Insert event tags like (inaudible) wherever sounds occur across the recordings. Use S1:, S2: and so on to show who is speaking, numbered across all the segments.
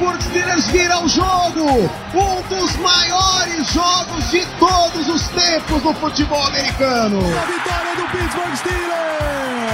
S1: Steelers vira o jogo! Um dos maiores jogos de todos os tempos do futebol americano!
S2: A vitória do Pittsburgh Steelers!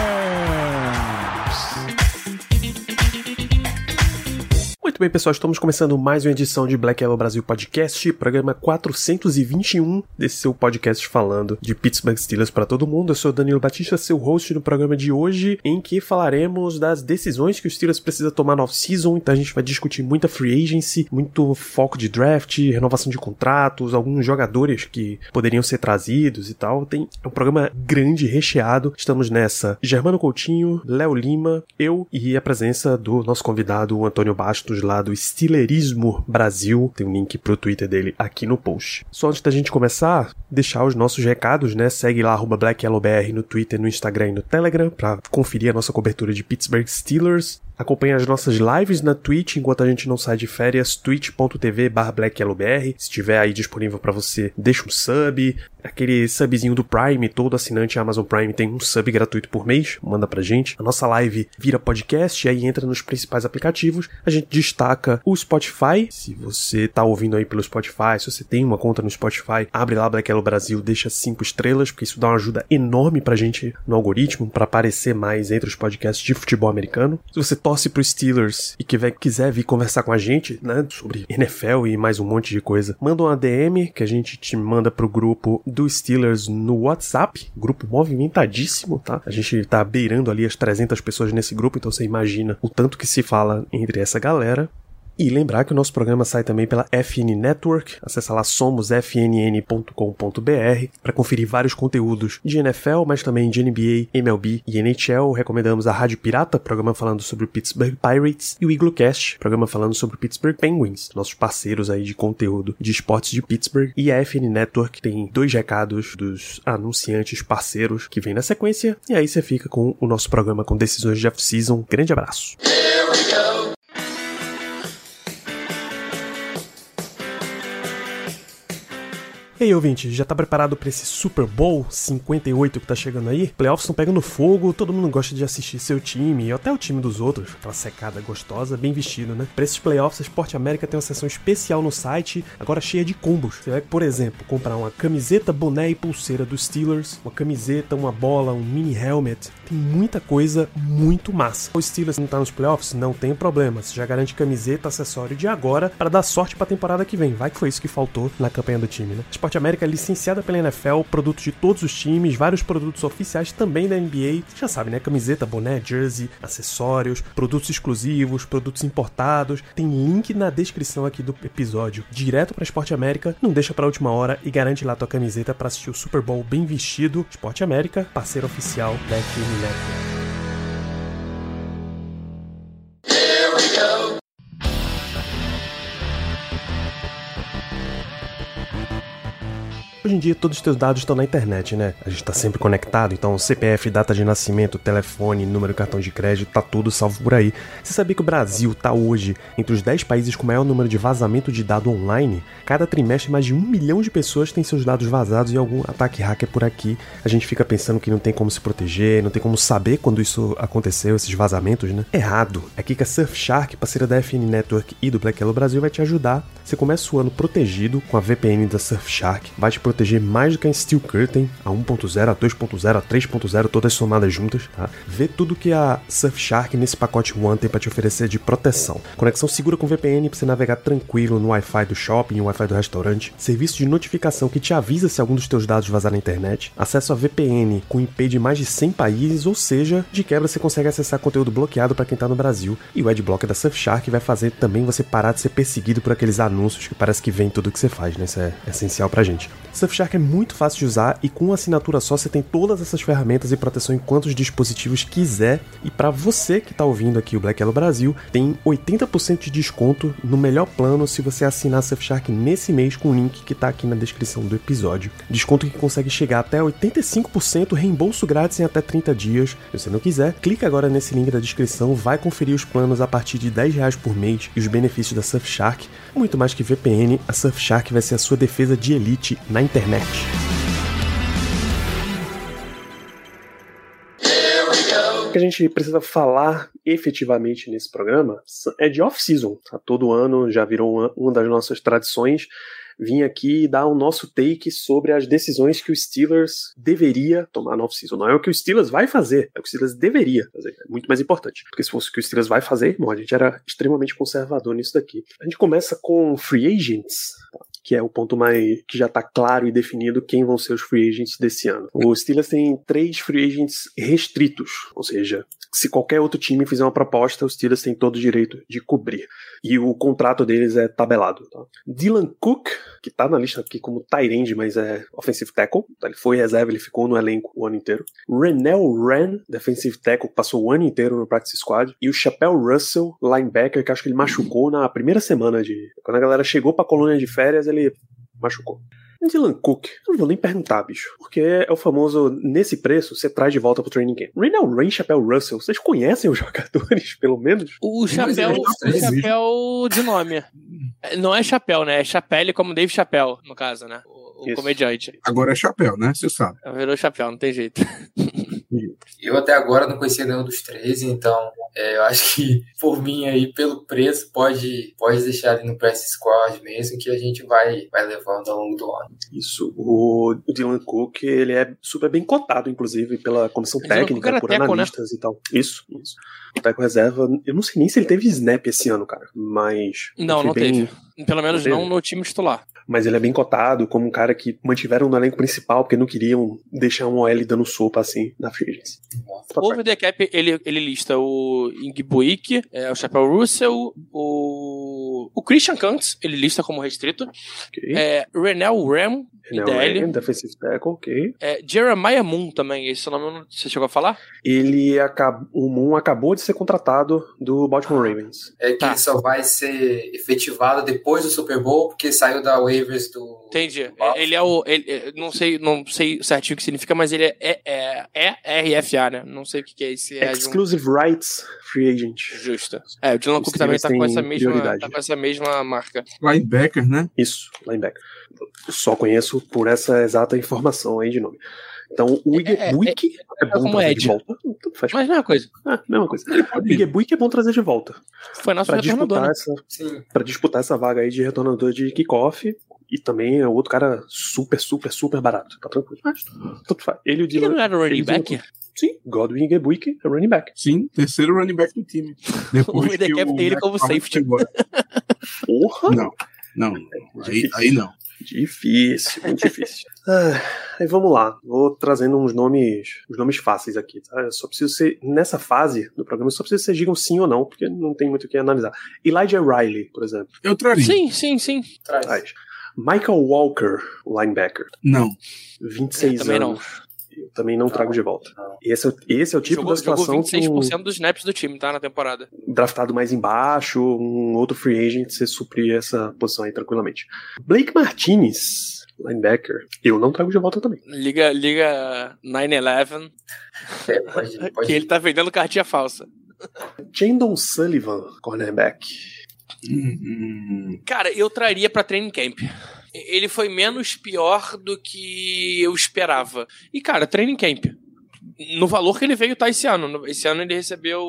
S3: Muito bem, pessoal, estamos começando mais uma edição de Black Yellow Brasil Podcast, programa 421 desse seu podcast falando de Pittsburgh Steelers para todo mundo. Eu sou Danilo Batista, seu host no programa de hoje, em que falaremos das decisões que os Steelers precisam tomar no off-season. Então a gente vai discutir muita free agency, muito foco de draft, renovação de contratos, alguns jogadores que poderiam ser trazidos e tal. Tem um programa grande, recheado. Estamos nessa Germano Coutinho, Léo Lima, eu e a presença do nosso convidado, Antônio Bastos, lá do Stilerismo Brasil. Tem um link pro Twitter dele aqui no post. Só antes da gente começar, deixar os nossos recados, né? Segue lá, BlackYellowBR no Twitter, no Instagram e no Telegram pra conferir a nossa cobertura de Pittsburgh Steelers. Acompanhe as nossas lives na Twitch enquanto a gente não sai de férias, twitch.tv blackyellowbr. Se estiver aí disponível para você, deixa um sub. Aquele subzinho do Prime, todo assinante Amazon Prime tem um sub gratuito por mês, manda pra gente. A nossa live vira podcast e aí entra nos principais aplicativos. A gente destaca o Spotify. Se você tá ouvindo aí pelo Spotify, se você tem uma conta no Spotify, abre lá Black Brasil, deixa cinco estrelas, porque isso dá uma ajuda enorme pra gente no algoritmo, para aparecer mais entre os podcasts de futebol americano. Se você torce pro Steelers e que quiser vir conversar com a gente, né, sobre NFL e mais um monte de coisa, manda uma DM que a gente te manda pro grupo do Steelers no WhatsApp, grupo movimentadíssimo, tá? A gente tá beirando ali as 300 pessoas nesse grupo, então você imagina o tanto que se fala entre essa galera. E lembrar que o nosso programa sai também pela FN Network. Acesse lá somosfnn.com.br para conferir vários conteúdos de NFL, mas também de NBA, MLB e NHL. Recomendamos a Rádio Pirata, programa falando sobre o Pittsburgh Pirates, e o Iglocast, programa falando sobre o Pittsburgh Penguins, nossos parceiros aí de conteúdo de esportes de Pittsburgh. E a FN Network tem dois recados dos anunciantes parceiros que vem na sequência. E aí você fica com o nosso programa com decisões de off-season. Grande abraço. E aí, ouvinte, já tá preparado para esse Super Bowl 58 que tá chegando aí? Playoffs estão pegando fogo, todo mundo gosta de assistir seu time e até o time dos outros, aquela secada gostosa, bem vestido, né? Pra esses playoffs, a Sport América tem uma seção especial no site, agora cheia de combos. Você vai, por exemplo, comprar uma camiseta, boné e pulseira dos Steelers, uma camiseta, uma bola, um mini helmet. Tem muita coisa muito massa. O Steelers não tá nos playoffs? Não tem problema. Você já garante camiseta, acessório de agora para dar sorte pra temporada que vem. Vai que foi isso que faltou na campanha do time, né? Sport América licenciada pela NFL, produtos de todos os times, vários produtos oficiais também da NBA. Já sabe, né? Camiseta, boné, jersey, acessórios, produtos exclusivos, produtos importados. Tem link na descrição aqui do episódio, direto para Esporte América. Não deixa para última hora e garante lá tua camiseta para assistir o Super Bowl bem vestido. Esporte América, parceiro oficial da FM Network. Hoje em dia todos os teus dados estão na internet, né? A gente tá sempre conectado, então CPF, data de nascimento, telefone, número de cartão de crédito, tá tudo salvo por aí. Você sabia que o Brasil tá hoje entre os 10 países com maior número de vazamento de dado online? Cada trimestre mais de um milhão de pessoas têm seus dados vazados e algum ataque hacker por aqui. A gente fica pensando que não tem como se proteger, não tem como saber quando isso aconteceu, esses vazamentos, né? Errado. É aqui que a Surfshark, parceira da FN Network e do Black Yellow Brasil, vai te ajudar. Você começa o ano protegido com a VPN da Surfshark, vai te proteger mais do que a Steel Curtain, a 1.0, a 2.0, a 3.0, todas somadas juntas, tá? Vê tudo que a Surfshark nesse pacote One tem para te oferecer de proteção. Conexão segura com VPN para você navegar tranquilo no Wi-Fi do shopping, no Wi-Fi do restaurante, serviço de notificação que te avisa se algum dos teus dados vazar na internet, acesso a VPN com IP de mais de 100 países, ou seja, de quebra você consegue acessar conteúdo bloqueado para quem tá no Brasil, e o Adblocker da Surfshark vai fazer também você parar de ser perseguido por aqueles anúncios que parece que vem tudo que você faz, né? Isso é essencial pra gente. Surfshark é muito fácil de usar e com assinatura só você tem todas essas ferramentas e proteção em quantos dispositivos quiser. E para você que tá ouvindo aqui o Black Yellow Brasil, tem 80% de desconto no melhor plano se você assinar Surfshark nesse mês com o link que tá aqui na descrição do episódio. Desconto que consegue chegar até 85%, reembolso grátis em até 30 dias. Se você não quiser, clica agora nesse link da descrição, vai conferir os planos a partir de 10 reais por mês e os benefícios da Surfshark. Muito mais que VPN, a Surfshark vai ser a sua defesa de elite na internet. O que a gente precisa falar efetivamente nesse programa é de off-season. Tá? Todo ano já virou uma, uma das nossas tradições vir aqui dar o nosso take sobre as decisões que o Steelers deveria tomar no off-season. Não é o que o Steelers vai fazer, é o que o Steelers deveria fazer. É muito mais importante. Porque se fosse o que o Steelers vai fazer, bom, a gente era extremamente conservador nisso daqui. A gente começa com free agents, que é o ponto mais que já está claro e definido quem vão ser os free agents desse ano. O Steelers tem três free agents restritos, ou seja, se qualquer outro time fizer uma proposta, os Steelers têm todo o direito de cobrir. E o contrato deles é tabelado. Tá? Dylan Cook, que tá na lista aqui como Tyrande, mas é offensive tackle. Tá? Ele foi reserva, ele ficou no elenco o ano inteiro. Renell Wren, defensive tackle, passou o ano inteiro no practice squad. E o Chapéu Russell, linebacker, que acho que ele machucou na primeira semana de... Quando a galera chegou pra colônia de férias, ele machucou. Dylan Cook, eu não vou nem perguntar, bicho. Porque é o famoso, nesse preço, você traz de volta pro training camp. Raynell Rain Chapéu Russell, vocês conhecem os (laughs) jogadores, pelo menos?
S4: O chapéu, o chapéu de nome. Não é chapéu, né? É chapéu como Dave Chapéu, no caso, né? O, o comediante.
S5: Agora é chapéu, né? Você sabe.
S4: Virou chapéu, não tem jeito. (laughs)
S6: Eu até agora não conhecia nenhum dos 13, então é, eu acho que (laughs) por mim aí, pelo preço, pode, pode deixar ali no press squad mesmo, que a gente vai, vai levando ao longo do ano.
S3: Isso. O, Dylan Cook, ele é super bem cotado, inclusive, pela comissão técnica, por teco, né? analistas né? e tal. Isso, isso. Teco reserva, eu não sei nem se ele teve snap esse ano, cara, mas...
S4: Não, não bem... teve. Pelo menos não, não no time titular.
S3: Mas ele é bem cotado como um cara que mantiveram no elenco principal porque não queriam deixar um OL dando sopa assim na free
S4: O Over the Cap, ele, ele lista o Ingbuik, é, o Chapéu Russell, o, o Christian Kantz, ele lista como restrito, okay. é, Renel Ram,
S3: IDL. Defensive Tackle, ok.
S4: É, Jeremiah Moon também, esse nome você chegou a falar?
S3: Ele acabou, o Moon acabou de ser contratado do Baltimore Ravens.
S6: É que tá. ele só vai ser efetivado depois do Super Bowl, porque saiu da waivers do.
S4: Entendi. Ele é o. Ele, não, sei, não sei certinho o que significa, mas ele é, é, é RFA, né? Não sei o que é esse.
S3: É Exclusive um... Rights Free Agent.
S4: Justo. É, o Dylan Cook também tá com, essa mesma, tá com essa mesma marca.
S5: Linebacker, né?
S3: Isso, linebacker. Só conheço por essa exata informação aí de nome. Então, o Igebuik é, é, é, é, bom trazer Ed. de volta.
S4: Faz Mas mesma coisa.
S3: Ah, mesma coisa. O Igebuik é bom trazer de volta.
S4: Foi nosso pra disputar
S3: né? essa, Pra disputar essa vaga aí de retornador de kickoff. E também é outro cara super, super, super barato. Tá tranquilo. Mas, tanto faz. Ele o Dylan.
S4: Ele não era running back?
S3: Sim, Godwin Igebuik é running back.
S5: Sim, terceiro running back do time. (laughs) Depois
S4: o que o ele como safety.
S3: Porra!
S5: Não, não. Aí, aí não.
S3: Difícil, muito difícil. (laughs) Ah, aí vamos lá, vou trazendo uns nomes, uns nomes fáceis aqui, tá? Eu só preciso ser, nessa fase do programa, eu só preciso que vocês digam sim ou não, porque não tem muito o que analisar. Elijah Riley, por exemplo.
S5: Eu traria.
S4: Sim, sim, sim.
S3: Traz. Traz. Michael Walker, linebacker.
S5: Não.
S3: 26 é, anos. Não eu também não, trago de volta. Esse é, esse é o tipo jogou, da situação
S4: jogou 26% que um, dos snaps do time, tá? Na temporada.
S3: Draftado mais embaixo, um outro free agent, você suprir essa posição aí tranquilamente. Blake Martinez, linebacker, eu não trago de volta também.
S4: Liga, liga 9-11, é, (laughs) que ele tá vendendo cartinha falsa.
S3: Jandon Sullivan, cornerback.
S4: Cara, eu traria pra training camp ele foi menos pior do que eu esperava. E, cara, training camp. No valor que ele veio tá esse ano. Esse ano ele recebeu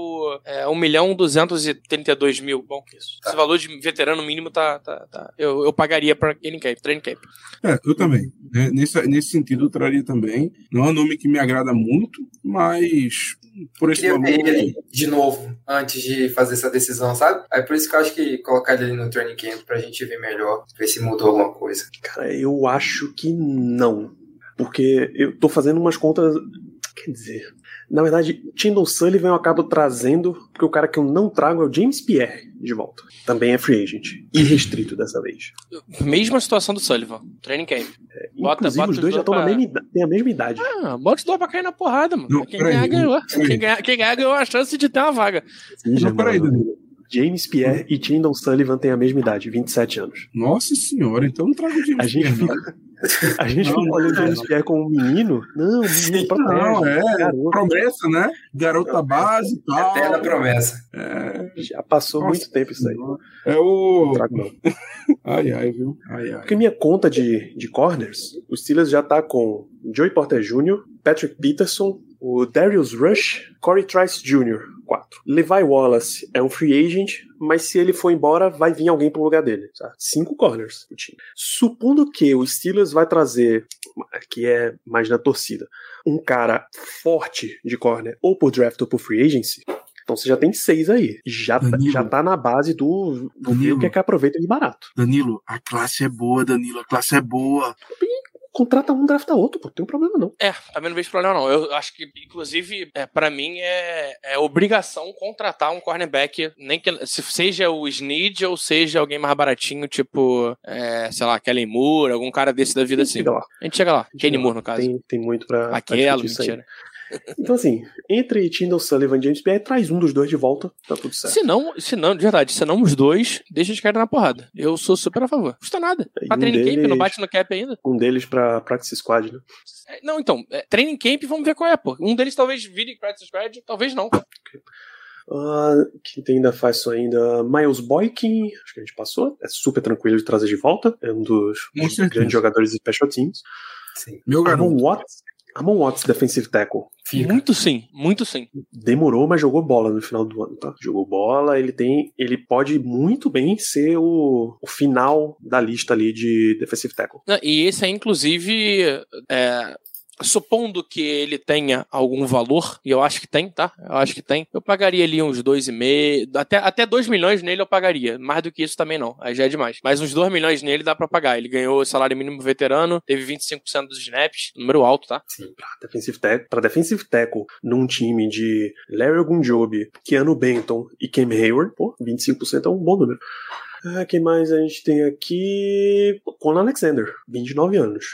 S4: é, 1 milhão 232 mil. Bom, isso. Esse valor de veterano mínimo tá. tá, tá. Eu, eu pagaria pra training camp, training camp.
S5: É, eu também. É, nesse, nesse sentido, eu traria também. Não é um nome que me agrada muito, mas por esse
S6: ver ele de novo antes de fazer essa decisão, sabe? Aí por isso que eu acho que colocar ele no training camp pra gente ver melhor, ver se mudou alguma coisa.
S3: Cara, eu acho que não. Porque eu tô fazendo umas contas. Quer dizer, na verdade, Tyndall Sullivan eu acabo trazendo, porque o cara que eu não trago é o James Pierre de volta. Também é free agent. E restrito dessa vez.
S4: Mesma situação do Sullivan, training camp.
S3: É,
S4: Bota-
S3: Inclusive,
S4: bota
S3: os dois já estão na
S4: pra-
S3: têm a mesma idade.
S4: Ah, bota os dois pra cair na porrada, mano.
S5: Não,
S4: quem ganhar, ganhou. Quem ganhar, quem ganhar ganhou a chance de ter uma vaga.
S5: Não, peraí, Danilo.
S3: James Pierre e Tyndall Sullivan têm a mesma idade, 27 anos.
S5: Nossa senhora, então não traga o James
S3: A gente
S5: Pierre,
S3: fica, (laughs) a gente
S5: Não,
S3: fica
S5: não,
S3: olhando o James
S5: não.
S3: Pierre como um menino. Não, menino.
S5: Não, é
S3: garoto.
S5: promessa, né? Garota base e tal.
S6: Eterna promessa.
S5: É,
S3: Já passou
S5: Nossa
S3: muito tempo isso aí.
S5: é o.
S3: Trago. (laughs)
S5: Ai, ai, viu? Ai, ai.
S3: Porque minha conta de, de corners, o Steelers já tá com Joey Porter Jr., Patrick Peterson, o Darius Rush, Corey Trice Jr., 4. Levi Wallace é um free agent, mas se ele for embora, vai vir alguém pro lugar dele. Tá? Cinco corners pro time. Supondo que o Steelers vai trazer, que é mais na torcida, um cara forte de corner, ou por draft ou por free agency, então você já tem seis aí. Já, tá-
S5: Danilo.
S3: já tá na base do, do
S5: Danilo.
S3: que é que aproveita de barato.
S5: Danilo, a classe é boa, Danilo, a classe é boa.
S3: Contrata um, drafta outro, pô. Não tem problema não.
S4: É, também não vejo problema não. Eu acho que, inclusive, é, para mim é, é obrigação contratar um cornerback, nem que se seja o Snead ou seja alguém mais baratinho, tipo, é, sei lá, Kellen Moore, algum cara desse da vida assim.
S3: Chega lá.
S4: A gente chega lá. Kenny Moore, no caso.
S3: Tem, tem muito pra,
S4: Aquela,
S3: isso aí. Então, assim, entre Tyndall Sullivan e James Pierre, traz um dos dois de volta, tá tudo certo.
S4: Se não, se não, de verdade, se não os dois, deixa de cair na porrada. Eu sou super a favor. Custa nada. Pra
S3: um
S4: training camp,
S3: deles-
S4: não bate no cap ainda.
S3: Um deles pra Practice Squad, né?
S4: É, Não, então, é, training camp, vamos ver qual é, pô. Um deles talvez vire practice squad, talvez não.
S3: Ah, quem tem ainda faz isso ainda? Miles Boykin, acho que a gente passou. É super tranquilo de trazer de volta. É um dos grandes jogadores de special teams.
S6: Sim.
S5: Meu
S3: Amon. Watts. Amon Watts, defensive tackle.
S6: Fica.
S4: Muito sim, muito sim.
S3: Demorou, mas jogou bola no final do ano, tá? Jogou bola, ele tem. Ele pode muito bem ser o, o final da lista ali de defensive tackle.
S4: E esse é, inclusive, é, supondo que ele tenha algum valor, e eu acho que tem, tá? Eu acho que tem. Eu pagaria ali uns 2,5, até, até 2 milhões nele eu pagaria. Mais do que isso também não, aí já é demais. Mas uns 2 milhões nele dá pra pagar. Ele ganhou salário mínimo veterano, teve 25% dos snaps, número alto, tá?
S3: defensive tackle, para defensive tackle num time de Larry Ogunjobi, Keanu Benton e Cam Hayward, pô, 25% é um bom número. Ah, quem mais a gente tem aqui? Conan Alexander, 29 anos.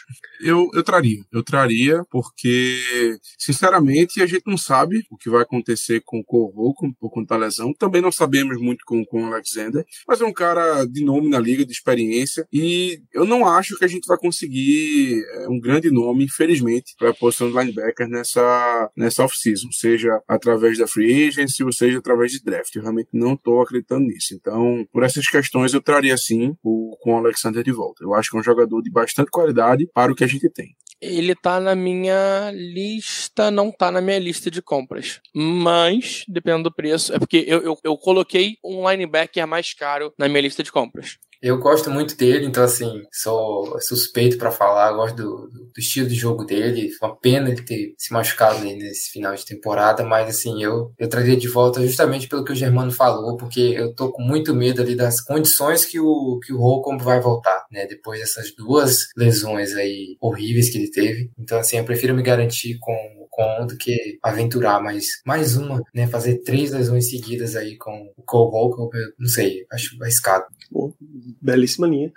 S5: Eu, eu traria. Eu traria porque, sinceramente, a gente não sabe o que vai acontecer com o Corvo por conta da lesão. Também não sabemos muito com, com o Alexander. Mas é um cara de nome na liga, de experiência. E eu não acho que a gente vai conseguir é, um grande nome, infelizmente, para a posição de linebacker nessa, nessa off-season. Seja através da free agency ou seja através de draft. Eu realmente não estou acreditando nisso. Então, por essas questões, eu traria sim o, com o Alexander de volta. Eu acho que é um jogador de bastante qualidade para o que a gente tem.
S4: Ele tá na minha lista, não tá na minha lista de compras. Mas, dependendo do preço, é porque eu, eu, eu coloquei um linebacker mais caro na minha lista de compras.
S6: Eu gosto muito dele, então assim, sou suspeito pra falar, gosto do, do estilo de jogo dele. Foi uma pena ele ter se machucado nesse final de temporada, mas assim, eu, eu traria de volta justamente pelo que o Germano falou, porque eu tô com muito medo ali das condições que o, que o Holcomb vai voltar, né? Depois dessas duas lesões aí horríveis que ele teve. Então, assim, eu prefiro me garantir com com do que aventurar mais, mais uma, né? Fazer três lesões seguidas aí com o Cole Holcomb, não sei, acho arriscado.
S3: Pô, belíssima linha.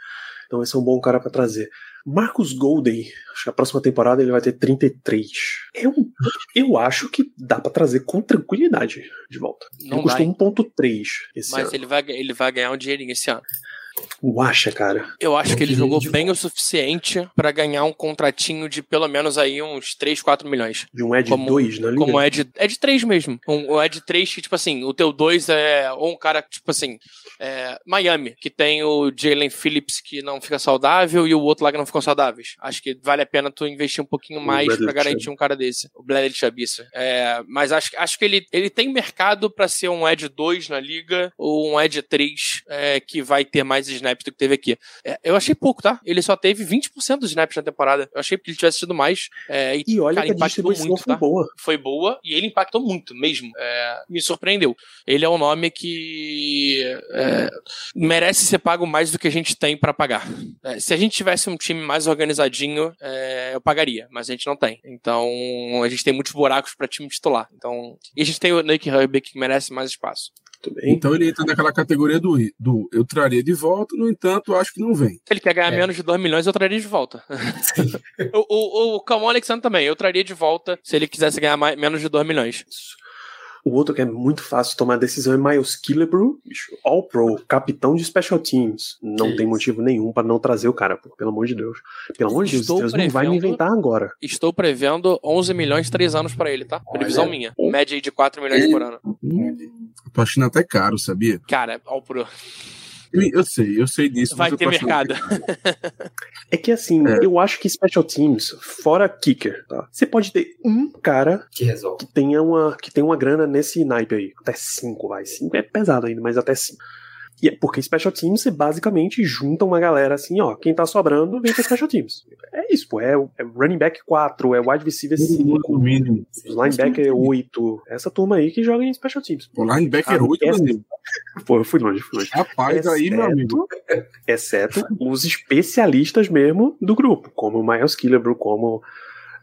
S3: Então esse é um bom cara pra trazer. Marcus Golden, acho que a próxima temporada ele vai ter 33. Eu, eu acho que dá pra trazer com tranquilidade de volta.
S4: Não
S3: ele custou
S4: dá,
S3: 1.3 esse
S4: Mas
S3: ano.
S4: ele vai, ele vai ganhar um dinheirinho esse ano.
S3: Tu acha, cara?
S4: Eu acho que ele jogou bem o suficiente pra ganhar um contratinho de pelo menos aí uns 3, 4 milhões.
S3: De um Ed
S4: Como-
S3: 2 na liga?
S4: Como é de, é de 3 mesmo. Um, um de 3 que, tipo assim, o teu 2 é ou um cara, tipo assim, é, Miami, que tem o Jalen Phillips que não fica saudável e o outro lá que não ficam saudáveis. Acho que vale a pena tu investir um pouquinho
S3: O
S4: mais pra garantir um cara desse. O Bradley Chubb, isso. É, mas acho, acho que ele, ele tem mercado pra ser um Ed 2 na liga ou um Ed 3 é, que vai ter mais snaps do que teve aqui. É, eu achei pouco, tá? Ele só teve 20% dos snaps na temporada. Eu achei que ele tivesse tido mais. É, e,
S3: E olha
S4: cara,
S3: que a distribuição
S4: muito,
S3: foi
S4: tá?
S3: boa.
S4: foi boa e ele impactou muito mesmo. É, me surpreendeu. Ele é um nome que é, merece ser pago mais do que a gente tem pra pagar. É, se a gente tivesse um time mais organizadinho, é, eu pagaria, mas a gente não tem. Então a gente tem muitos buracos pra time titular. Então, e a gente tem o Nick Herbig que merece mais espaço.
S3: Muito bem.
S5: Então ele entra naquela categoria do, do eu traria de volta, no entanto, acho que não vem.
S4: Se ele quer ganhar é. menos de 2 milhões, eu traria de volta. (laughs) o, o, o Camon Alexandre também, eu traria de volta se ele quisesse ganhar mais, menos de 2 milhões.
S3: Isso. O outro que é muito fácil tomar decisão é Miles Killebrew, All Pro, capitão de Special Teams. Não que tem isso. motivo nenhum para não trazer o cara, pô, pelo amor de Deus. Pelo amor de Deus, Deus não vai me inventar agora.
S4: Estou prevendo 11 milhões 3 anos para ele, tá? Previsão minha. Média de 4 milhões por ano.
S5: Achando até caro, sabia?
S4: Cara, All Pro.
S5: Eu sei, eu sei disso.
S4: Vai ter mercado. (laughs)
S3: é que assim, é. eu acho que Special Teams, fora kicker, tá? Você pode ter um cara
S6: que resolve.
S3: Que tenha uma, que tenha uma grana nesse naipe aí. Até cinco, vai. Cinco é pesado ainda, mas até cinco. E é porque Special Teams você basicamente junta uma galera assim, ó, quem tá sobrando vem pra Special Teams. É isso, pô, é, é running back 4, é wide receiver 5, linebacker 8, essa turma aí que joga em Special Teams.
S5: O linebacker 8, essa...
S3: Pô, eu fui longe, fui longe.
S5: Rapaz, exceto, aí, meu amigo.
S3: Exceto os especialistas mesmo do grupo, como o Miles Killebrew, como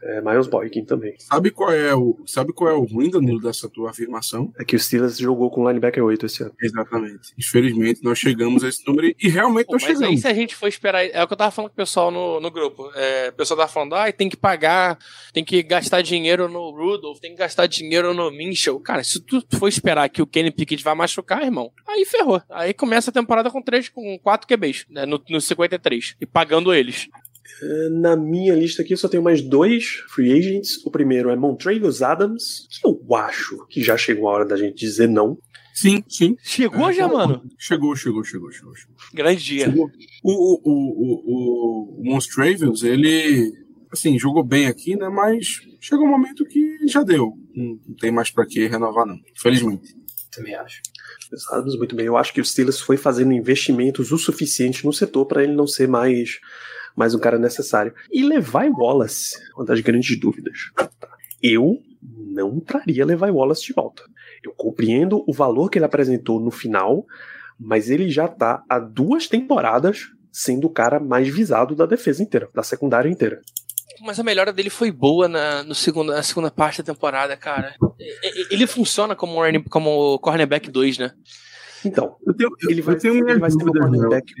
S3: é, Miles Boykin também.
S5: Sabe qual é o, sabe qual é o ruim, Danilo, dessa tua afirmação?
S3: É que o Steelers jogou com linebacker 8 esse ano.
S5: Exatamente. Infelizmente, nós chegamos a esse número e realmente Pô, nós
S4: mas
S5: chegamos.
S4: Aí, se a gente for esperar, é o que eu tava falando com o pessoal no, no grupo. É, o pessoal tava falando, ah, tem que pagar, tem que gastar dinheiro no Rudolph, tem que gastar dinheiro no Minchel. Cara, se tu for esperar que o Kenny Pickett vai machucar, irmão, aí ferrou. Aí começa a temporada com três, com quatro QBs, né, no, no 53, e pagando eles.
S3: Na minha lista aqui eu só tenho mais dois free agents. O primeiro é Montravius Adams, que eu acho que já chegou a hora da gente dizer não.
S5: Sim, sim.
S4: Chegou já, mano?
S5: Chegou, chegou, chegou, chegou. chegou.
S4: Grande dia.
S5: Chegou. O, o, o, o, o Monstravius, ele, assim, jogou bem aqui, né? Mas chegou um momento que já deu. Não, tem mais para que renovar, não. Infelizmente.
S6: Também acho.
S3: Adams, muito bem. Eu acho que o Steelers foi fazendo investimentos o suficiente no setor para ele não ser mais mais um cara necessário. E Levi Wallace, uma das grandes dúvidas. Eu não traria Levi Wallace de volta. Eu compreendo o valor que ele apresentou no final, mas ele já tá há duas temporadas sendo o cara mais visado da defesa inteira, da secundária inteira.
S4: Mas a melhora dele foi boa na, no segundo, na segunda parte da temporada, cara. Ele funciona como, como cornerback 2, né?
S3: Então, eu tenho, ele vai, tenho ele vai ser o cornerback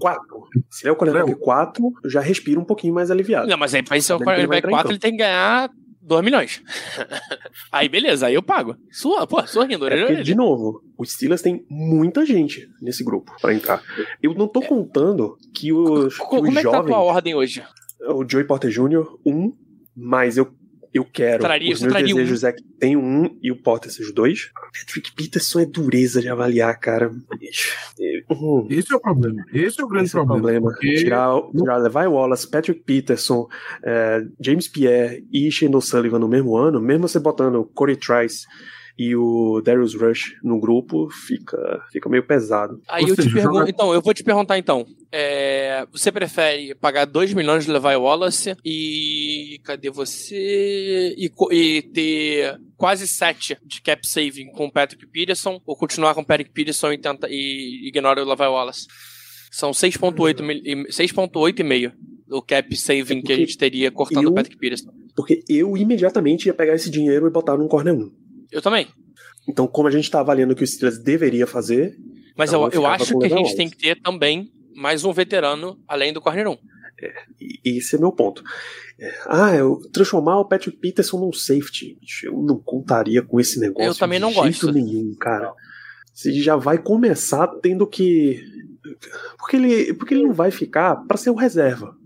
S3: 4. Se ele é o cornerback 4, eu já respiro um pouquinho mais aliviado.
S4: Não, mas aí pra ser o cornerback 4, ele tem que ganhar 2 milhões. (laughs) aí beleza, aí eu pago. Sua, pô, sorrindo.
S3: É porque, de novo, os Steelers tem muita gente nesse grupo para entrar. Eu não tô contando que os, que
S4: Como
S3: os
S4: é que
S3: jovens,
S4: tá a tua ordem hoje?
S3: O Joey Porter Jr., um, mas eu eu quero.
S4: Traria,
S3: os meus desejos um. é que tem um e o Potter seja dois. Patrick Peterson é dureza de avaliar, cara.
S5: Uhum. Esse é o problema. Esse é o grande Esse problema. É o problema.
S3: Porque... Tirar, tirar Levi Wallace, Patrick Peterson, é, James Pierre e Shane Sullivan no mesmo ano, mesmo você botando Corey Trice e o Darius Rush no grupo, fica, fica meio pesado.
S4: Aí Ou eu seja, te pergunto, joga... então, eu vou te perguntar então. É, você prefere pagar 2 milhões de Levi Wallace e. Cadê você? E, e ter quase 7 de cap saving com o Patrick Peterson ou continuar com o Patrick Peterson e, tenta, e ignora o Levi Wallace? São 6.8 e meio o cap saving é que a gente teria cortando o Patrick Peterson.
S3: Porque eu imediatamente ia pegar esse dinheiro e botar num corner 1.
S4: Eu também.
S3: Então, como a gente está avaliando o que o Steelers deveria fazer.
S4: Mas então eu, eu acho que a gente tem que ter também mais um veterano além do corner 1.
S3: É, esse é meu ponto. É, ah, eu transformar o Patrick Peterson num safety. Eu não contaria com esse negócio.
S4: Eu também não
S3: de
S4: gosto.
S3: jeito nenhum, cara. Você já vai começar tendo que. Porque ele, porque ele não vai ficar para ser o reserva.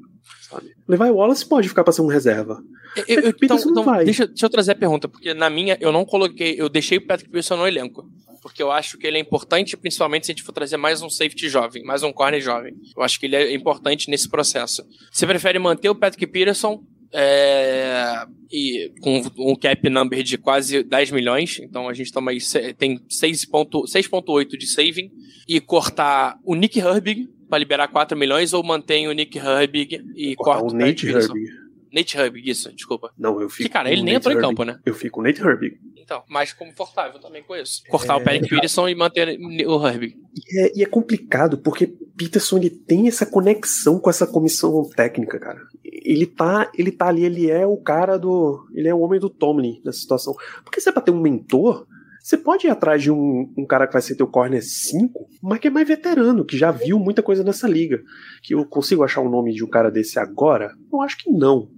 S3: Sabe? Levi Wallace pode ficar para ser um reserva.
S4: Eu, eu, então, então deixa, deixa, eu trazer a pergunta, porque na minha eu não coloquei, eu deixei o Patrick Peterson no elenco. Porque eu acho que ele é importante, principalmente se a gente for trazer mais um safety jovem, mais um corner jovem. Eu acho que ele é importante nesse processo. Você prefere manter o Patrick Peterson é, e com um cap number de quase 10 milhões, então a gente toma aí, tem 6.8 de saving, e cortar o Nick Herbig para liberar 4 milhões, ou mantém o Nick Herbig e corta
S3: o Nate Herbig.
S4: Nate Herbig, isso, desculpa.
S3: Não, eu fico.
S4: Que, cara, ele nem entrou em campo, né?
S3: Eu fico com o Nate Herbig.
S4: Então, mais confortável também com isso. Cortar é... o Patrick Peterson e manter o Herbig.
S3: E é, e é, complicado, porque Peterson ele tem essa conexão com essa comissão técnica, cara. Ele tá, ele tá ali, ele é o cara do. Ele é o homem do Tomlin nessa situação. Porque se é pra ter um mentor, Você pode ir atrás de um, um cara que vai ser teu corner 5, mas que é mais veterano, que já viu muita coisa nessa liga. Que eu consigo achar o nome de um cara desse agora? Eu acho que não.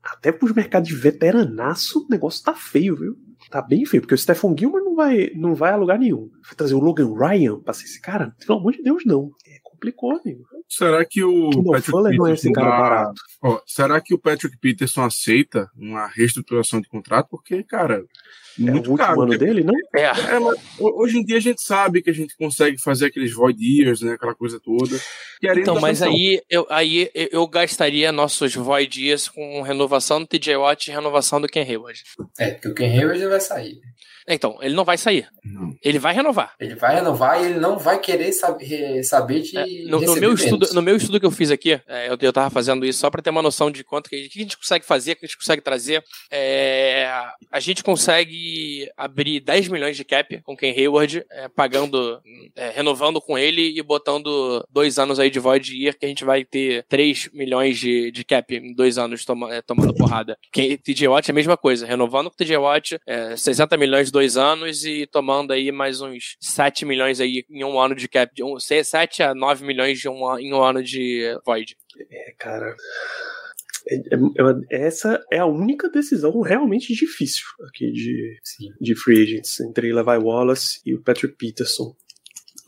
S3: Até pros mercados de veteranaço, o negócio tá feio, viu? Tá bem feio, porque o Stephen Gilmer não vai, não vai a lugar nenhum. Vai trazer o Logan Ryan pra ser esse cara? Pelo amor de Deus, não. É, complicou, amigo.
S5: Será que o Patrick
S3: Fuller não é esse
S5: Peterson
S3: cara
S5: dá-
S3: barato.
S5: Ó, será que o Patrick Peterson aceita uma reestruturação de contrato? Porque, cara,
S3: É o
S5: muito
S3: último
S5: caro.
S3: ano
S5: porque-
S3: dele, não?
S4: É,
S5: É, hoje em dia a gente sabe que a gente consegue fazer aqueles void years, né? Aquela coisa toda.
S4: Então, mas aí eu, aí eu gastaria nossos void dias com renovação do TJ Watt e renovação do Ken Hayward.
S6: É, porque o Ken Hayward ele vai sair.
S4: Então, ele não vai sair.
S5: Não.
S4: Ele vai renovar.
S6: Ele vai renovar e ele não vai querer saber, saber de.
S4: É, no, no meu estudo, no meu estudo que eu fiz aqui, é, eu, eu tava fazendo isso só pra ter uma noção de quanto que, que a gente consegue fazer, que a gente consegue trazer. É, a gente consegue abrir 10 milhões de cap com Ken Hayward, é, pagando, é, renovando com ele e botando dois anos aí de void year, que a gente vai ter 3 milhões de, de cap em dois anos toma- é, tomando porrada. Quem, TJ Watt é a mesma coisa, renovando com TJ Watt, é, 60 milhões de dois anos e tomando aí mais uns 7 milhões aí em um ano de cap, de um, 7 a 9 milhões de um, em um ano de void.
S3: É, cara. É- é- é- essa é a única decisão realmente difícil aqui de,
S6: Sim.
S3: de free agents entre Levi Wallace e o Patrick Peterson.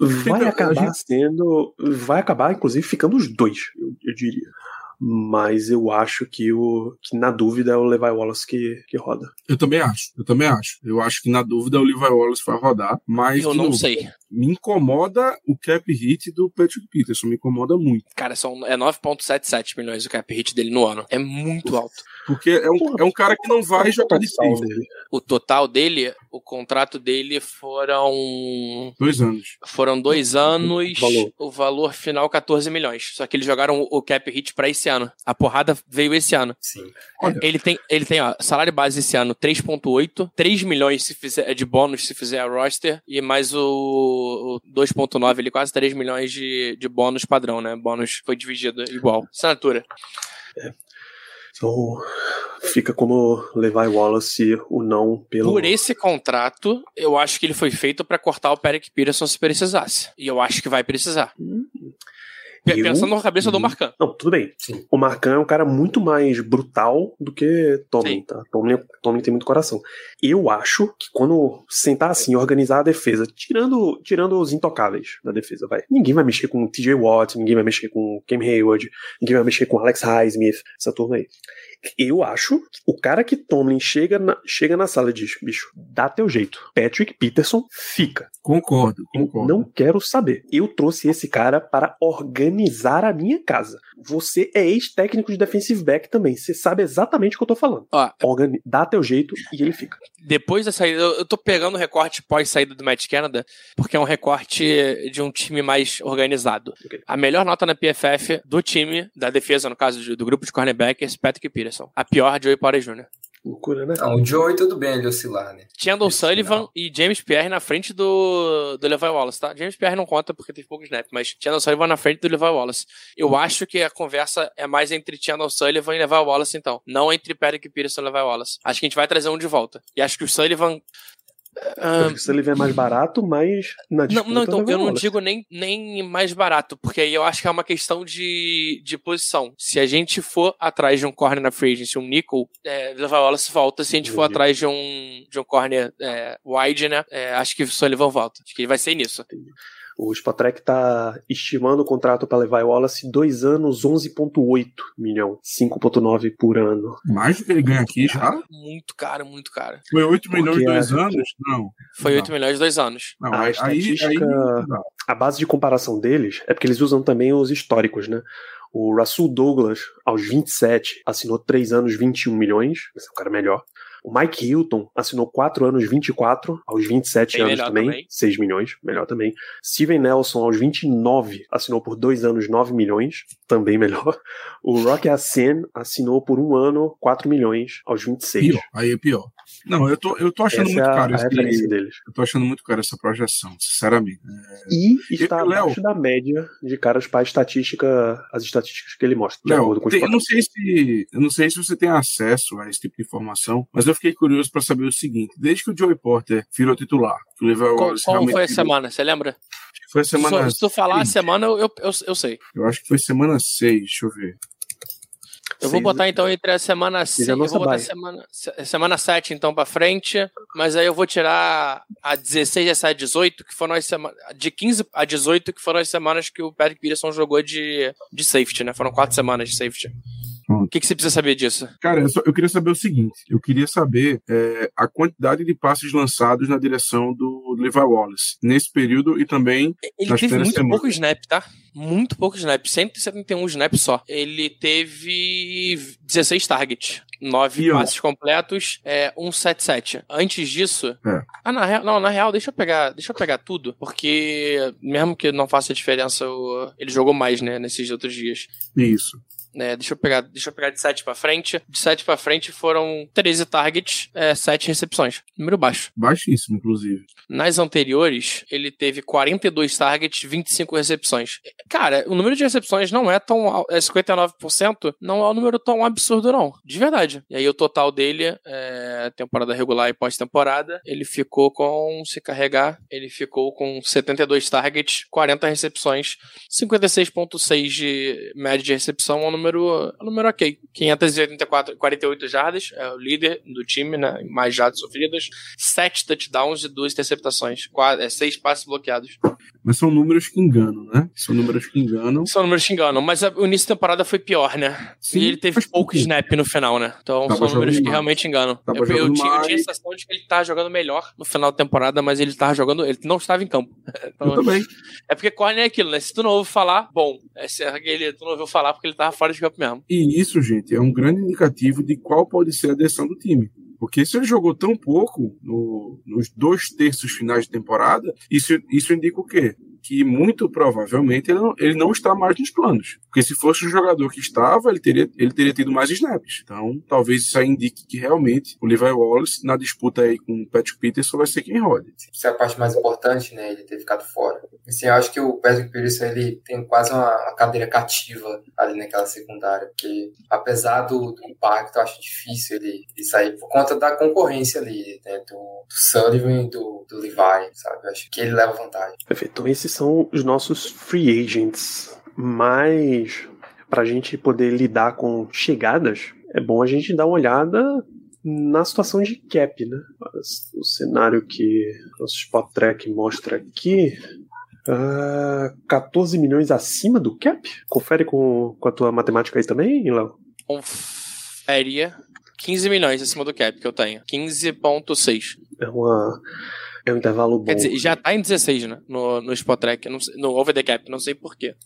S3: Vai
S5: Então,
S3: acabar sendo. Vai acabar, inclusive, ficando os dois, eu, eu diria. Mas eu acho que, o, que na dúvida é o Levi Wallace que, que roda.
S5: Eu também acho, eu também acho. Eu acho que na dúvida o Levi Wallace vai rodar, mas
S4: Eu não
S5: novo,
S4: sei.
S5: Me incomoda o cap hit do Patrick Peterson, me incomoda muito.
S4: Cara, são, é 9,77 milhões o cap hit dele no ano. É muito alto.
S5: Porque é um,
S3: Porra,
S5: é um cara que não vai jogar de
S3: Total
S5: safety.
S3: dele.
S4: O total dele, o contrato dele foram.
S5: Dois anos.
S4: Foram dois anos,
S3: Valor.
S4: o valor final 14 milhões. Só que eles jogaram o- o cap hit pra esse ano. A porrada veio esse ano.
S6: Sim.
S5: Olha.
S4: Ele tem, ele tem ó, salário base esse ano 3.8, 3 milhões se fizer, de bônus se fizer a roster, e mais o, o 2.9, ele quase 3 milhões de, de bônus padrão, né? Bônus foi dividido igual. Assinatura.
S3: Então, fica como Levi Wallace o não pelo.
S4: Por esse contrato, eu acho que ele foi feito pra cortar o Peric Peterson se precisasse. E eu acho que vai precisar.
S3: Eu-
S4: Pensando na cabeça do
S3: Hum.
S4: Marcan.
S3: Não, tudo bem.
S6: Sim.
S3: O Marcan é um cara muito mais brutal do que Tomlin,
S4: Sim.
S3: tá? Tomlin, Tomlin tem muito coração. Eu acho que quando sentar assim, organizar a defesa, tirando, tirando os intocáveis da defesa, vai. Ninguém vai mexer com TJ Watt, ninguém vai mexer com Cam Hayward, ninguém vai mexer com Alex Highsmith, essa turma aí. Eu acho que o cara que Tomlin chega na, chega na sala e diz, bicho, dá teu jeito. Patrick Peterson fica.
S5: Concordo,
S3: Eu
S5: concordo.
S3: não quero saber. Eu trouxe esse cara para organizar a minha casa. Você é ex-técnico de defensive back também. Você sabe exatamente o que eu tô falando.
S4: Ó,
S3: Organi dá teu jeito e ele fica.
S4: depois da saída, eu tô pegando o recorte pós-saída do Matt Canada, porque é um recorte de um time mais organizado.
S3: Ok.
S4: A melhor nota na PFF do time, da defesa, no caso do, grupo de cornerbacks, Patrick Peterson. A pior, Joey Porter Jr.
S3: Loucura, né?
S6: Não, o Joey tudo bem ele oscilar, né?
S4: Sullivan
S6: final.
S4: e James Pierre na frente do, do Levi Wallace, tá? James Pierre não conta porque teve pouco snap, mas Chandler Sullivan na frente do Levi Wallace. Eu acho que a conversa é mais entre Chandler Sullivan e Levi Wallace, então. Não entre Patrick Peterson e Levi Wallace. Acho que a gente vai trazer um de volta. E acho que o Sullivan. Ah,
S3: Se ele vier mais barato, mas na
S4: não,
S3: disputa
S4: não, então,
S3: leva
S4: eu não digo nem, nem mais barato, porque aí eu acho que é uma questão de, de posição. Se a gente for atrás de um corner na free agency, um nickel, é, Levi Wallace volta. Se a gente for
S3: Entendi.
S4: atrás de um, de um corner é, wide, né, é, acho que o Sullivan volta. Acho que ele vai ser nisso.
S3: O Spotrek tá estimando o contrato para Levi Wallace dois anos, 11,8 milhão. 5,9 por ano.
S5: Mais do que ele ganha aqui já?
S4: Muito caro, muito caro.
S5: Foi 8
S3: Porque
S5: milhões em dois
S3: a-
S5: anos? Não.
S4: Foi
S5: Não.
S4: 8 milhões dois anos.
S5: Não,
S3: A
S5: aí, aí,
S3: estatística-
S5: aí dá.
S3: A base de comparação deles é porque eles usam também os históricos, né? O Russell Douglas, aos 27, assinou 3 anos, 21 milhões. Esse é um cara melhor. O Mike Hilton assinou 4 anos, 24, aos 27
S4: Bem
S3: anos também,
S4: também.
S3: 6 milhões, melhor também. Steven Nelson, aos 29, assinou por 2 anos, 9 milhões, também melhor. O Rocky Asen assinou por um ano, 4 milhões, aos 26.
S5: Pior. Aí é pior. Não, eu tô, eu tô achando
S3: Essa
S5: muito
S3: é
S5: caro
S3: a
S5: esse,
S3: referência deles.
S5: Eu tô achando muito caro essa projeção, sinceramente.
S3: E está
S5: E, Léo?
S3: abaixo da média de caras para a estatística, as estatísticas que ele mostra, de acordo
S5: Léo, tem- eu não sei se eu não sei se você tem acesso a esse tipo de informação, mas eu fiquei curioso para saber o seguinte: desde que o Joey Porter virou titular, que o
S4: qual
S5: realmente
S4: foi a
S5: virou-
S4: semana? Você lembra?
S5: acho que Foi a semana.
S4: Se, se tu falar a semana, eu, eu, eu, eu sei.
S5: Eu acho que foi semana 6, deixa eu ver.
S4: Eu vou botar então entre a semana 6.
S3: é a
S4: Eu vou botar semana, se- semana 7 então pra frente. Mas aí eu vou tirar a 16, 17, 18, que foram as semanas. De 15 a 18, que foram as semanas que o Patrick Peterson jogou de, de safety, né? Foram quatro semanas de safety.
S5: Hum.
S4: O que, que você precisa saber disso?
S5: Cara, eu, só- eu queria saber o seguinte: eu queria saber é, a quantidade de passes lançados na direção do Levi Wallace nesse período e também
S4: Ele
S5: Nas
S4: teve muito
S5: semanas.
S4: pouco snap, tá? Muito pouco snap. 171 snap só. Ele teve 16 targets. 9
S5: E, ó.
S4: passes completos, é, 177. Antes disso.
S5: É.
S4: Ah, na real, não, na real, deixa eu pegar, deixa eu pegar tudo, porque mesmo que não faça diferença, ele jogou mais, né, nesses outros dias.
S5: isso.
S4: Né? deixa eu pegar, deixa eu pegar de 7 pra frente. De 7 pra frente foram 13 targets, é, 7 recepções. Número baixo.
S5: Baixíssimo, inclusive.
S4: Nas anteriores, ele teve 42 targets, 25 recepções. Cara, o número de recepções não é tão. É 59%, não é um número tão absurdo, não. De verdade. E aí, o total dele, é, temporada regular e pós-temporada, ele ficou com. Se carregar, ele ficou com 72 targets, 40 recepções, 56,6 de média de recepção, é um número, é um número ok. 584, 48 jardas, é o líder do time, né? Mais jardas sofridas, 7 touchdowns e 2 interceptações, 6 passes bloqueados.
S5: Mas são números que enganam, né? São números que enganam.
S4: São números que enganam, mas a- o início da temporada foi pior, né?
S5: Sim,
S4: e ele teve pouco
S5: sentido.
S4: snap no final, né? Então
S5: Tava
S4: são números que realmente enganam.
S5: Tava
S4: Eu, eu tinha, eu tinha a sensação de que ele tava jogando melhor no final da temporada, mas ele tava jogando. Ele não estava em campo. (laughs) Então,
S5: Eu também.
S4: é porque corne é aquilo, né? Se tu não ouve falar, bom. É, se ele, tu não ouviu falar porque ele tava fora campo mesmo.
S5: E isso, gente, é um grande indicativo de qual pode ser a direção do time. Porque se ele jogou tão pouco no- nos dois terços finais de temporada, isso, isso indica o quê? Que muito provavelmente ele não, ele não está mais nos planos. Porque se fosse um jogador que estava, ele teria, ele teria tido mais snaps. Então, talvez isso aí indique que realmente o Levi Wallace, na disputa aí com o Patrick Peterson, vai ser quem rode.
S6: Isso é a parte mais importante, né? Ele ter ficado fora. Assim, eu acho que o Patrick Peterson ele tem quase uma, uma cadeira cativa ali naquela secundária, porque apesar do, do impacto, eu acho difícil ele, ele sair por conta da concorrência ali, né? Do, do Sullivan e do, do Levi, sabe? Eu acho que ele leva vantagem.
S3: Perfeito. Então esses são os nossos free agents. Mas para a gente poder lidar com chegadas, é bom a gente dar uma olhada na situação de cap, né? O cenário que nosso Spot Track mostra aqui. ah, 14 milhões acima do cap? Confere com, com a tua matemática aí também, Léo?
S4: Confere 15 milhões acima do cap que eu tenho. 15,6.
S3: É, uma, é um intervalo bom.
S4: Quer dizer, já tá em 16, né? No, no Spot Track, não no Over the Cap, não sei porquê.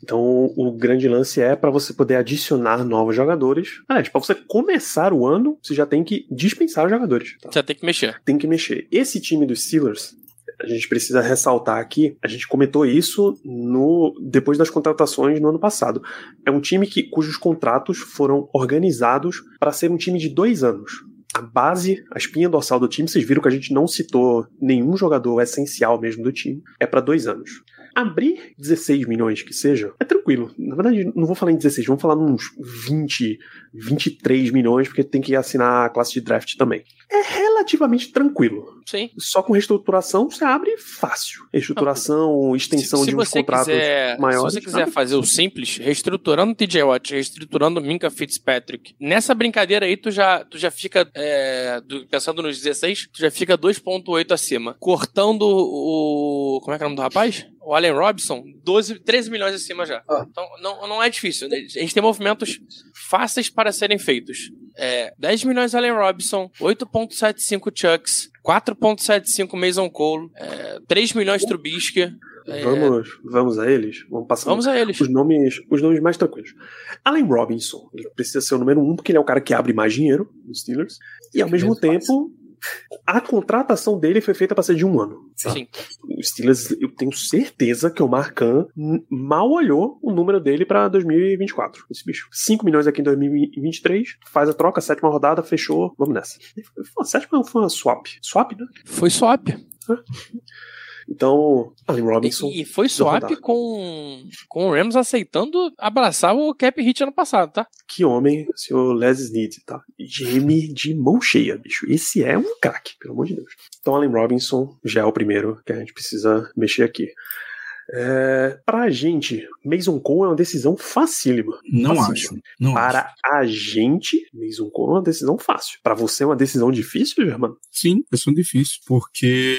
S3: Então, o grande lance é para você poder adicionar novos jogadores. Aliás, para você começar o ano, você já tem que dispensar os jogadores. tá?
S4: Você tem que mexer.
S3: Tem que mexer. Esse time dos Steelers, a gente precisa ressaltar aqui, a gente comentou isso no depois das contratações no ano passado. É um time que, cujos contratos foram organizados para ser um time de dois anos. A base, a espinha dorsal do time, vocês viram que a gente não citou nenhum jogador essencial mesmo do time, é para dois anos. Abrir 16 milhões que seja, é tranquilo. Na verdade, não vou falar em 16, vamos falar uns 20, 23 milhões, porque tem que assinar a classe de draft também. É relativamente tranquilo.
S4: Sim.
S3: Só com reestruturação você abre fácil. Reestruturação, extensão
S4: se, se
S3: de uns contratos
S4: quiser,
S3: maiores.
S4: Se você quiser
S3: abre
S4: fazer o simples, reestruturando o TJ Watt, reestruturando o Minka Fitzpatrick, nessa brincadeira aí tu já, tu já fica, é, do- pensando nos 16, tu já fica 2.8 acima. Cortando o... como é que é o nome do rapaz? O Allen Robinson, 12, 13 milhões acima já.
S6: Ah.
S4: Então não, não é difícil. A gente tem movimentos fáceis para serem feitos. É, 10 milhões Allen Robinson, 8.75 Chucks, 4.75 Mason Cole, é, 3 milhões Trubisky. É,
S3: Vamos, vamos a eles? Vamos passar
S4: vamos a eles.
S3: os nomes, os nomes mais tranquilos. Allen Robinson, ele precisa ser o número um porque ele é o cara que abre mais dinheiro nos Steelers. E ao
S6: Que
S3: mesmo
S6: menos faz.
S3: A contratação dele foi feita para ser de um ano.
S4: Sim.
S3: O Steelers, eu tenho certeza que o Marcan mal olhou o número dele para 2024. Esse bicho. 5 milhões aqui em 2023, faz a troca, sétima rodada, fechou, vamos nessa. Foi sétima foi uma swap? Swap, né?
S4: Foi swap.
S3: Então, Allen Robinson.
S4: E, e foi swap com, com o Rams aceitando abraçar o cap hit ano passado, tá?
S3: Que homem, o senhor Les Snead, tá? Geme de mão cheia, bicho. Esse é um craque, pelo amor de Deus. Então, Allen Robinson já é o primeiro que a gente precisa mexer aqui. É, pra gente, Mason Cole é uma decisão facílima.
S5: Não
S3: Facílima.
S5: acho. Não
S3: Para
S5: acho.
S3: a gente, Mason Cole é uma decisão fácil. Para você é uma decisão difícil, Germano?
S5: Sim, questão difícil, porque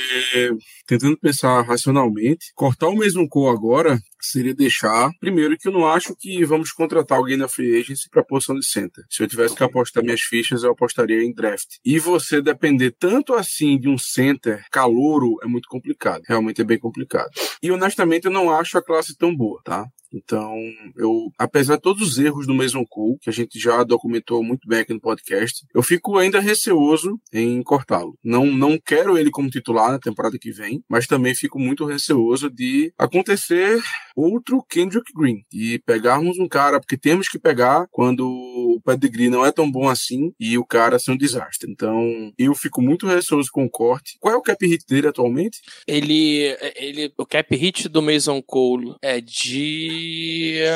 S5: tentando pensar racionalmente, cortar o mesmo cor agora seria deixar, primeiro que eu não acho que vamos contratar alguém na free agency para posição de center. Se eu tivesse que apostar minhas fichas, eu apostaria em draft. E você depender tanto assim de um center calouro é muito complicado. Realmente é bem complicado. E honestamente eu não acho a classe tão boa, tá? Então, eu, apesar de todos os erros do Mason Cole, que a gente já documentou muito bem aqui no podcast, eu fico ainda receoso em cortá-lo. Não, não quero ele como titular na temporada que vem, mas também fico muito receoso de acontecer outro Kendrick Green. E pegarmos um cara, porque temos que pegar quando o pedigree não é tão bom assim e o cara ser um desastre. Então, eu fico muito receoso com o corte. Qual é o cap hit dele atualmente?
S4: Ele, ele, o cap hit do Mason Cole é de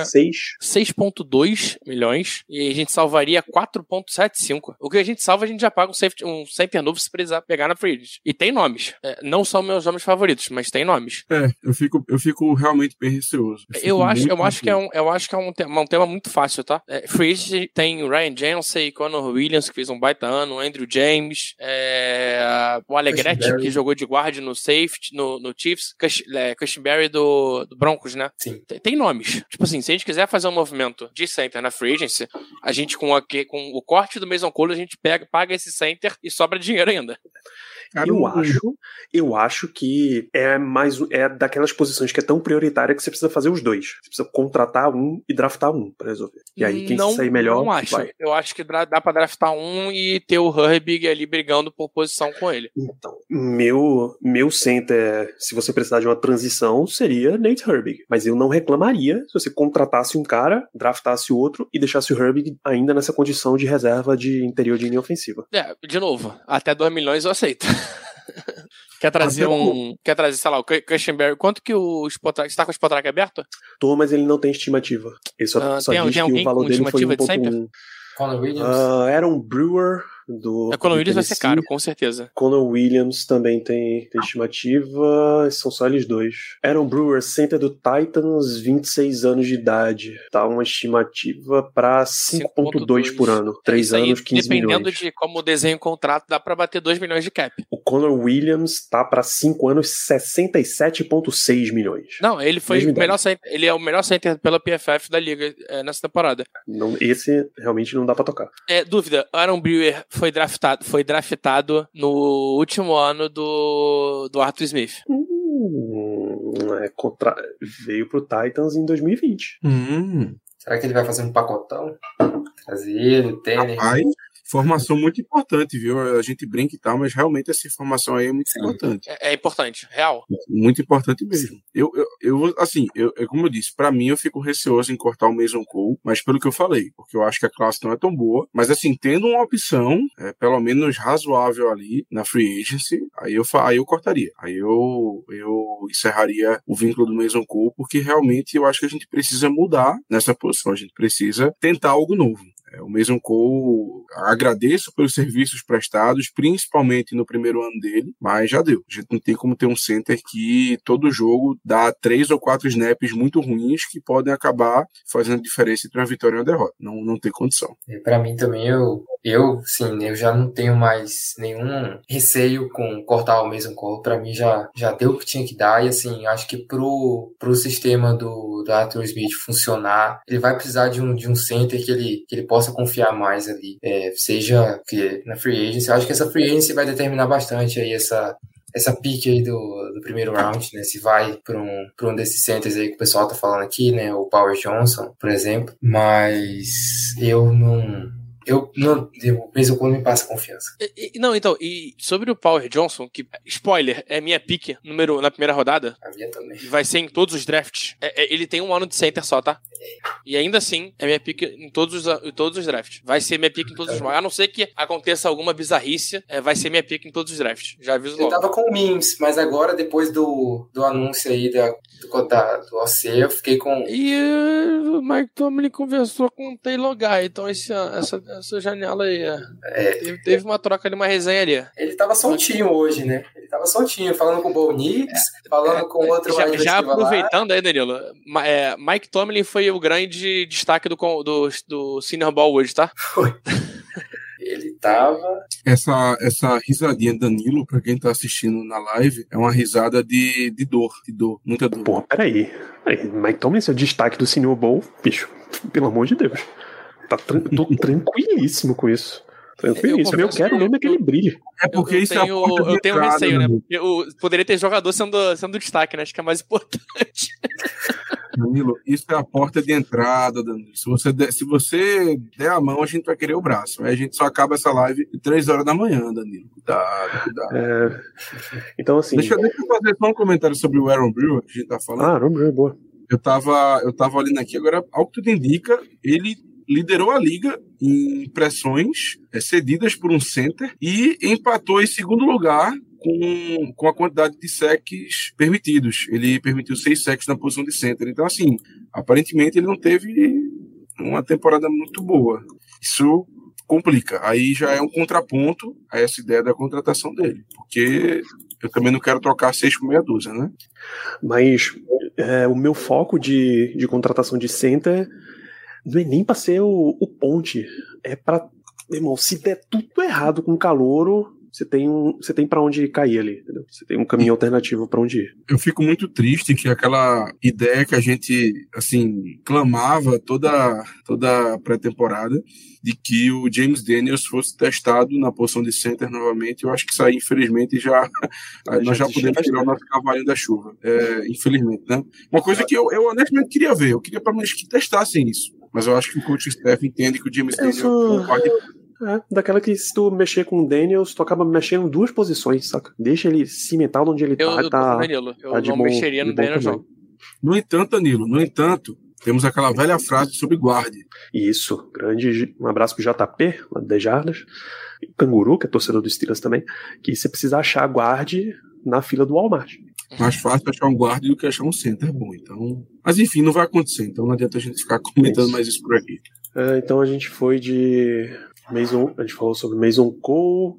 S3: 6.
S4: 6.2 milhões e a gente salvaria 4.75. O que a gente salva, a gente já paga um, safety, um center novo se precisar pegar na free agent. E tem nomes. É, não são meus nomes favoritos, mas tem nomes.
S5: É, eu fico, eu fico realmente bem receoso. fico
S4: Eu acho, eu acho que é um, eu acho que é um, tema, um tema muito fácil, tá? É, free agent tem o Ryan Jensen, Conor Williams, que fez um baita ano, o Andrew James, é, o Alegretti, que jogou de guard no safety, no, no Chiefs, Cush, é, do, do Broncos, né?
S6: Sim.
S4: Tem, tem nomes. Tipo assim, se a gente quiser fazer um movimento de center na free agency, a gente com, a, com o corte do Mason Cole, a gente pega, paga esse center e sobra dinheiro ainda.
S5: Cara,
S3: eu acho, eu acho que é mais é daquelas posições que é tão prioritária que você precisa fazer os dois. Você precisa contratar um e draftar um pra resolver. E aí quem
S4: não,
S3: sair melhor
S4: Não acho.
S3: vai.
S4: Eu acho que dá, dá pra draftar um e ter o Herbig ali brigando por posição com ele.
S3: Então, meu meu center, se você precisar de uma transição, seria Nate Herbig. Mas eu não reclamaria se você contratasse um cara, draftasse o outro e deixasse o Herbig ainda nessa condição de reserva de interior de linha ofensiva.
S4: É, de novo, até 2 milhões eu aceito. (laughs) quer trazer
S3: Até
S4: um. Quer trazer, sei lá, o Cushenberry. Quanto que o Spotrack. Você tá com o Spotrack aberto?
S3: Tô, mas ele não tem estimativa. Ele só,
S4: Ah,
S3: só
S4: tem-
S3: diz
S4: tem
S3: que o valor dele foi
S4: estimativa de center?
S3: 1.1.
S6: Conor Williams.
S3: Ah, era um Brewer do.
S4: A Conor
S3: do
S4: Williams vai ser caro, com certeza.
S3: Conor Williams também tem, tem estimativa. São só eles dois. Aaron Brewer, center do Titans, 26 anos de idade. Tá uma estimativa pra 5,2 por ano. 3
S4: Isso aí,
S3: anos, 15
S4: Dependendo
S3: milhões.
S4: de como desenha o contrato, dá pra bater 2 milhões de cap.
S3: O Conor Williams tá pra 5 anos, 67,6 milhões.
S4: Não, ele foi o melhor center, ele é o melhor center pela PFF da liga é, nessa temporada.
S3: Não, esse realmente não dá pra tocar.
S4: É, dúvida, Aaron Brewer foi draftado, foi draftado no último ano do, do Arthur Smith.
S3: Hum, é, contra... Veio pro Titans em 2020.
S5: Hum,
S6: Será que ele vai fazer um pacotão? Trazer ele, o Tanner.
S5: rapaz, informação muito importante, viu? A gente brinca e tal, mas realmente essa informação aí é muito importante.
S4: É, é importante, real.
S5: Muito importante mesmo. Eu, eu, eu assim, eu, como eu disse, pra mim eu fico receoso em cortar o Mason Cole, mas pelo que eu falei, porque eu acho que a classe não é tão boa. Mas assim, tendo uma opção, é, pelo menos razoável ali na free agency, aí eu, aí eu cortaria. Aí eu, eu encerraria o vínculo do Mason Cole, porque realmente eu acho que a gente precisa mudar nessa posição. A gente precisa tentar algo novo. É, o Mason Cole, agradeço pelos serviços prestados, principalmente no primeiro ano dele, mas já deu. A gente não tem como ter um center que todo jogo dá três ou quatro snaps muito ruins que podem acabar fazendo diferença entre uma vitória e uma derrota. Não, não tem condição.
S6: E Pra mim também, eu, eu, sim, eu já não tenho mais nenhum receio com cortar o mesmo colo. Pra mim já, já deu o que tinha que dar. E assim, acho que pro, pro sistema do, do Arthur Smith funcionar, ele vai precisar de um, de um center que ele, que ele possa confiar mais ali. É, seja que na free agency, eu acho que essa free agency vai determinar bastante aí essa, essa pique aí do, do primeiro round, né? Se vai para um, pra um desses centers aí que o pessoal tá falando aqui, né? O Power Johnson, por exemplo. Mas eu não. Eu não, o Mason Cole me passa confiança.
S4: E- e- não, então, e sobre o Power Johnson, que, spoiler, é minha pique número, na primeira rodada,
S6: A minha também.
S4: vai ser em todos os drafts. É- é- ele tem um ano de center só, tá? E ainda assim, é minha pique em todos os, em todos os drafts. Vai ser minha pique em todos os A não ser que aconteça alguma bizarrice, é, vai ser minha pique em todos os drafts. Já aviso
S6: Eu
S4: logo.
S6: tava com o Mims, mas agora, depois do, do anúncio aí da, do, da, do OC, eu fiquei com.
S4: E o Mike Tomlin conversou com o Taylor Guy, então esse, essa, essa janela aí. é,
S6: É,
S4: Teve, teve uma troca ali, uma resenha ali.
S6: ele tava soltinho hoje, né? Ele tava soltinho, falando com o Bo Nix, falando com outro
S4: Já, já
S6: receiver lá.
S4: aproveitando aí, Danilo, é, Mike Tomlin foi o grande destaque do, do, do Senior Ball hoje, tá?
S6: Ele tava.
S5: Essa, essa risadinha de Danilo, pra quem tá assistindo na live, é uma risada de, de dor, de dor, muita dor.
S3: Porra, peraí. Aí, Mike Tomlin, seu destaque do Senior Bowl, bicho, pelo amor de Deus. Tá tran tô tranquilíssimo com isso. Tranquilíssimo. Eu,
S4: confesso
S3: quero
S4: que
S3: mesmo aquele brilho.
S5: É porque
S4: eu, eu
S5: isso é a
S4: tenho,
S5: porta de
S4: eu tenho
S5: entrada,
S4: receio, né?
S5: Danilo.
S4: Eu, poderia ter jogador sendo, sendo destaque, né? Acho que é mais (laughs) importante.
S5: Danilo, isso é a porta de entrada, Danilo. Se você, der, se você der a mão, a gente vai querer o braço. Aí a gente só acaba essa live 3 horas da manhã, Danilo. Cuidado, cuidado.
S3: É, então, assim.
S5: Deixa, eu- deixa eu fazer só um comentário sobre o Aaron Brewer, que a gente tá falando.
S3: Ah, não, não, boa.
S5: Eu tava, eu tava olhando aqui agora, ao que tudo indica, ele liderou a liga em pressões é, cedidas por um center e empatou em segundo lugar com, com a quantidade de secs permitidos. Ele permitiu seis secs na posição de center. Então, assim, aparentemente ele não teve uma temporada muito boa. Isso complica. Aí já é um contraponto a essa ideia da contratação dele. Porque eu também não quero trocar seis por meia dúzia, né?
S3: Mas é, o meu foco de, de contratação de center não é nem pra ser o, o ponte. É pra. Meu irmão, se der tudo errado com o calouro, você tem, um, você tem pra onde cair ali. Entendeu? Você tem um caminho alternativo pra onde ir.
S5: eu fico muito triste que aquela ideia que a gente assim clamava toda toda a pré-temporada de que o James Daniels fosse testado na posição de center novamente, eu acho que isso aí infelizmente já (laughs)
S3: Já
S5: nós já podemos tirar o nosso cavalinho da chuva, é, infelizmente, né? Uma coisa que eu, eu honestamente queria ver, eu queria pelo menos que testassem isso, mas eu acho que o coach staff entende que o James Daniels
S3: sou-
S5: é
S3: daquela que se tu mexer com o Daniels, tu acaba mexendo em duas posições, saca? Deixa ele cimentar onde ele
S4: Eu,
S3: tá.
S4: eu
S3: tá
S4: Danilo. Eu
S3: tá
S4: não
S3: bom-
S4: mexeria no
S3: bom
S4: Daniel
S3: tamanho.
S4: João.
S5: No entanto, Danilo, no entanto, temos aquela velha frase sobre guarde.
S3: Isso, grande. Um abraço pro JP, lá de 10 Jardas. O Canguru, que é torcedor do Steelers também, que você precisa achar guarde na fila do Walmart.
S5: Mais fácil achar um guarda do que achar um center bom. Então, mas enfim, não vai acontecer. Então não adianta a gente ficar comentando
S3: Isso.
S5: mais isso por aqui.
S3: É, então a gente foi de Mason, a gente falou sobre Mason Cole,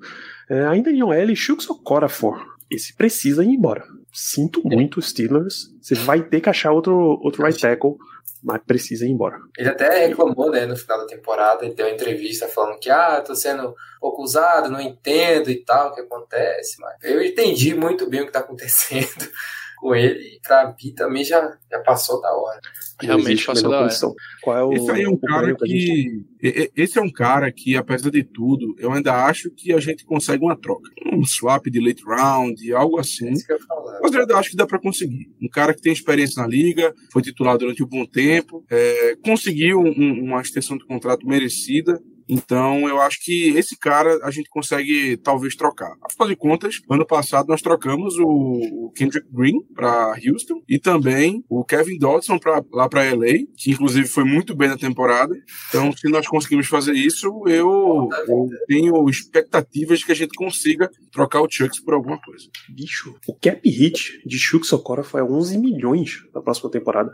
S3: é, ainda em OL, Shooks Okorafor. Esse precisa ir embora. Sinto muito, Steelers. Você vai ter que achar outro, outro right tackle, mas precisa ir embora.
S6: Ele até reclamou, né, no final da temporada, ele deu uma entrevista falando que, ah, tô sendo pouco usado, não entendo e tal, o que acontece, mas eu entendi muito bem o que tá acontecendo (laughs) com ele, e pra mim também já, já passou da hora.
S4: Realmente passou da hora.
S3: condição. Qual é o,
S5: Esse aí é um cara
S3: que gente
S5: que. e- e- Esse é um cara que, apesar de tudo, eu ainda acho que a gente consegue uma troca. Um swap de late round, algo assim.
S6: É isso que eu ia falar.
S5: Mas eu ainda acho que dá pra conseguir. Um cara que tem experiência na liga, foi titular durante um bom tempo, é, conseguiu um- um- uma extensão de contrato merecida. Então, eu acho que esse cara a gente consegue talvez trocar. Afinal de contas, ano passado nós trocamos o, o Kendrick Green para Houston e também o Kevin Dodson pra, lá para LA, que inclusive foi muito bem na temporada. Então, se nós conseguimos fazer isso, eu, eu tenho expectativas de que a gente consiga trocar o Chucks por alguma coisa.
S3: Bicho, o cap hit de Shooks Okorafor é 11 milhões na próxima temporada.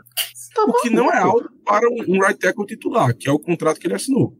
S3: Tá
S5: O que não é alto para um, um right tackle titular, que é o contrato que ele assinou.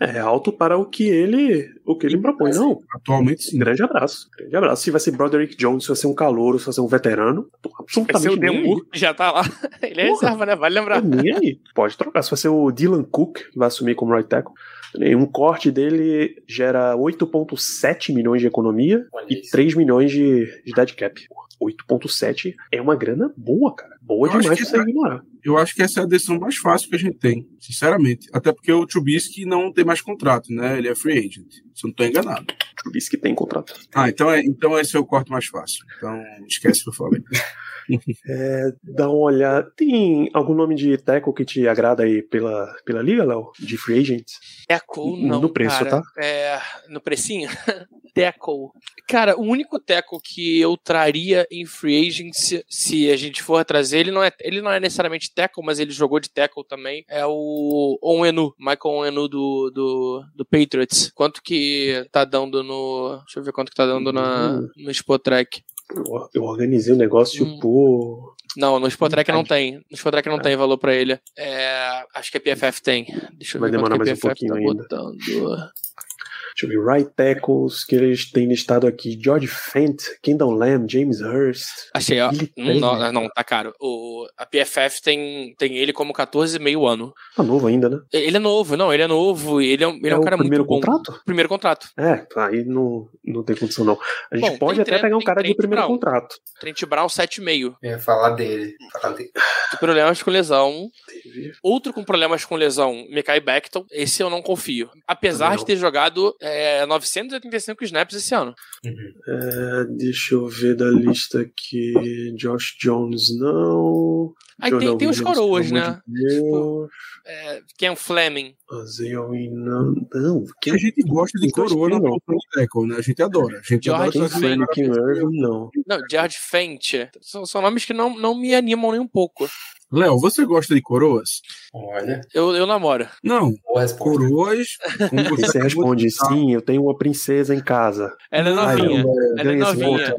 S3: É alto para o que ele, o que ele propõe. Não,
S5: Atualmente, sim.
S3: grande abraço. Grande abraço. Se vai ser Broderick Jones, se vai ser um calouro, se vai ser um veterano, tô
S4: Vai
S3: absolutamente
S4: ser o
S3: nem aí.
S4: Demur, que já tá lá. (laughs) Ele é
S3: Porra.
S4: reserva, né? Vale lembrar.
S3: Nem aí. Pode trocar. Se vai ser o Dylan Cook, que vai assumir como right tackle. Um corte dele gera 8,7 milhões de economia
S6: Olha
S3: e
S6: isso.
S3: 3 milhões de, de dead cap. 8,7 é uma grana boa, cara. Boa
S5: Eu
S3: demais pra você
S5: tá.
S3: ignorar.
S5: Eu acho que essa é a decisão mais fácil que a gente tem, sinceramente. Até porque o Trubisky não tem mais contrato, né? Ele é free agent. Se eu não estou enganado.
S3: Trubisky tem contrato.
S5: Ah, então, é, então esse é o corte mais fácil. Então esquece o que eu falei. (laughs)
S3: É, dá uma olhada. Tem algum nome de tackle que te agrada aí pela, pela liga, Léo? De free agent?
S4: Tackle, não.
S3: No preço,
S4: cara.
S3: tá?
S4: É, no precinho? (laughs) tackle. Cara, o único tackle que eu traria em free agency, se a gente for trazer, ele não é, ele não é necessariamente tackle, mas ele jogou de tackle também, é o Onwenu, Michael Onwenu do, do, do Patriots. Quanto que tá dando no... Deixa eu ver quanto que tá dando na, no Spotrack.
S3: Eu, eu organizei o negócio
S4: Hum.
S3: por.
S4: Não, no Spotrack não tem. No Spotrack não tem valor pra ele. É, acho que a PFF tem. Deixa eu
S3: Vai
S4: ver
S3: demorar mais um
S4: PFF tá
S3: pouquinho ainda.
S4: botando.
S3: Deixa eu ver. Right tackles que eles têm listado aqui: George Fent, Kendall Lamb, James Hurst.
S4: Achei, ó. Hum, não, não, tá caro. O, a PFF tem, tem ele como 14,5 ano.
S3: Tá novo ainda, né?
S4: Ele é novo, não, ele é novo. Ele é um, ele é um
S3: o
S4: cara
S3: primeiro
S4: muito bom.
S3: contrato?
S4: Primeiro contrato.
S3: É, aí não, não tem condição, não. A gente
S4: Bom,
S3: pode até
S4: Trent-
S3: pegar um cara de primeiro
S4: Brown.
S3: contrato.
S4: Trent Brown 7,5.
S6: Eu ia falar dele. Falar dele.
S4: Tem problemas com lesão.
S3: Teve.
S4: Outro com problemas com lesão, Mekai Becton. Esse eu não confio. Apesar
S3: Também
S4: de
S3: não.
S4: ter jogado é, 985 snaps esse ano.
S3: É, deixa eu ver da lista aqui. Josh Jones, não.
S4: Aí tem, tem os coroas, né?
S3: de Deus.
S4: É, Ken Fleming.
S3: Isaiah Wynn, não. Não,
S5: Que a gente gosta de coroa
S3: não.
S5: posição de tackle, né? A gente adora. A gente
S4: George
S5: adora
S3: Quem no. Irving, não.
S4: Não, George Fent. São, são nomes que não, não me animam nem um pouco.
S5: Léo, você gosta de coroas?
S6: Olha,
S4: Eu, eu namoro.
S5: Não. Coroas, como (laughs) você
S3: Você responde, sim, eu tenho uma princesa em casa.
S4: Ela é
S5: Não,
S4: novinha.
S5: Léo,
S4: Ela é
S3: ganha esse
S4: novinha.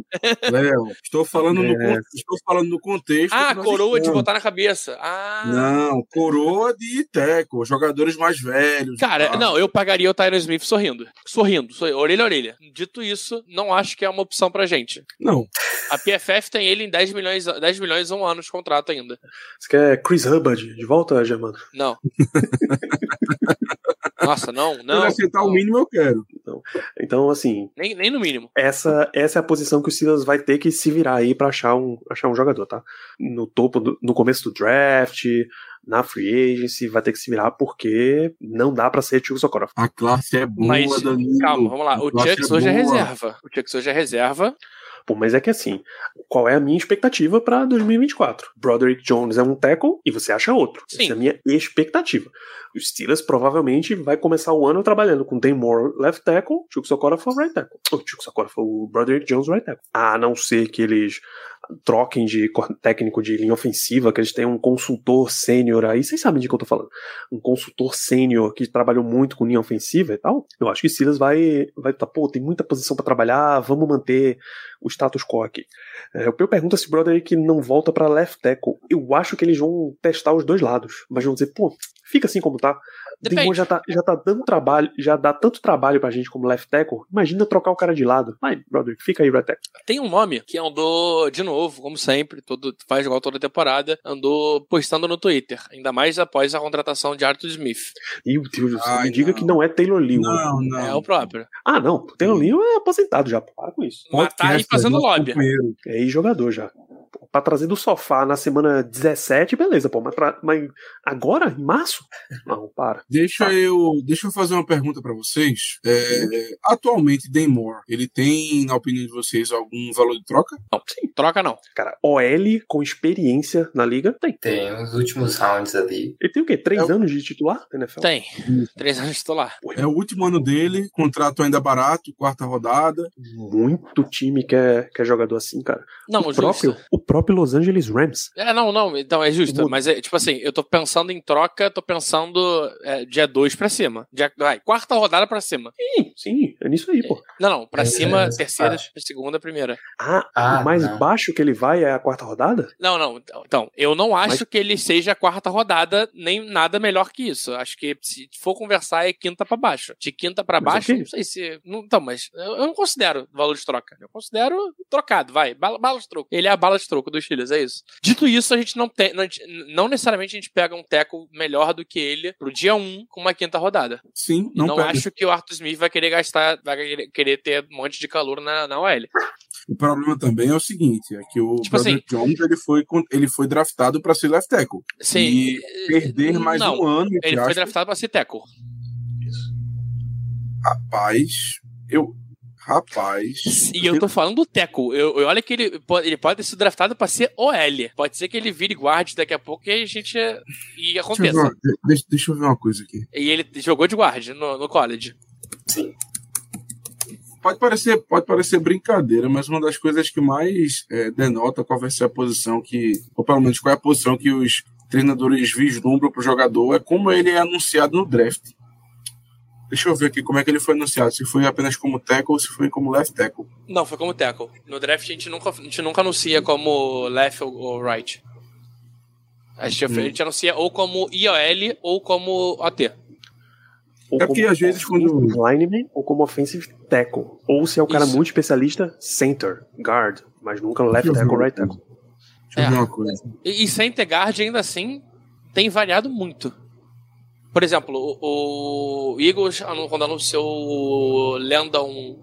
S5: Léo, estou falando, no,
S3: É.
S5: con- estou falando no contexto.
S4: Ah, coroa de botar na cabeça. Ah.
S5: Não, coroa de tackle, jogadores mais velhos.
S4: Cara,
S5: tá?
S4: não, eu pagaria o Tyron Smith sorrindo. Sorrindo, sorrindo, orelha a orelha. Dito isso, não acho que é uma opção pra gente.
S5: Não,
S4: A PFF tem ele em 10 milhões, 10 milhões um ano de contrato ainda.
S3: Você quer Chris Hubbard de volta, Germano?
S4: Não. (laughs) Nossa, não,
S5: se
S4: não.
S5: ele aceitar
S4: não.
S5: o mínimo, eu quero.
S3: Então, assim,
S4: Nem, nem no mínimo.
S3: essa, essa é a posição que o Silas vai ter que se virar aí pra achar um, achar um jogador, tá? No topo, do- no começo do draft, na free agency, vai ter que se virar porque não dá pra ser Tio Socorro.
S5: A classe é boa,
S4: Mas,
S5: Danilo.
S4: Calma, vamos lá.
S5: A
S4: O Chucks hoje é
S5: boa.
S4: reserva. O Chucks hoje é reserva.
S3: Pô, mas é que assim, qual é a minha expectativa pra 2024? Broderick Jones é um tackle e você acha outro.
S4: Sim.
S3: Essa é a minha expectativa. O Steelers provavelmente vai começar o ano trabalhando com Dan Moore left tackle, Chuck Socorro for right tackle. O Chuck Socorro for o Broderick Jones right tackle. A não ser que eles troquem de técnico de linha ofensiva, que eles tenham um consultor sênior aí, vocês sabem de que eu tô falando. Um consultor sênior que trabalhou muito com linha ofensiva e tal. Eu acho que o Steelers vai vai tá, pô, tem muita posição pra trabalhar, vamos manter o status quo aqui. É, eu pergunto se o Broderick não volta pra left tackle. Eu acho que eles vão testar os dois lados, mas vão dizer, pô, fica assim como tá.
S4: Depende.
S3: Demon já tá, já tá dando trabalho, já dá tanto trabalho pra gente como left tackle. Imagina trocar o cara de lado. Vai, Broderick, fica aí, right tackle.
S4: Tem um nome que andou, de novo, como sempre, todo, faz igual toda temporada, andou postando no Twitter. Ainda mais após a contratação de Arthur Smith.
S3: Meu Deus do céu,
S5: Ai,
S3: me diga
S5: não.
S3: que não é Taylor Liu.
S5: Não, não.
S4: É o próprio.
S3: Ah, não, Taylor Liu é aposentado já, para com isso.
S4: Mas tá aí fazendo
S5: nosso
S4: lobby.
S3: É ex-jogador já. Pô, Pra trazer do sofá na semana 17, beleza, pô, mas, pra- mas agora, em março? Não, para.
S5: Deixa
S3: Tá.
S5: eu, deixa eu fazer uma pergunta pra vocês. É, atualmente, Dan Moore, ele tem, na opinião de vocês, algum valor de troca?
S4: Não, sim, troca não.
S3: Cara, OL com experiência na liga, tem.
S6: Tem os últimos rounds ali.
S3: Ele tem o quê? Três
S5: É o-
S3: anos de titular NFL?
S4: Tem. Três anos de titular.
S5: É o último ano dele, contrato ainda barato, quarta rodada.
S3: Muito time quer, quer jogador assim, cara.
S4: Não,
S3: o,
S4: justo.
S3: próprio, o próprio Los Angeles Rams.
S4: É, não, não, então é justo. Mas é tipo assim, eu tô pensando em troca, tô pensando é, dia 2 pra cima. Dia, vai, quarta rodada pra cima.
S3: Sim, sim, é nisso aí, pô.
S4: Não, não, pra
S6: É,
S4: cima,
S6: é,
S4: terceira,
S6: acho.
S4: segunda, primeira.
S3: Ah,
S6: Ah,
S3: o mais
S6: não.
S3: baixo que ele vai é a quarta rodada?
S4: Não, não, então, então, eu não acho
S3: Mas-
S4: que ele seja a quarta rodada, nem nada melhor que isso. Acho que se for conversar é quinta pra baixo. De quinta pra baixo, não sei se. Não, então, mas eu, eu não considero valor de troca. Eu considero trocado, vai. Bala, bala de troco. Ele é a bala de troco dos Steelers, é isso. Dito isso, a gente não tem. Não, não necessariamente a gente pega um teco melhor do que ele pro dia 1 com uma quinta rodada.
S5: Sim,
S4: Não,
S5: não,
S4: acho que o Arthur Smith vai querer gastar, vai querer, ter um monte de calor na, na OL.
S5: O problema também é o seguinte, é que o
S4: Tipo
S5: Broderick Jones ele foi, ele foi draftado para ser left tackle.
S4: Sim,
S5: E perder mais
S4: não,
S5: um ano,
S4: Ele foi draftado pra ser teco.
S5: rapaz, eu Rapaz.
S4: E eu tô falando do Teco. Eu, eu olha que ele pode, ele pode ter sido draftado pra ser OL. Pode ser que ele vire guarde daqui a pouco e a gente. E
S5: Deixa eu, ver
S4: aconteça.
S5: uma, deixa, deixa eu ver uma coisa aqui.
S4: E ele jogou de guarde no, no college.
S6: Sim.
S5: Pode parecer, pode parecer brincadeira, mas uma das coisas que mais é, denota qual vai ser a posição que, ou pelo menos qual é a posição que os treinadores vislumbram para o jogador é como ele é anunciado no draft. Deixa eu ver aqui como é que ele foi anunciado, se foi apenas como tackle ou se foi como left tackle.
S4: Não, foi como tackle. No draft a gente nunca, a gente nunca anuncia como left ou, right. A gente, a gente anuncia ou como IOL ou como OT.
S3: Ou
S5: É porque, às vezes, quando-
S3: Lineman ou como offensive tackle. Ou se é o cara
S4: Isso.
S3: muito especialista, center, guard. Mas nunca left
S5: Deixa
S3: tackle,
S5: ver.
S3: right tackle.
S5: Deixa eu
S4: É.
S5: ver uma coisa.
S4: E, e center guard ainda assim tem variado muito. Por exemplo, o, o Eagles, quando anunciou o Landon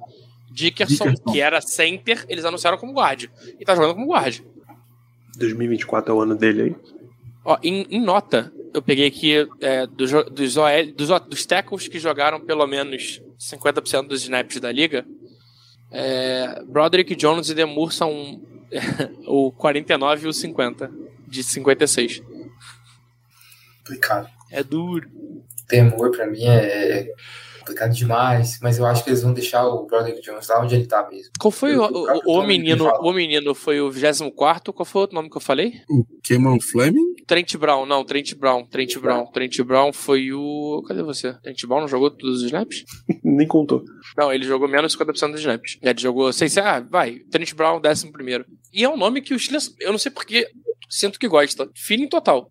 S4: Dickerson,
S5: Dickerson.
S4: que era center, eles anunciaram como guard. E tá jogando como guard.
S3: 2024 é o ano dele aí.
S4: Ó, em, em nota, eu peguei aqui é, dos, dos, OL, dos, dos tackles que jogaram pelo menos 50% dos snaps da liga. É, Broderick Jones e Demur são (laughs) o 49 e o 50, de 56.
S6: Complicado.
S4: É duro.
S6: Temor pra mim é complicado demais, mas eu acho que eles vão deixar o Broderick Jones lá onde ele tá mesmo.
S4: Qual foi
S6: Eu-
S4: o, o, o menino? O menino foi o 24 Qual foi o outro nome que eu falei?
S5: O Cameron Fleming?
S4: Trent Brown, não, Trent Brown, Trent Brown. Trent Brown foi o. Cadê você? Trent Brown não jogou todos os snaps? (laughs)
S3: Nem contou.
S4: Não, ele jogou menos de 50% dos snaps. Ele jogou 6. Ah, vai. Trent Brown, 11 primeiro. E é um nome que os Steelers. Eu não sei porque. Sinto que gosta. Feeling total.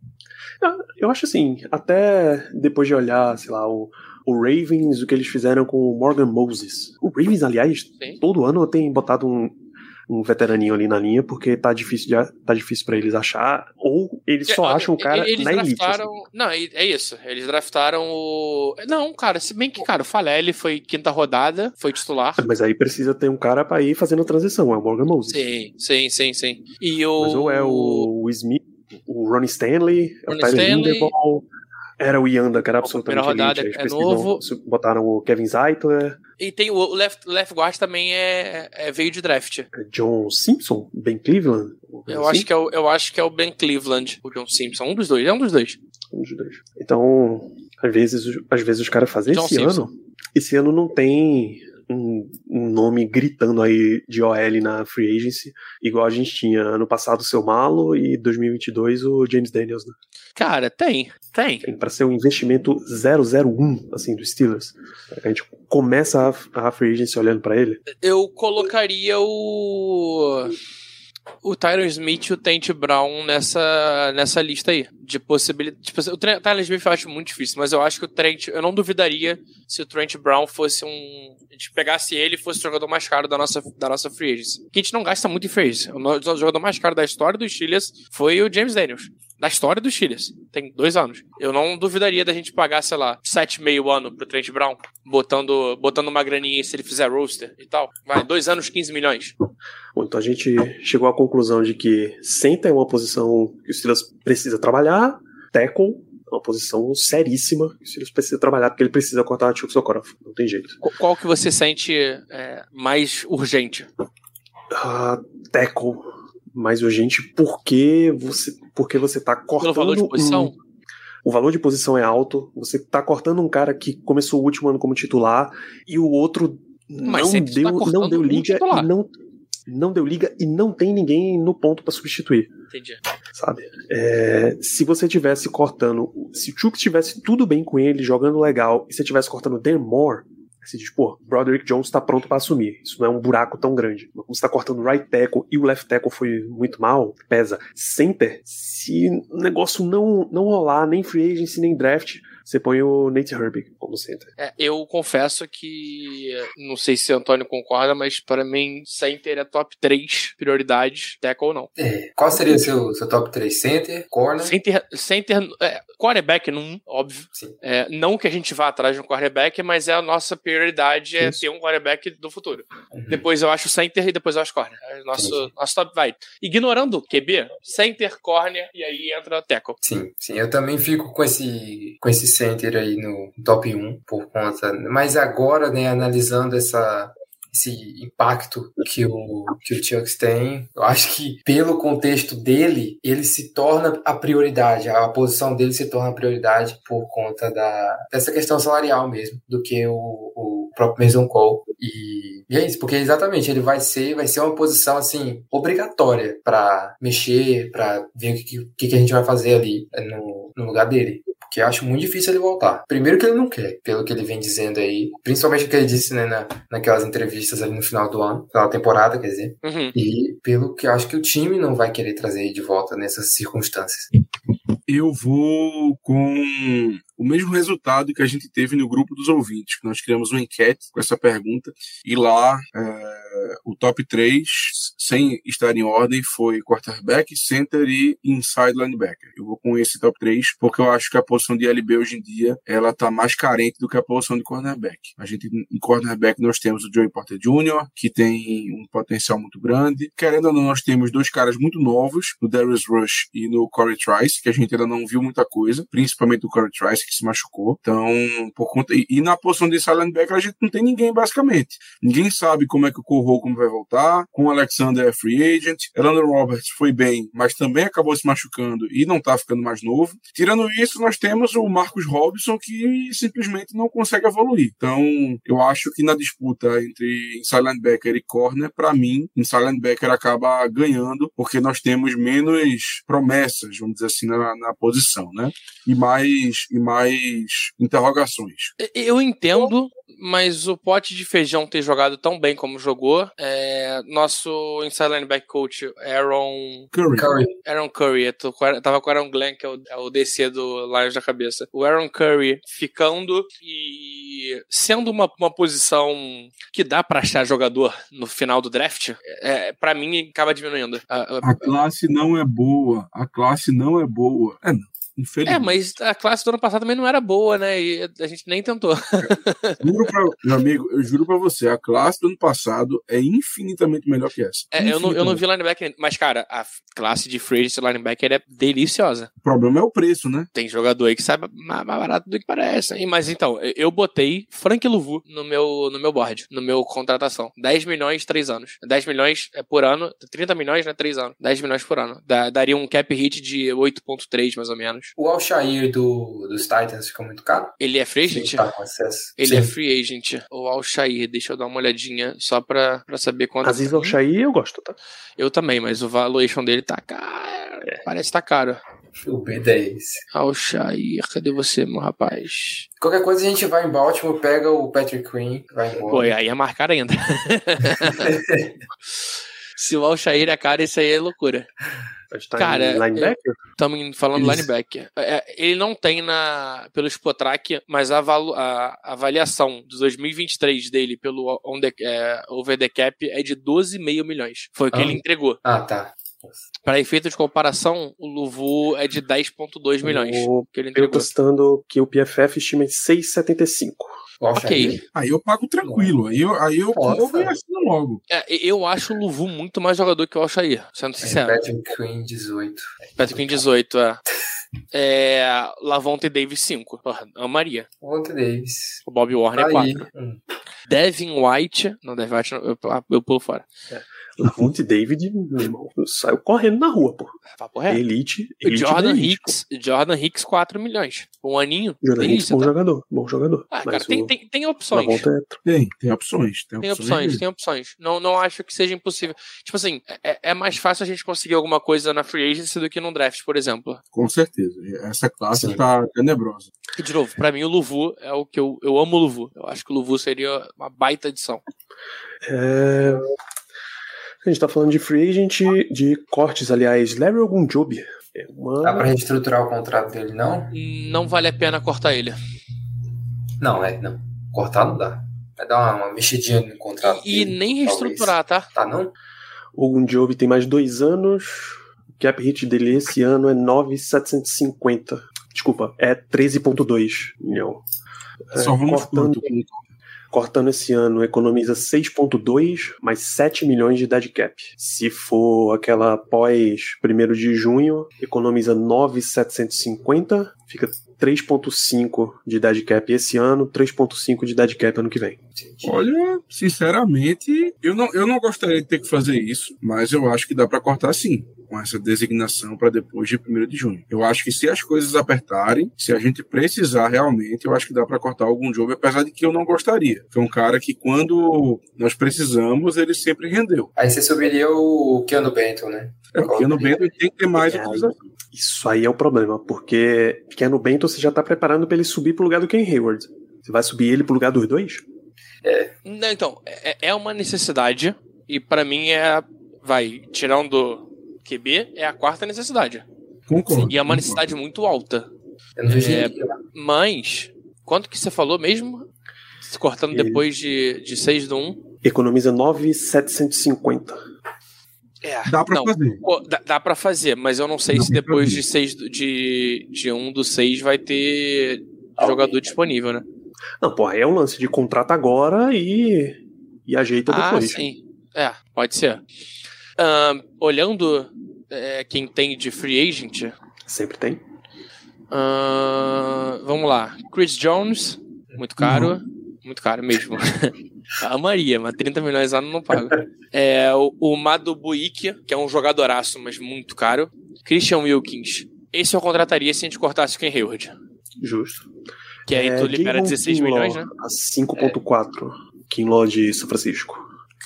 S3: Eu acho assim, até depois de olhar, sei lá, o, o Ravens, o que eles fizeram com o Morgan Moses. O Ravens, aliás,
S4: Sim.
S3: todo ano tem botado um, um veteraninho ali na linha, porque tá difícil, de, tá difícil para eles achar, ou eles só
S4: É,
S3: acham o cara
S4: eles
S3: na elite.
S4: draftaram.
S3: assim.
S4: Não, é é isso. Eles draftaram o. Não, cara, se bem que, cara, o Falelli foi quinta rodada, foi titular.
S3: Mas aí precisa ter um cara pra ir fazendo a transição, é o Morgan Moses.
S4: Sim, sim, sim, sim. E o.
S3: Mas ou é o Smith, o Ronnie Stanley, é o
S4: Ronnie
S3: Tyler
S4: Stanley.
S3: Era o Yanda, que era absolutamente
S4: rodada
S3: elite.
S4: é novo.
S3: Botaram o Kevin Zeitler,
S4: E tem o, left, left guard também é, é- veio de draft.
S3: John Simpson, Ben Cleveland.
S4: Eu acho, que é o, eu acho que é o Ben Cleveland, o John Simpson. Um dos dois, é um dos dois.
S3: Um dos dois. Então, às vezes, os- às vezes os caras fazem esse
S4: Simpson.
S3: ano. Esse ano não tem um, um nome gritando aí de OL na free agency, igual a gente tinha ano passado o seu Malo e 2022 o James Daniels, né?
S4: Cara, tem, tem.
S3: Tem para ser um investimento 001 assim do Steelers. A gente começa a, a free agency olhando para ele.
S4: Eu colocaria o. O Tyron Smith e o Tent Brown nessa, nessa lista aí. De possibilidade. Tipo, o Tra- Tyron Smith eu acho muito difícil, mas eu acho que o Trent. Eu não duvidaria se o Trent Brown fosse um. A gente pegasse ele e fosse o jogador mais caro da nossa, da nossa free agency. Que a gente não gasta muito em free agency. O jogador mais caro da história dos Steelers foi o James Daniels. Da história dos Steelers. Tem dois anos. Eu não duvidaria da gente pagar, sei lá, 7,5 ano pro Trent Brown. Botando, botando uma graninha se ele fizer roster e tal. Vai, dois anos, 15 milhões.
S3: Bom, então a gente chegou à conclusão de que center é uma posição que o Steelers precisa trabalhar, tackle é uma posição seríssima que o Steelers precisa trabalhar porque ele precisa cortar o Chuck Sokorov, não tem jeito.
S4: Qu- Qual que você sente é, mais urgente?
S3: Ah, tackle mais urgente porque você porque você tá cortando
S4: Pelo valor de posição?
S3: um- o valor de posição é alto, você tá cortando um cara que começou o último ano como titular e o outro
S4: Mas
S3: não
S4: sempre
S3: deu,
S4: tá
S3: não deu liga e não não deu liga e não tem ninguém no ponto pra substituir.
S4: Entendi.
S3: sabe? É, se você tivesse cortando, se o Chuck tivesse tudo bem com ele, jogando legal, e você tivesse cortando Dan Moore, você diz, pô, Broderick Jones tá pronto pra assumir. Isso não é um buraco tão grande. Como você tá cortando o right tackle e o left tackle foi muito mal, pesa. Center, se o negócio não, não rolar, nem free agency, nem draft, você põe o Nate Herbig como center.
S4: É, eu confesso que. Não sei se o Antônio concorda, mas para mim, center é top 3 prioridades, tackle ou não.
S6: É, qual seria seu, seu top 3? Center, corner?
S4: Center, center é, quarterback, não, óbvio. É, não que a gente vá atrás de um quarterback, mas é a nossa prioridade é
S3: Isso.
S4: ter um quarterback do futuro.
S6: Uhum.
S4: Depois eu acho center e depois eu acho corner. É nosso, nosso top vai. Ignorando o QB, center, corner e aí entra tackle.
S6: Sim, sim, eu também fico com esse, com esse center aí no top 1 por conta. Mas agora, né, analisando essa, esse impacto que o, que o Chucks tem. Eu acho que, pelo contexto dele, ele se torna a prioridade, a posição dele se torna a prioridade por conta da, dessa questão salarial mesmo, do que o, o próprio Mason Cole. E, e é isso, porque exatamente ele vai ser, vai ser uma posição assim obrigatória para mexer, para ver o que, que, que a gente vai fazer ali no, no lugar dele que eu acho muito difícil ele voltar. Primeiro que ele não quer, pelo que ele vem dizendo aí, principalmente o que ele disse né, na, naquelas entrevistas ali no final do ano, final da temporada, quer dizer,
S4: Uhum.
S6: e pelo que eu acho que o time não vai querer trazer ele de volta nessas circunstâncias.
S5: Eu vou com o mesmo resultado que a gente teve no grupo dos ouvintes, que nós criamos uma enquete com essa pergunta, e lá é, o top 3, sem estar em ordem, foi quarterback, center e inside linebacker. Eu vou com esse top 3, porque eu acho que a posição de LB hoje em dia, ela tá mais carente do que a posição de cornerback. A gente, em cornerback, nós temos o Joey Porter Jr., que tem um potencial muito grande. Querendo ou não, nós temos dois caras muito novos, no Darius Rush e no Corey Trice, que a gente ainda não viu muita coisa, principalmente o Corey Trice, que se machucou. Então, por conta. E, e na posição de linebacker, a gente não tem ninguém, basicamente. Ninguém sabe como é que o como vai voltar. Com o Alexander é free agent. Elandon Roberts foi bem, mas também acabou se machucando e não tá ficando mais novo. Tirando isso, nós temos o Marcus Robinson, que simplesmente não consegue evoluir. Então, eu acho que na disputa entre inside linebacker e corner, para mim, inside linebacker acaba ganhando, porque nós temos menos promessas, vamos dizer assim, na, na posição, né? E mais, e mais interrogações.
S4: Eu entendo, mas o pote de feijão ter jogado tão bem como jogou, é, nosso inside linebacker coach Aaron
S5: Curry.
S6: Curry.
S4: Aaron Curry, eu tô tava com o Aaron Glenn, que é o, é o DC do Lions da cabeça. O Aaron Curry ficando e sendo uma, uma posição que dá pra achar jogador no final do draft, é, para mim acaba diminuindo. A- a-
S5: A classe não é boa. A classe não é boa. É, não. Infelizmente.
S4: É, mas a classe do ano passado também não era boa, né? E a gente nem tentou.
S5: Juro pra, meu amigo, eu juro pra você, a classe do ano passado é infinitamente melhor que essa.
S4: É, eu, não, eu não vi linebacker, mas cara, a classe de free agent linebacker é deliciosa.
S5: O problema é o preço, né?
S4: Tem jogador aí que sai mais, barato do que parece. hein? Mas então, eu- botei Frank Luvu no meu, no meu board, no meu contratação. 10 milhões, 3 anos. 10 milhões é por ano, 30 milhões, né? 3 anos. 10 milhões por ano. Daria um cap hit de 8.3, mais ou menos.
S6: O Alshair do, dos Titans ficou muito caro?
S4: Ele é free
S6: Sim,
S4: agent?
S6: tá com acesso.
S4: Ele
S6: Sim.
S4: é free agent. O Alshair, deixa eu dar uma olhadinha só pra, pra saber quanto.
S3: Aziz Al-Shair eu gosto, tá?
S4: Eu também, mas o valuation dele tá caro. Parece que tá caro.
S6: O B10.
S4: Alshair, cadê você, meu rapaz?
S6: Qualquer coisa a gente vai em Baltimore, pega o Patrick Queen, vai embora.
S4: Pô, aí é marcar ainda. (laughs) (laughs) Se o Alshair é caro, isso aí é loucura.
S3: Estar
S4: Cara,
S3: em linebacker?
S4: Estamos falando
S6: Isso.
S4: linebacker. É, ele não tem na pelo Spotrack, mas a, valu- a- a avaliação de 2023 dele pelo on the, é, over the cap é de 12,5 milhões. Foi o que
S6: Ah.
S4: ele entregou.
S6: Ah, tá.
S4: Para efeito de comparação, o Luvu é de 10,2 milhões
S3: O
S4: que ele
S3: Eu
S4: entregou.
S3: testando que o PFF estima em 6,75.
S4: Ok.
S5: Aí eu pago tranquilo. Aí eu, aí eu corro e assino logo.
S4: É, eu acho o Luvu muito mais jogador que o Alshair, sendo sincero.
S6: Patrick Queen, 18.
S4: Patrick Queen 18, é. É. Lavonte Davis 5. Porra, amaria.
S6: Ontem Davis.
S4: O Bob Warner
S6: Tá aí.
S4: 4.
S6: Hum.
S4: Devin White. Não, Devin White não, eu, eu pulo fora.
S3: Lavonte David, meu irmão, saiu correndo na rua, pô.
S4: Papo reto.
S3: Elite.
S4: O
S3: elite
S4: Jordan
S3: elite,
S4: Hicks. Jordan Hicks 4 milhões. Um aninho.
S3: pô. Jordan Hicks, bom
S4: tá?
S3: jogador. Bom jogador.
S4: Ah, cara, tem,
S3: o
S4: tem, tem opções.
S3: É
S5: Tem, tem opções. Tem,
S4: Tem
S5: opções.
S4: opções, tem opções. Não, não acho que seja impossível. Tipo assim, é, é mais fácil a gente conseguir alguma coisa na free agency do que num draft, por exemplo.
S5: Com certeza. Essa classe
S6: Sim.
S5: tá tenebrosa.
S4: E de novo, pra mim o Luvu é o que eu, eu amo o Luvu. Eu acho que o Luvu seria uma baita edição.
S3: É... A gente tá falando de free agent, de cortes, aliás. Larry Ogunjobi. É uma...
S6: Dá pra reestruturar o contrato dele, não?
S4: Não vale a pena cortar ele.
S6: Não, é, não. Cortar não dá. Vai dar uma, uma mexidinha no contrato
S4: E
S6: dele,
S4: nem
S6: talvez.
S4: reestruturar, tá?
S6: Tá, não?
S3: Ogunjobi tem mais dois anos. O cap hit dele esse ano é 9,750. Desculpa, é 13,2 milhão. É,
S5: Só vamos
S3: cortando? Cortando esse ano, economiza 6,2 mais 7 milhões de dead cap. Se for aquela pós 1 de junho, economiza 9,750, fica 3,5 de dead cap esse ano, 3,5 de dead cap ano que vem.
S5: Olha, sinceramente, eu não, eu não gostaria de ter que fazer isso, mas eu acho que dá para cortar sim com essa designação para depois de 1 de junho. Eu acho que se as coisas apertarem, se a gente precisar realmente, eu acho que dá para cortar algum jogo, apesar de que eu não gostaria. Foi um cara que quando nós precisamos, ele sempre rendeu.
S6: Aí você subiria o Keanu Benton, né?
S5: É, o Keanu Benton tem que ter mais
S3: é, Isso aí é o problema, porque Keanu Benton você já tá preparando para ele subir pro lugar do Ken Hayward. Você vai subir ele pro lugar dos dois?
S4: É. Não, então, é, é uma necessidade, e para mim é. Vai, tirando QB é a quarta necessidade.
S5: Concordo.
S4: E é uma necessidade muito alta. É, mas, quanto que você falou mesmo? Cortando Ele... depois de, de 6 do 1?
S3: Economiza 9,750.
S4: É,
S5: dá pra não, fazer.
S4: Dá, dá pra fazer, mas eu não sei dá se depois de 6 de, de 1 do 6 vai ter jogador disponível, né?
S3: Não, porra, é um lance de contrato agora e, e ajeita
S4: ah,
S3: depois.
S4: Ah, sim. É, pode ser. Uh, olhando é, quem tem de free agent.
S3: Sempre tem.
S4: Uh, vamos lá. Chris Jones, muito caro. Uhum. Muito caro mesmo. (laughs) A Maria, mas 30 milhões ano não paga. (laughs) É, o, o Mado que é um jogadoraço, mas muito caro. Christian Wilkins. Esse eu contrataria se a gente cortasse o Ken Hayward.
S3: Justo.
S4: Que aí é, tu libera 16 Kinlaw, milhões, né?
S3: A 5.4. É. Kinlaw de São Francisco.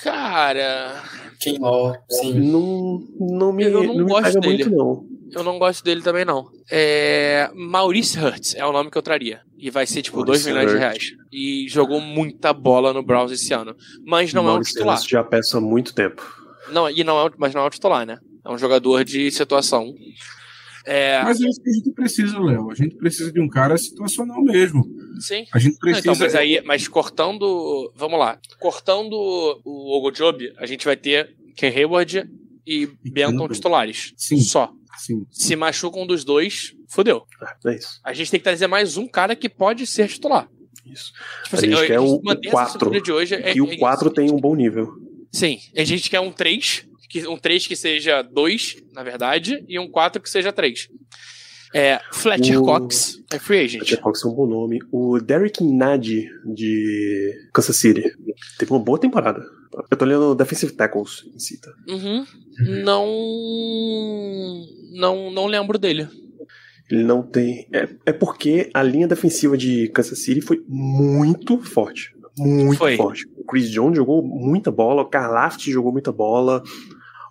S4: Cara.
S6: Kinlaw, sim.
S3: Não, não me, eu não, não gosto dele. Muito, não.
S4: Eu não gosto dele também, não. É... Maurice Hurts é o nome que eu traria. E vai ser, tipo, 2 milhões de reais. E jogou muita bola no Browns esse ano. Mas não Maurice é um titular. Hurts
S3: já peça há muito tempo.
S4: Não, e não é, mas não é um titular, né? É um jogador de situação. É...
S5: Mas é isso que a gente precisa, Léo. A gente precisa de um cara situacional mesmo.
S4: Sim.
S5: A gente precisa. Não,
S4: então, mas aí, mas cortando. Vamos lá. Cortando o Ogojob, a gente vai ter Ken Hayward e, e Benton titulares.
S5: Sim.
S4: Só.
S5: Sim.
S4: Se machuca um dos dois, fodeu.
S3: É, é isso.
S4: A gente tem que trazer mais um cara que pode ser titular.
S3: Isso. Tipo assim, a gente quer o 4.
S4: De hoje é,
S3: e o 4 é tem um bom nível.
S4: Sim. A gente quer um 3 que, um 3 que seja 2, na verdade, e um 4 que seja 3. É, Fletcher o... Cox é free agent.
S3: Fletcher Cox é um bom nome. O Derek Nadi, de Kansas City, teve uma boa temporada. Eu tô lendo Defensive Tackles em cita.
S4: Uhum. Não. Não, não lembro dele.
S3: Ele não tem. É, é porque a linha defensiva de Kansas City foi muito forte. Muito foi. forte. O Chris Jones jogou muita bola, o Karlaft jogou muita bola.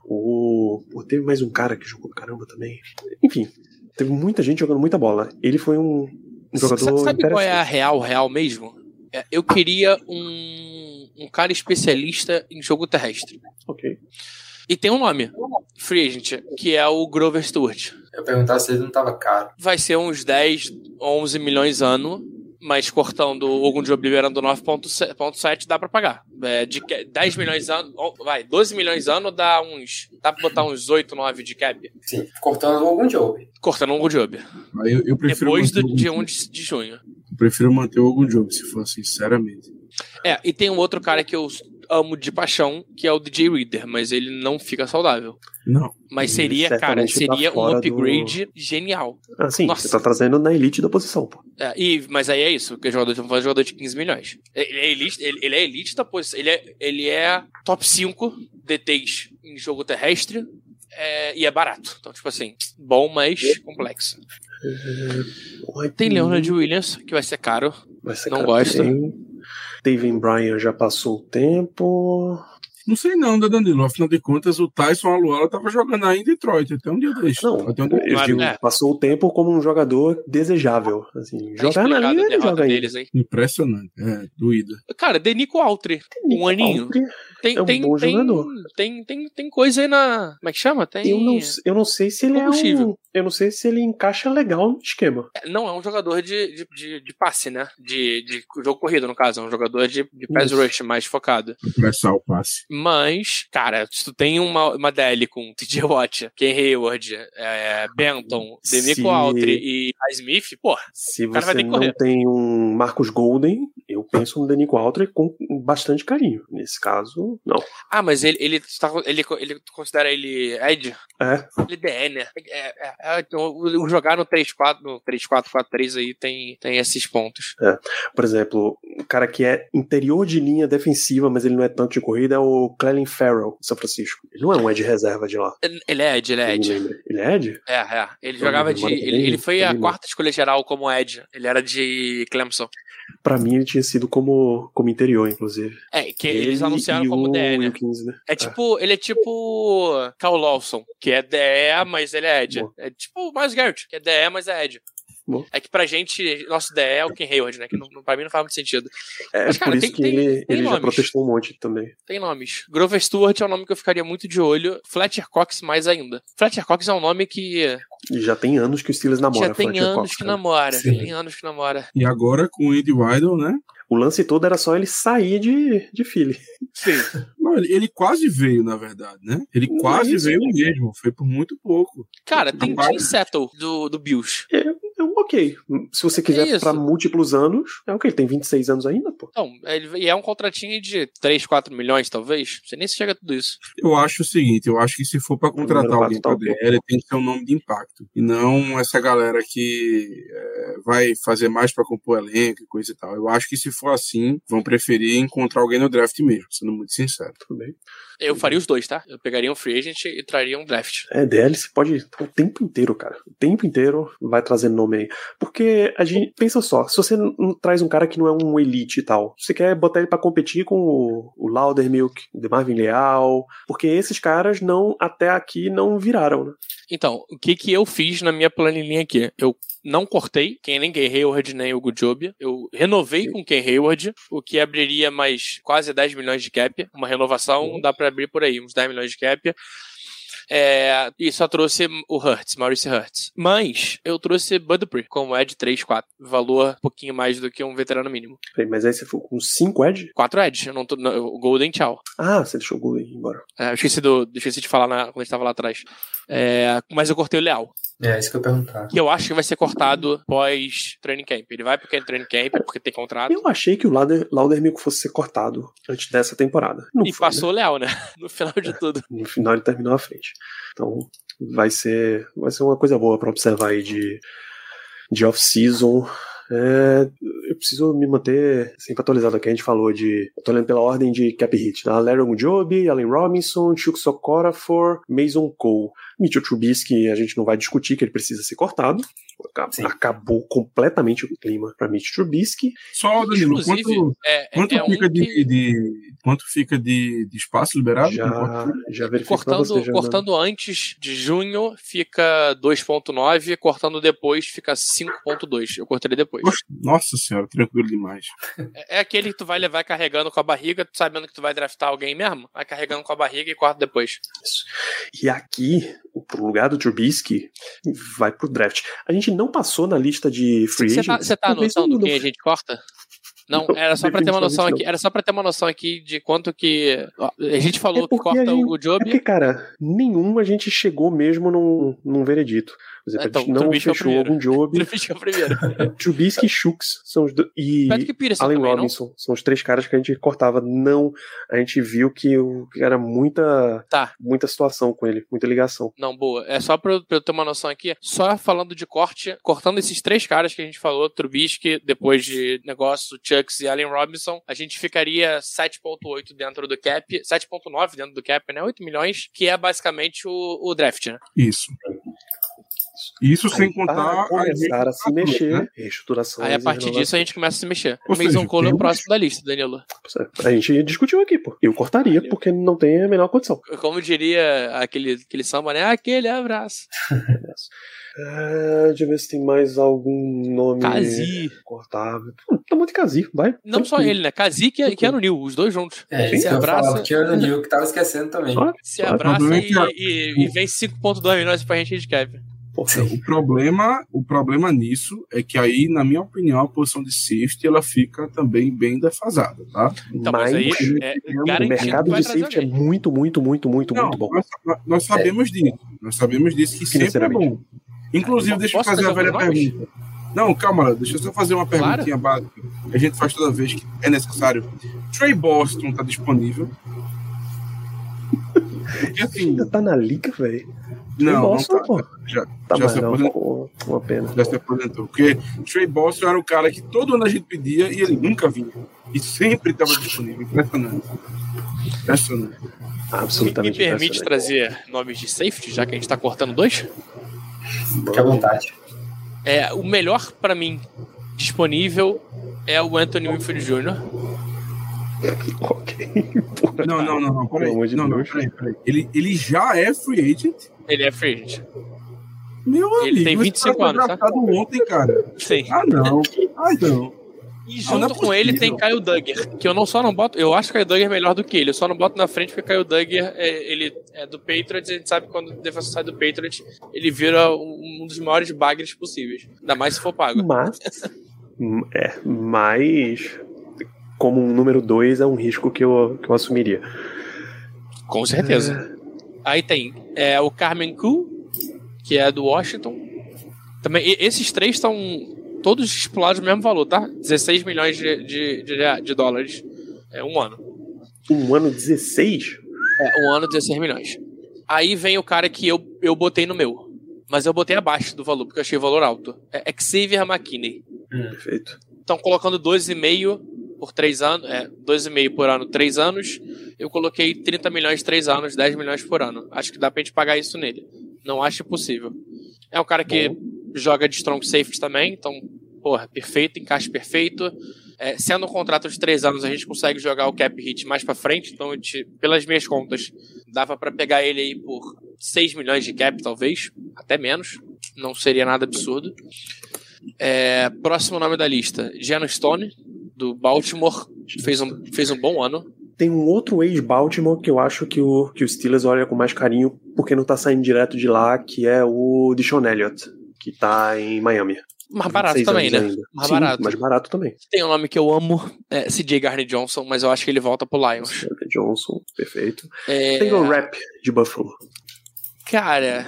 S3: O. Teve mais um cara que jogou caramba também. Enfim, teve muita gente jogando muita bola. Ele foi um, um jogador.
S4: Sabe, sabe qual é a real, real mesmo? É, eu queria um, um cara especialista em jogo terrestre.
S3: Ok.
S4: E tem um nome, free agent, que é o Grover Stewart.
S6: Eu perguntar se ele não tava caro.
S4: Vai ser uns 10, 11 milhões ano mas cortando algum job liberando 9.7 dá para pagar. É, de 10 milhões ano, vai, 12 milhões ano dá uns, dá pra botar uns 8, 9 de cap.
S6: Sim, cortando algum job.
S4: Cortando algum job.
S5: Eu, eu prefiro
S4: Depois do dia 1 de, de junho.
S5: Eu prefiro manter algum job, se for sinceramente.
S4: É, e tem um outro cara que eu amo de paixão, que é o DJ Reader, mas ele não fica saudável.
S5: Não.
S4: Mas seria, cara, tá seria tá um upgrade do... genial.
S3: Ah, sim, Nossa. você tá trazendo na elite da posição, pô.
S4: É, e, mas aí é isso, porque o jogador, estamos falando jogador de 15 milhões. Ele é elite, ele, ele é elite da posição, ele é, ele é top 5 DTs em jogo terrestre, é, e é barato. Então, tipo assim, bom, mas complexo. É, tem Leonard Williams, que vai ser caro. Vai ser não caro gosto.
S3: David Bryan já passou o tempo.
S5: Não sei não, da Danilo. Afinal de contas, o Tyson Aluala estava jogando aí em Detroit até um dia desse.
S3: Não, até um dia eu digo, é. passou o tempo como um jogador desejável. Assim, tá jogar na liga, ele joga deles,
S5: hein? Impressionante. É, doída.
S4: Cara, Denico Altri, um aninho. Tem, é um tem, bom tem, jogador. Tem, tem, tem coisa aí na. Como é que chama? Tem.
S3: Eu não, eu não sei se ele é um, Eu não sei se ele encaixa legal no esquema.
S4: É, não, é um jogador de, de, de, de, passe, né? De, de jogo corrido, no caso. É um jogador de, de pass rush mais focado.
S5: Começar o passe.
S4: Mas, cara, se tu tem uma, uma DL com TJ Watt, Ken Hayward, é, Benton, Demico se... Altri e a Smith, porra.
S3: Se você não tem um Marcos Golden, eu penso no Danico Alter com bastante carinho. Nesse caso, não.
S4: Ah, mas ele, ele, tá, ele, ele considera ele Ed?
S3: É.
S4: Ele DN, né? É, é, é, o, o jogar no 3-4, no 3-4-4-3 aí tem, tem esses pontos.
S3: É. Por exemplo, o cara que é interior de linha defensiva, mas ele não é tanto de corrida, é o Clelin Farrell, de São Francisco. Ele não é um Ed reserva de lá.
S4: Ele é Ed, ele é Ed.
S3: Ele é Ed?
S4: É, é. Ele eu jogava de. Ele, ele foi a quarta escolha geral como Ed. Ele era de Clemson.
S3: Pra mim, ele tinha sido como, como interior, inclusive.
S4: É, que ele eles anunciaram como DE, né? 15, né? É tipo, é. ele é tipo Cal Lawson, que é DE, mas ele é Ed. Boa. É tipo o Miles Garrett, que é DE, mas é Ed. Bom. É que pra gente, nosso DE é o Ken Hayward, né? Que não, pra mim não faz muito sentido.
S3: É, Mas, cara, por isso tem, que tem, ele, tem ele já protestou um monte também.
S4: Tem nomes. Grover Stewart é um nome que eu ficaria muito de olho. Fletcher Cox mais ainda. Fletcher Cox é um nome que...
S3: Já tem anos que o Steelers namora.
S4: Já tem
S3: Fletcher
S4: anos
S3: Cox,
S4: que namora. Sim. Tem anos que namora.
S5: E agora com o Andy Weidel, né?
S3: O lance todo era só ele sair de, de Philly.
S5: Sim. (laughs) Não, ele, ele, quase veio, na verdade, né? Ele não quase é veio mesmo. Foi por muito pouco.
S4: Cara, tem Tim Settle do, do Bills.
S3: É, é ok. Se você quiser é para múltiplos anos, é ok. Ele tem 26 anos ainda, pô.
S4: Não, ele, é um contratinho de 3, 4 milhões, talvez. Você nem se chega a tudo isso.
S5: Eu acho o seguinte: eu acho que se for para contratar alguém pra DL, tem que ter um nome de impacto. E não essa galera que é, vai fazer mais para compor elenco e coisa e tal. Eu acho que se for assim, vão preferir encontrar alguém no draft mesmo, sendo muito sincero.
S3: Tudo bem.
S4: Eu faria os dois, tá? Eu pegaria um free agent e traria um draft.
S3: É, DL você pode o tempo inteiro, cara. O tempo inteiro vai trazendo nome aí. Porque a gente, pensa só, se você traz um cara que não é um elite e tal, você quer botar ele para competir com o, o Laudermilk, o Demarvin Leal, porque esses caras não, até aqui, não viraram, né?
S4: Então, o que que eu fiz na minha planilhinha aqui? Eu não cortei quem nem Ken Hayward nem o Job. Eu renovei com Ken Hayward, o que abriria mais quase 10 milhões de cap. Uma renovação dá para abrir por aí, uns 10 milhões de cap. É, e só trouxe o Hurts, Maurice Hurts. Mas eu trouxe Budbury como Ed 3, 4. Valor um pouquinho mais do que um veterano mínimo.
S3: Mas aí você foi com 5 Ed?
S4: 4 Ed. Eu não tô. o Golden, tchau.
S3: Ah, você deixou o Golden embora.
S4: É, eu esqueci, do, esqueci de falar na, quando a gente tava lá atrás. É, mas eu cortei o Leal.
S6: É, isso que eu ia perguntar.
S4: Eu acho que vai ser cortado pós training camp. Ele vai porque é training camp, porque tem contrato.
S3: Eu achei que o Lauder, Laudermilk fosse ser cortado antes dessa temporada. Não
S4: e
S3: foi,
S4: passou
S3: né?
S4: o Léo, né? (laughs) No final de tudo. (laughs)
S3: no final ele terminou à frente. Então vai ser, vai ser uma coisa boa para observar aí de, de off-season. É, eu preciso me manter sempre atualizado aqui. A gente falou de. Eu tô lendo pela ordem de cap hit. Tá? Larry Mujobi, Allen Robinson, Chuck Sokorafor, Mason Cole. Mitchell Trubisky a gente não vai discutir que ele precisa ser cortado. Sim. Acabou completamente o clima para Mitch Trubisky.
S5: Só, Danilo, quanto, é, quanto, é fica um de, que... de, quanto fica de, de espaço liberado?
S3: Já, já
S4: cortando, cortando antes de junho fica 2.9, cortando depois fica 5.2. Eu cortei depois.
S5: Nossa senhora, tranquilo demais.
S4: É, é, aquele que tu vai levar carregando com a barriga, sabendo que tu vai draftar alguém mesmo, vai carregando com a barriga e corta depois.
S3: Isso. E aqui, pro lugar do Trubisky, vai pro draft. A gente não passou na lista de free
S4: Você tá, você tá anotando quem a gente corta? Não, era só para ter uma noção aqui. Era só para ter uma noção aqui de quanto que a gente falou é que corta gente, o job.
S3: É porque, cara, nenhum a gente chegou mesmo num, num veredito. Por exemplo, então, a gente não fechou algum job. (laughs)
S4: Trubisky é o primeiro. (laughs)
S3: Trubisky e Shooks são os do... e Allen Robinson não? são os três caras que a gente cortava. Não, a gente viu que era muita
S4: tá.
S3: muita situação com ele, muita ligação.
S4: Não, boa. É só pra, pra eu ter uma noção aqui. Só falando de corte, cortando esses três caras que a gente falou, Trubisky, depois de negócio, Chucks e Allen Robinson, a gente ficaria 7.8 dentro do cap, 7.9 dentro do cap, né? 8 milhões, que é basicamente o, o draft, né?
S5: Isso. Isso Aí, sem contar.
S3: começar a, a se mexer, né? reestruturação.
S4: Aí a partir disso a gente começa a se mexer. Ou o Mason Cole é o próximo da lista, Danilo.
S3: A gente discutiu aqui, pô. Eu cortaria, porque não tem a menor condição.
S4: Como diria aquele, aquele samba, né? Aquele abraço. (laughs)
S3: Uh, deixa eu ver se tem mais algum nome
S4: Kazi.
S3: cortável. Tá muito de Kazi, vai.
S4: Não só ele, né? Kazi que é Keanu Neal, os dois juntos.
S6: É, se abraça. Keanu Neal, que tava esquecendo também.
S4: se abraça e, e, e vem 5.2 milhões pra gente de cap.
S5: O problema, o problema nisso é que aí, na minha opinião, a posição de safety ela fica também bem defasada, tá?
S4: Então, mas, mas aí é,
S3: o mercado de safety é muito, muito, muito, muito, Não, muito bom.
S5: Nós, nós sabemos é. disso. Nós sabemos disso que sempre é bom. Inclusive, deixa eu fazer a velha pergunta. Não, calma, deixa eu só fazer uma
S4: Claro.
S5: perguntinha básica. A gente faz toda vez que é necessário. Trey Boston tá disponível? (laughs) Porque assim,
S3: Ainda tá na liga, velho.
S5: Não, não
S3: Boston,
S5: tá. Já,
S3: Tá
S5: já
S3: mais
S5: se aposentou.
S3: uma pena.
S5: Já se aposentou. Porque Trey Boston era o cara que todo ano a gente pedia e ele nunca vinha. E sempre estava disponível. Impressionante. Impressionante.
S4: Me, me
S3: Absolutamente
S4: permite trazer nomes de safety, já que a gente tá cortando dois?
S6: Fique à vontade.
S4: É, o melhor pra mim disponível é o Anthony Winfield Jr.
S3: Ok. Porra.
S5: Não, não, não, não. Peraí.
S3: Pelo
S5: não, não,
S3: Deus.
S5: peraí, peraí. Ele, ele já é free agent?
S4: Ele é free agent.
S5: Meu
S4: Ele
S5: amigo.
S4: tem
S5: esse
S4: 25
S5: cara foi
S4: anos, tá?
S5: ontem, cara.
S4: Sim.
S5: Ah, não. Ah, não.
S4: E
S5: não
S4: junto
S5: é
S4: com ele tem Kyle Duggar, que eu não só não boto. Eu acho que Kyle Duggar é melhor do que ele. Eu só não boto na frente porque Kyle Duggar é, ele é do Patriots. A gente sabe que quando o defensor sai do Patriots, ele vira um, um dos maiores bagres possíveis. Ainda mais se for pago.
S3: Mas. (laughs) É, mas. Como um número 2 é um risco que eu, que eu assumiria.
S4: Com certeza. Aí tem é, o Carmen Ku, que é do Washington. Também, esses três estão todos estipulados no mesmo valor, tá? 16 milhões de, de, de, de dólares. É um ano.
S3: Um ano 16?
S4: É, um ano, 16 milhões. Aí vem o cara que eu, eu botei no meu. Mas eu botei abaixo do valor, porque eu achei o valor alto. É Xavier McKinney.
S3: Perfeito.
S4: Estão colocando 12,5 por 3 anos. É, 12,5 por ano, 3 anos. Eu coloquei 30 milhões, 3 anos, 10 milhões por ano. Acho que dá pra gente pagar isso nele. Não acho possível. É um cara que joga de strong safety também, então, porra, perfeito, encaixe perfeito. É, sendo um contrato de 3 anos, a gente consegue jogar o cap hit mais pra frente, então, gente, pelas minhas contas, dava pra pegar ele aí por 6 milhões de cap, talvez, até menos. Não seria nada absurdo. É, próximo nome da lista, Geno Stone, do Baltimore, fez um, fez um bom ano.
S3: Tem um outro ex-Baltimore que eu acho que o, que o Steelers olha com mais carinho porque não tá saindo direto de lá, que é o Deshaun Elliott, que tá em Miami.
S4: Mais barato
S3: 26
S4: também, né?
S3: ainda.
S4: Mais
S3: Sim,
S4: barato.
S3: mais barato também.
S4: Tem um nome que eu amo, é CJ Garner Johnson, mas eu acho que ele volta pro Lions.
S3: Johnson, perfeito.
S4: É,
S3: Taylor Rapp, de Buffalo.
S4: cara,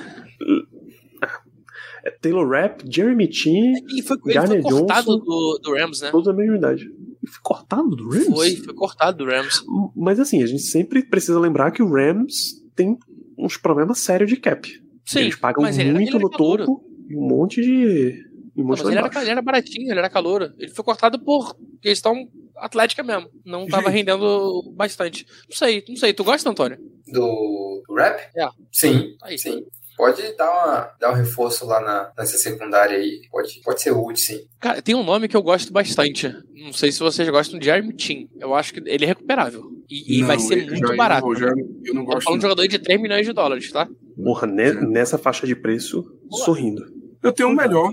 S3: É Taylor Rapp, Jeremy Chin,
S4: e foi, ele foi cortado
S3: Johnson.
S4: do, do Rams, né?
S3: todos da mesma idade. Foi cortado do Rams?
S4: Foi, foi cortado do Rams.
S3: Mas assim, a gente sempre precisa lembrar que o Rams tem uns problemas sérios de cap.
S4: Sim,
S3: Eles pagam
S4: mas ele,
S3: muito
S4: ele
S3: no topo e um monte de. E um
S4: Não,
S3: monte
S4: mas
S3: lá
S4: ele era, ele era baratinho, ele era calouro. Ele foi cortado por questão atlética mesmo. Não tava
S5: Gente.
S4: rendendo bastante. Não sei, não sei. Tu gosta, Antônio?
S6: Do rap?
S4: É.
S6: Sim,
S4: Aí.
S6: sim. Pode dar, uma, dar um reforço lá na, nessa secundária aí. Pode, pode ser útil, sim.
S4: Cara, tem um nome que eu gosto bastante. Não sei se vocês gostam de Jeremy Chin. Eu acho que ele é recuperável. E, e
S5: Não,
S4: vai ser
S5: eu
S4: muito
S5: já-
S4: barato.
S5: Eu, já, eu não gosto.
S4: falando de um jogador de 3 milhões de dólares, tá?
S3: Porra, ne- nessa faixa de preço, sorrindo.
S5: Eu tenho um melhor.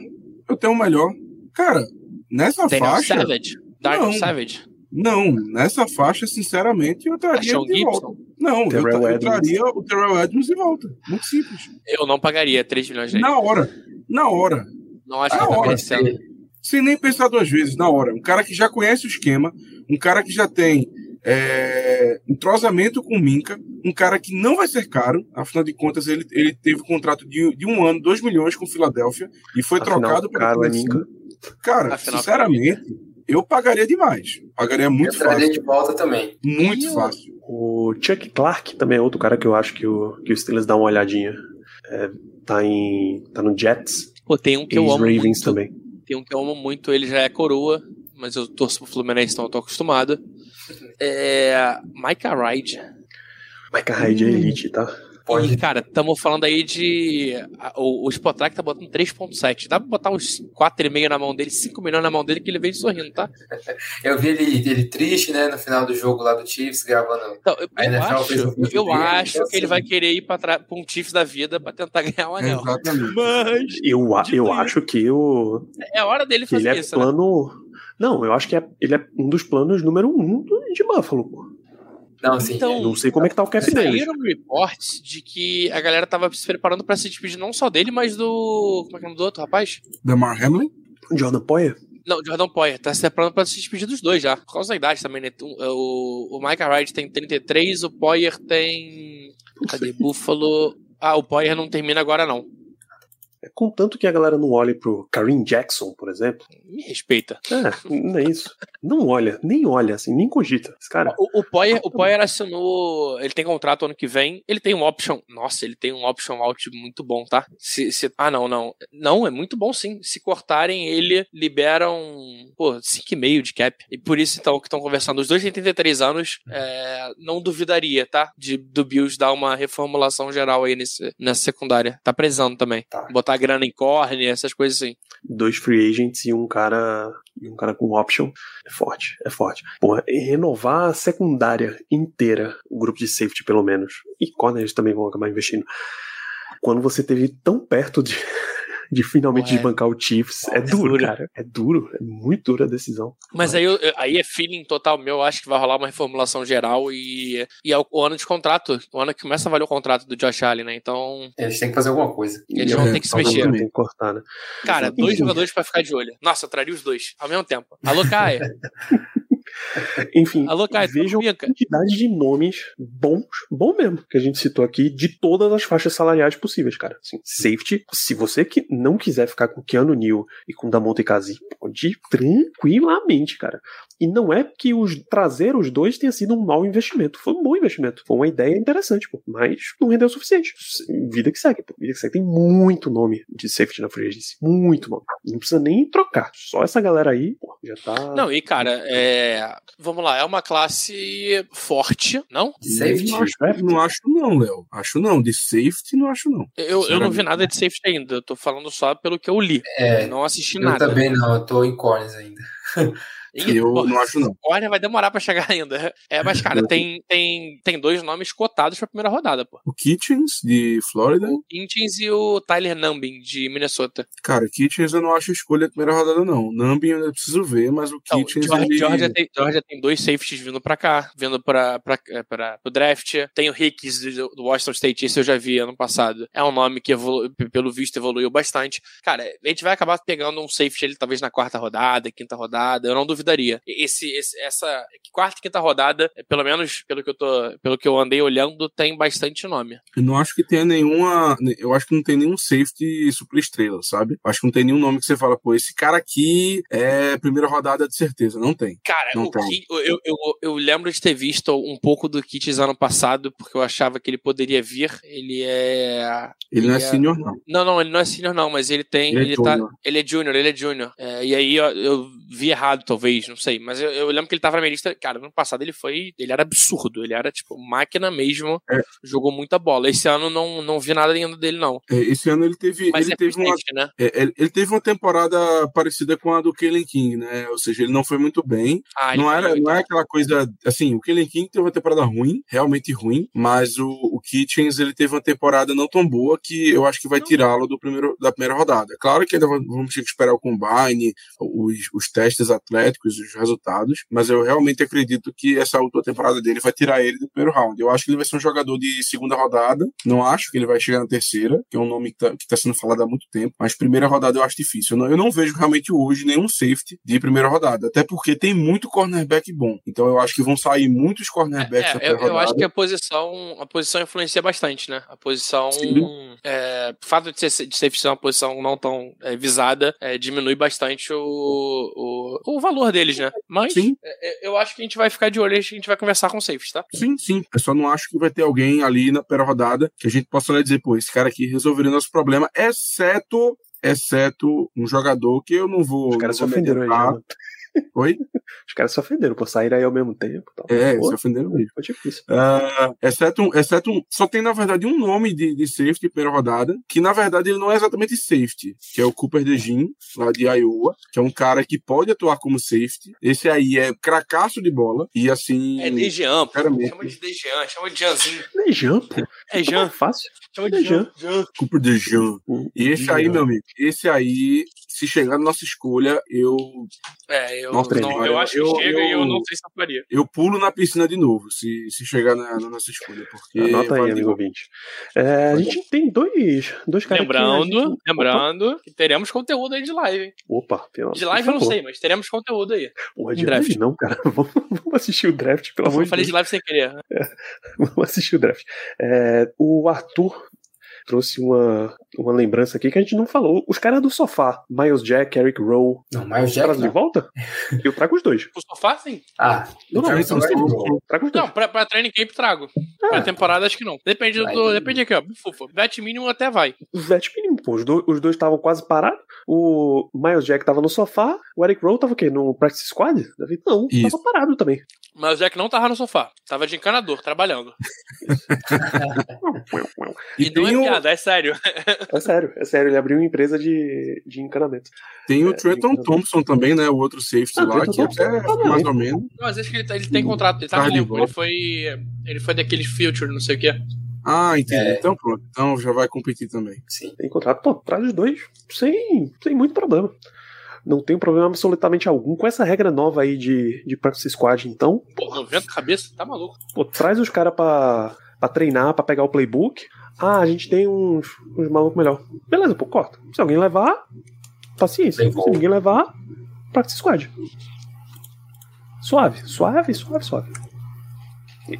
S5: Eu tenho um melhor. Cara, nessa
S4: Daniel
S5: faixa.
S4: Savage. Darnell
S5: Não.
S4: Savage.
S5: Não, nessa faixa, sinceramente, eu traria
S4: Sean
S5: de volta.
S4: Gibson.
S5: Não, eu, eu
S3: Edmonds.
S5: traria o Terrell Edmonds de volta. Muito simples.
S4: Eu não pagaria 3 milhões dele.
S5: Na hora. Na hora.
S4: Não acho
S5: Na
S4: que tá
S5: hora.
S4: merecendo.
S5: Sem nem pensar duas vezes, na hora. Um cara que já conhece o esquema, um cara que já tem é, entrosamento com o Minca, um cara que não vai ser caro, afinal de contas, ele, ele teve um contrato de, de um ano, 2 milhões com Filadélfia, e foi
S3: Afinal,
S5: trocado pela
S3: caro é. Minka.
S5: Cara,
S4: Afinal,
S5: sinceramente, eu pagaria demais. Pagaria muito
S6: eu traria
S5: fácil.
S6: de volta também.
S5: Muito
S4: E
S5: fácil.
S3: O Chuck Clark também é outro cara que eu acho que o, que o Steelers dá uma olhadinha. É, tá, em, tá no Jets.
S4: Pô, tem um que eu amo
S3: Ravens
S4: muito.
S3: também.
S4: Tem um que eu amo muito, ele já é coroa, mas eu torço pro Fluminense, então eu tô acostumado. É. Micah Hyde.
S3: Micah Hyde é
S4: Hum.
S3: elite, tá?
S6: Pode.
S4: E, cara, estamos falando aí de. a- O, o Spotrack tá botando 3,7. Dá pra botar uns 4,5 na mão dele, 5 milhões na mão dele, que ele vem sorrindo, tá? (laughs)
S6: Eu vi ele, ele triste, né, no final do jogo lá do Chiefs, gravando.
S4: Então, eu,
S6: A
S4: eu
S6: NFL
S4: acho,
S6: fez um
S4: eu
S6: dele,
S4: acho
S6: então,
S4: que ele
S6: assim-
S4: vai querer ir pra, pra um Chiefs da vida pra tentar ganhar o anel.
S5: Exatamente.
S4: Mas
S3: Eu, eu acho que, o,
S4: é a hora dele
S3: que ele
S4: fazer
S3: é
S4: isso, né?
S3: plano. Não, eu acho que é, ele é um dos planos número um do- de Buffalo. pô.
S6: Não, assim,
S4: Então,
S3: Não sei como é que tá o cap dele.
S4: Saíram reports de que a galera tava se preparando pra se despedir não só dele, mas do. Como é que é o nome do outro, rapaz?
S5: Damar Hamlin?
S3: Jordan Poyer?
S4: Não, Jordan Poyer. Tá se preparando pra se despedir dos dois já. Por causa da idade também, né? O, o Micah Wright tem 33, o Poyer tem. Cadê? (laughs) Buffalo. Ah, o Poyer não termina agora não.
S3: Contanto que a galera não olhe pro Kareem Jackson, por exemplo.
S4: Me respeita.
S3: É, não é isso. Não olha, nem olha, assim, nem cogita. Esse cara.
S4: O, o Poyer, o Poyer assinou. Ele tem contrato ano que vem. Ele tem um option. Nossa, ele tem um option out muito bom, tá? Se, se, ah, não, não. Não, é muito bom sim. Se cortarem, ele libera um. Pô, 5,5 de cap. E por isso, então, que estão conversando. Os dois têm 33 anos. É, não duvidaria, tá? De, do Bills dar uma reformulação geral aí nesse, nessa secundária. Tá prezando também.
S3: Tá.
S4: Botar grana em corne, essas coisas assim.
S3: Dois free agents e um cara. E um cara com option. É forte, é forte. Porra, renovar a secundária inteira, o grupo de safety, pelo menos. E corner eles também vão acabar investindo. Quando você teve tão perto de. De finalmente
S4: é.
S3: desbancar o Chiefs. É,
S4: É
S3: duro,
S4: duro.
S3: cara. É duro. É muito dura a decisão.
S4: Mas aí, aí é feeling total meu. Eu acho que vai rolar uma reformulação geral e, e é o, o ano de contrato. O ano que começa a valer o contrato do Josh Allen, né? Então,
S6: Eles têm que fazer alguma coisa.
S4: eles
S3: E
S4: vão
S5: É,
S4: ter que se mexer.
S3: Tem que cortar, né?
S4: Cara, dois jogadores pra ficar de olho. Nossa, eu traria os dois ao mesmo tempo. Alô, Caia. (laughs) (laughs)
S3: Enfim,
S4: Alô, Caia.
S3: vejam a quantidade de nomes bons, bom mesmo, que a gente citou aqui, de todas as faixas salariais possíveis, cara. Assim, safety, se você que não quiser ficar com Keanu Neal e com Damonte Kazi, pode ir tranquilamente, cara. E não é que os trazer os dois tenha sido um mau investimento. Foi um bom investimento. Foi uma ideia interessante, pô. Mas não rendeu o suficiente. Vida que segue, pô. Vida que segue. Tem muito nome de safety na free agency. Muito nome. Não precisa nem trocar. Só essa galera aí, pô, já tá.
S4: Não, e cara, é... vamos lá, é uma classe forte, não?
S6: Safety?
S5: Não acho, não acho não, Léo. Acho não. De safety, não acho não.
S4: Eu, eu não vi nada de safety ainda, eu tô falando só pelo que eu li.
S6: É,
S4: Não assisti
S6: eu
S4: nada.
S6: também não, eu tô em corners ainda. (laughs)
S5: Eu não acho não.
S4: Olha, vai demorar pra chegar ainda. É, mas, cara, tem, tem, tem dois nomes cotados pra primeira rodada, pô.
S5: O Kitchens, de Flórida.
S4: O Intins e o Tyler Numbin, de Minnesota.
S5: Cara, Kitchens eu não acho escolha da primeira rodada, não. Numbin eu ainda preciso ver, mas o
S4: Então,
S5: Kitchens
S4: Georgia,
S5: ele...
S4: Georgia, tem, Georgia tem dois safeties vindo pra cá, vindo pra, pra, é, pra, pro draft. Tem o Hicks do, do Washington State, esse eu já vi ano passado. É um nome que, evolu- pelo visto, evoluiu bastante. Cara, a gente vai acabar pegando um safety ali, talvez na quarta rodada, quinta rodada, eu não duvidaria. Esse, esse- essa quarta e quinta rodada, é, pelo menos pelo que eu tô, pelo que eu andei olhando, tem bastante nome.
S5: Eu não acho que tenha nenhuma. Eu acho que não tem nenhum safety super estrela, sabe? Acho que não tem nenhum nome que você fala, pô, esse cara aqui é primeira rodada de certeza. Não tem.
S4: Cara,
S5: Não tem.
S4: Eu, eu, eu lembro de ter visto um pouco do Kits ano passado, porque eu achava que ele poderia vir. Ele é.
S5: Ele não é
S4: Ele é-
S5: senior, não.
S4: Não, não, ele não é senior, não, mas ele tem.
S5: Ele é
S4: Ele, tá,
S5: junior.
S4: ele é junior, ele é junior. É, e aí ó, eu vi errado, talvez, não sei. Mas eu, eu lembro que ele tava na minha lista. Cara, ano passado ele foi. Ele era absurdo. Ele era, tipo, máquina mesmo.
S5: É.
S4: Jogou muita bola. Esse ano não, não vi nada ainda dele, não.
S5: É, esse ano ele teve,
S4: Mas
S5: ele
S4: é
S5: teve uma
S4: né?
S5: É, ele, ele teve uma temporada parecida com a do Kellen King, né? Ou seja, ele não foi muito bem.
S4: Ah,
S5: Não, era, não é aquela coisa. Assim, o Kellen King teve uma temporada ruim, realmente ruim, mas o Kitchens ele teve uma temporada não tão boa que eu acho que vai tirá-lo do primeiro, da primeira rodada. Claro que ainda va- vamos ter que esperar o combine, os, os testes atléticos, os resultados, mas eu realmente acredito que essa última temporada dele vai tirar ele do primeiro round. Eu acho que ele vai ser um jogador de segunda rodada, não acho que ele vai chegar na terceira, que é um nome que tá, que tá sendo falado há muito tempo, mas primeira rodada eu acho difícil. Eu não, eu não vejo realmente hoje nenhum safety de primeira rodada, até porque tem muito cornerback bom. Então eu acho que vão sair muitos cornerbacks
S4: É,
S5: na
S4: eu, eu acho que a posição, a posição influencia bastante, né? A posição. É, o fato de ser, de ser uma posição não tão é, visada é, diminui bastante o, o, o valor deles, né? Mas
S5: Sim.
S4: é, é, eu acho que a gente vai ficar de olho e a gente vai conversar com o safety, tá?
S5: Sim, sim. Eu só não acho que vai ter alguém ali na primeira rodada que a gente possa olhar e dizer, pô, esse cara aqui resolveria nosso problema, exceto, exceto um jogador que eu não vou.
S3: Os caras se ofenderam aí?
S5: Oi? (laughs)
S3: Os caras se ofenderam por sair aí ao mesmo tempo. Tal.
S5: É,
S3: Pô,
S5: se ofenderam mesmo.
S3: Foi difícil.
S5: Ah, exceto, um, exceto um, só tem na verdade um nome de, de safety primeira rodada, que na verdade ele não é exatamente safety, que é o Cooper DeJean, lá de Iowa, que é um cara que pode atuar como safety. Esse aí é cracaço de bola e assim.
S4: É Dejean, pô. Chama de Dejean, chama de Jeanzinho.
S3: Nem Jean, pô.
S4: É
S3: Tá
S4: Jean,
S3: fácil.
S4: chama
S3: é
S4: de Jean.
S3: Jean.
S5: Cooper DeJean. E esse aí, meu amigo, esse aí, se chegar na nossa escolha, eu,
S4: É, eu,
S5: Nossa,
S4: não,
S5: cara,
S4: eu acho que
S5: eu-
S4: chega e eu
S5: eu-
S4: não sei se eu faria.
S5: eu pulo na piscina de novo, se, se chegar na, na nossa escolha. Porque
S3: Anota aí, amigo ouvinte. É, a gente tem dois, dois caras
S4: Lembrando,
S3: gente-
S4: lembrando que teremos conteúdo aí de live, hein?
S3: Opa, pelo
S4: De live eu não sei, mas teremos conteúdo aí.
S3: Porra, de
S4: draft.
S3: live não, cara. (laughs) Vamos, vamos assistir o draft, pelo amor
S4: Eu
S3: de
S4: falei
S3: Deus.
S4: de live sem querer. (laughs)
S3: Vamos assistir o draft. É, o Arthur trouxe uma, uma lembrança aqui que a gente não falou. Os caras do sofá, Miles Jack, Eric Rowe.
S6: Não, Miles Jack.
S3: Traz de
S6: Não.
S3: volta? (laughs) Eu trago os dois.
S4: O sofá, sim.
S6: Ah,
S3: Não, não, não
S6: boa.
S3: Trago os dois.
S4: Não, pra, pra training camp trago.
S3: Ah.
S4: Pra temporada acho que não. Depende do. Depende aqui, ó. Fufa. Bet mínimo até vai.
S3: Vet mínimo, pô. Os, do- os dois estavam quase parados. O Miles Jack tava no sofá. O Eric Rowe tava o quê? No Practice Squad? Não,
S5: Isso.
S3: tava parado também.
S4: Mas o Jack não tava no sofá. Tava de encanador, trabalhando. (laughs)
S5: E,
S4: E, não é
S5: tem, o,
S4: piada, é sério.
S3: É sério, é sério. Ele abriu uma empresa de, de encanamento.
S5: tem o
S3: É,
S5: Trenton Thompson também, né? O outro safety
S3: Ah,
S5: lá,
S3: Trenton
S5: que até
S3: bem.
S5: mais ou menos.
S4: Mas acho que ele, tá- ele tem contrato. Ele tá. Ele foi. Ele foi daquele Future, não sei o quê.
S5: Ah, entendi.
S6: É.
S5: Então pronto. Então já vai competir também.
S6: sim.
S3: Tem contrato, pô, traz os dois sem, sem muito problema. Não tem problema absolutamente algum com essa regra nova aí de, de Practice Squad, então.
S4: Pô, 90 cabeça, tá maluco.
S3: Pô, traz os caras pra, pra treinar, pra pegar o playbook. Ah, a gente tem uns, uns malucos melhor. Beleza, pô, corta. Se alguém levar, paciência. Se ninguém levar, Practice Squad. Suave, suave, suave, suave.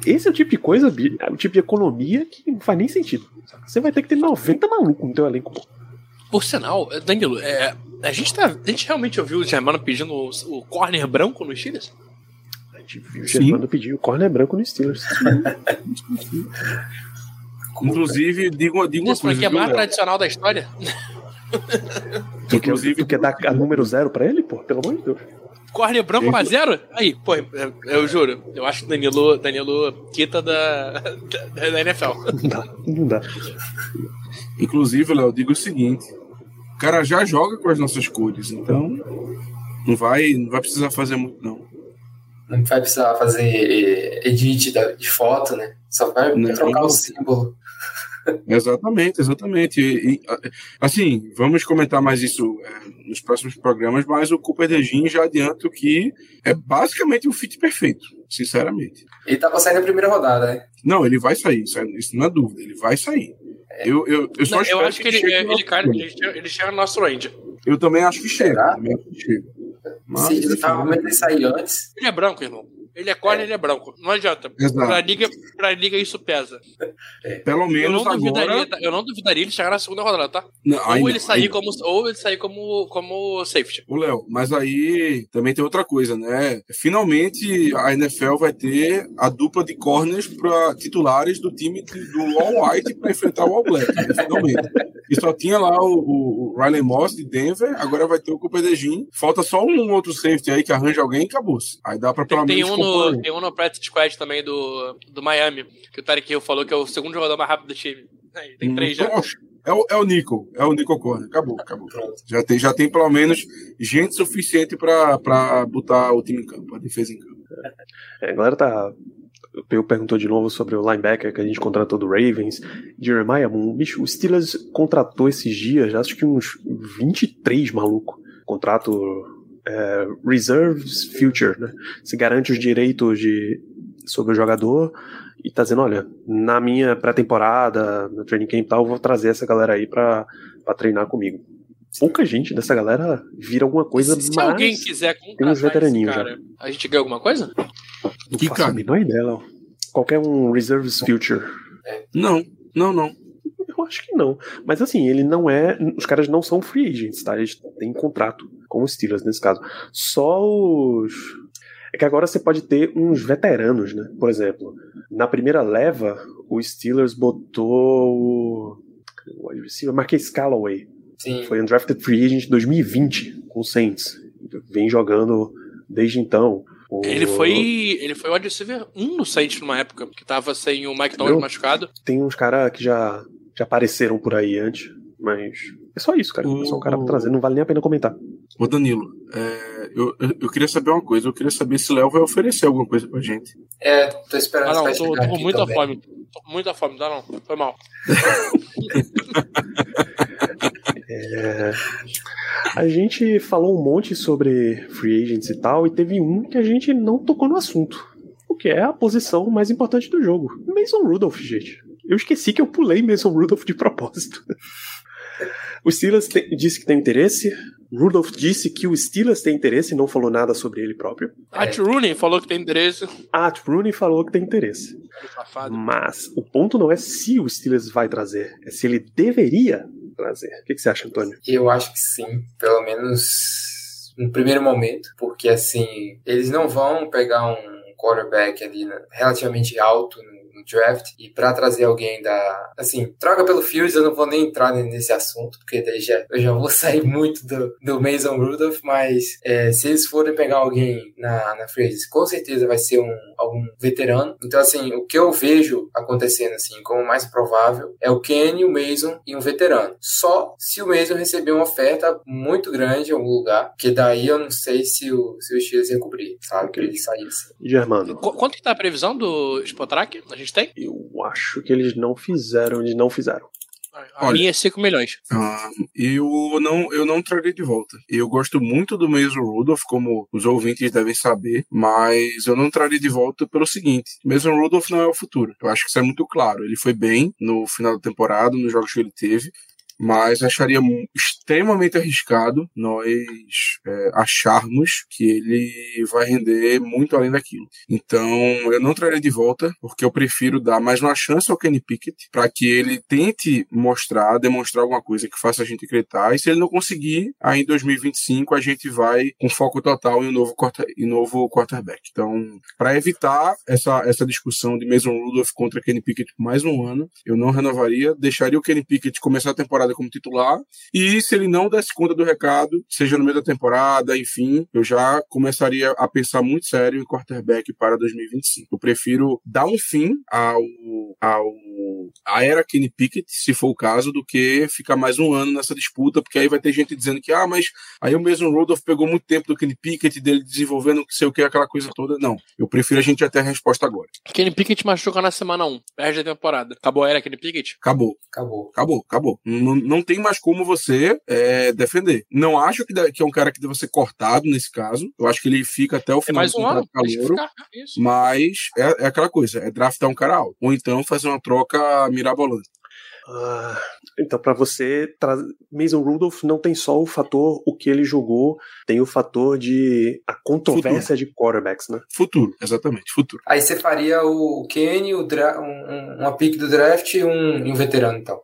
S3: Esse é o tipo de coisa, é o tipo de economia que não faz nem sentido. Você vai ter que ter 90 malucos no teu elenco.
S4: Por sinal, Danilo, é, a, gente tá, a gente realmente ouviu o Germano pedindo o, o corner branco nos Steelers?
S3: A gente viu o. Germano pedir o corner branco no Steelers. (laughs)
S5: Inclusive, digo, digo uma
S4: Isso
S5: coisa.
S4: aqui é mais tradicional da história.
S3: Tu quer,
S5: Inclusive-
S3: tu quer dar a número zero pra ele, pô? Pelo amor de Deus.
S4: Corner branco pra zero? Aí, pô, eu, eu juro, eu acho que Danilo, Danilo quita da, da, da NFL.
S3: Não dá, não dá.
S5: Inclusive, Léo, eu digo o seguinte: o cara já joga com as nossas cores, então não vai, não vai precisar fazer muito, não.
S6: Não vai precisar fazer edit da- de foto, né? Só vai
S5: Não.
S6: trocar o símbolo.
S5: Exatamente, exatamente. E, e, assim, vamos comentar mais isso é, nos próximos programas, mas o Cooper Degin já adianto que é basicamente um fit perfeito, sinceramente.
S6: Ele tava saindo na primeira rodada, né?
S5: Não, ele vai sair, isso é- não é dúvida, ele vai sair. Eu, eu, eu só
S4: Não, eu acho que ele,
S5: chegue
S4: ele,
S5: no
S4: cara,
S5: nosso
S4: ele, chega- ele chega no nosso range.
S5: Eu também acho que chega.
S6: Será?
S5: também acho que chega. Mas,
S6: Se ele tava vendo ele sair antes.
S4: Ele é branco, irmão. Ele é corner, ele é branco. Não adianta.
S5: Exato.
S4: Pra liga, pra liga isso pesa.
S5: pelo
S4: Eu
S5: menos
S4: não, duvidaria,
S5: agora.
S4: eu não duvidaria ele chegar na segunda rodada, tá?
S5: Não,
S4: Ou
S5: ainda-
S4: ele sair
S5: ainda.
S4: como ou ele sair como como safety.
S5: Ô, Léo, mas aí também tem outra coisa, né? Finalmente a NFL vai ter a dupla de corners para titulares do time do All White para enfrentar o All Black, né? finalmente. E só tinha lá o, o, o Riley Moss de Denver, agora vai ter o Cooper DeJean. Falta só um outro safety aí que arranja alguém e acabou-se. Aí dá para pelo menos
S4: um. No, tem um no practice squad também do, do Miami, que o Tarek Hill falou que é o segundo jogador mais rápido do time. Aí, tem três já.
S5: Poxa, É o, é o Nico, é o Nico Corner. Acabou, acabou. Já tem, já tem pelo menos gente suficiente para botar o time em campo, a defesa em campo.
S3: É, a galera tá. O Peu perguntou de novo sobre o linebacker que a gente contratou do Ravens. Jeremiah Moon. Bicho, o Steelers contratou esses dias, acho que uns 23 maluco. Contrato é, Reserves Future, né? Se garante os direitos de, sobre o jogador e tá dizendo, olha, na minha pré-temporada, no training camp e tal, eu vou trazer essa galera aí pra, pra treinar comigo. Pouca gente dessa galera vira alguma coisa
S4: Se
S3: mais...
S4: alguém quiser
S3: tem uns veteraninhos
S4: cara, a gente ganha alguma coisa?
S3: Não
S5: Que
S3: faço a
S5: cara?
S3: menor ideia, Léo. Qualquer um Reserves Future.
S5: Não, não, não.
S3: Eu acho que não. Mas assim, ele não é. Os caras não são free agents, tá? Eles têm contrato com os Steelers nesse caso. Só os. É que agora você pode ter uns veteranos, né? Por exemplo, na primeira leva, o Steelers botou o. O wide receiver Marquês Callaway.
S6: Sim.
S3: Foi undrafted free agent 2020 com o Saints. Vem jogando desde então. O-
S4: Ele foi. Ele foi o wide receiver 1 no Saints numa época, que tava sem o Mike
S3: Eu?
S4: machucado.
S3: Tem uns caras que já, já apareceram por aí antes, mas é só isso, cara. É só um cara pra trazer, não vale nem a pena comentar.
S5: Ô Danilo, é, eu, eu, queria saber uma coisa. Eu queria saber se o Léo vai oferecer alguma coisa pra gente.
S6: É, tô esperando
S4: Ah, não, tô, tô com muita
S6: também.
S4: fome. Tô com muita fome, dá não. Foi mal. (laughs)
S3: É, A gente falou um monte sobre free agents e tal, e teve um que a gente não tocou no assunto. O que é a posição mais importante do jogo. Mason Rudolph, gente. Eu esqueci que eu pulei Mason Rudolph de propósito. O Silas te- disse que tem interesse. Rudolph disse que o Steelers tem interesse e não falou nada sobre ele próprio.
S4: Art Rooney falou que tem endereço.
S3: Art Rooney falou que tem interesse.
S4: Safado.
S3: Mas o ponto não é se o Steelers vai trazer, é se ele deveria trazer. O que, que você acha, Antônio?
S6: Eu acho que sim, pelo menos no primeiro momento, porque assim, eles não vão pegar um quarterback ali né, relativamente alto no, no draft e para trazer alguém da assim troca pelo Fields eu não vou nem entrar nesse assunto porque daí já eu já vou (laughs) sair muito do, do Mason Rudolph mas é, se eles forem pegar alguém na na agency, com certeza vai ser um algum veterano. Então assim o que eu vejo acontecendo assim como mais provável é o Kenny o Mason e um veterano. Só se o Mason receber uma oferta muito grande em algum lugar que daí eu não sei se o se o Steelers ia cobrir sabe? Que ele saísse
S3: Germano,
S4: Qu- Quanto que tá a previsão do Spotrack? A gente tem?
S3: eu acho que eles não fizeram, eles não fizeram.
S4: A
S5: Olha.
S4: minha é 5 milhões.
S5: Ah, eu não eu não trarei de volta. Eu gosto muito do Mason Rudolph, como os ouvintes devem saber, mas eu não trarei de volta pelo seguinte: Mason Rudolph não é o futuro. Eu acho que isso é muito claro. Ele foi bem no final da temporada, nos jogos que ele teve. Mas acharia extremamente arriscado nós é, acharmos que ele vai render muito além daquilo. Então, eu não traria de volta, porque eu prefiro dar mais uma chance ao Kenny Pickett para que ele tente mostrar, demonstrar alguma coisa que faça a gente acreditar. E se ele não conseguir, aí em 2025 a gente vai com foco total em um novo, quarter, em novo quarterback. Então, para evitar essa, essa discussão de Mason Rudolph contra Kenny Pickett por mais um ano, eu não renovaria, deixaria o Kenny Pickett começar a temporada como titular. E se ele não desse conta do recado, seja no meio da temporada, enfim, eu já começaria a pensar muito sério em quarterback para 2025. Eu prefiro dar um fim ao, ao a era Kenny Pickett, se for o caso, do que ficar mais um ano nessa disputa, porque aí vai ter gente dizendo que, ah, mas aí o mesmo Rudolph pegou muito tempo do Kenny Pickett, dele desenvolvendo não sei o que, aquela coisa toda. Não, eu prefiro a gente ter a resposta agora.
S4: Kenny Pickett machuca na semana 1. Perde a temporada. Acabou a era Kenny Pickett?
S5: Acabou.
S6: acabou
S5: Acabou, acabou. Não, não tem mais como você é, defender. Não acho que, deve- que é um cara que deva ser cortado nesse caso. Eu acho que ele fica até o
S4: É
S5: final
S4: mais
S5: do
S4: um ano.
S5: contrato
S4: Deixa
S5: calouro. Mas é, é aquela coisa, é draftar um cara alto. Ou então fazer uma troca mirabolante.
S3: Ah, então, pra você, tra... Mason Rudolph não tem só o fator o que ele jogou, tem o fator de a controvérsia de quarterbacks, né?
S5: Futuro, exatamente, futuro.
S6: aí você faria o Kenny o dra um, um- uma pick do draft e um, e um veterano então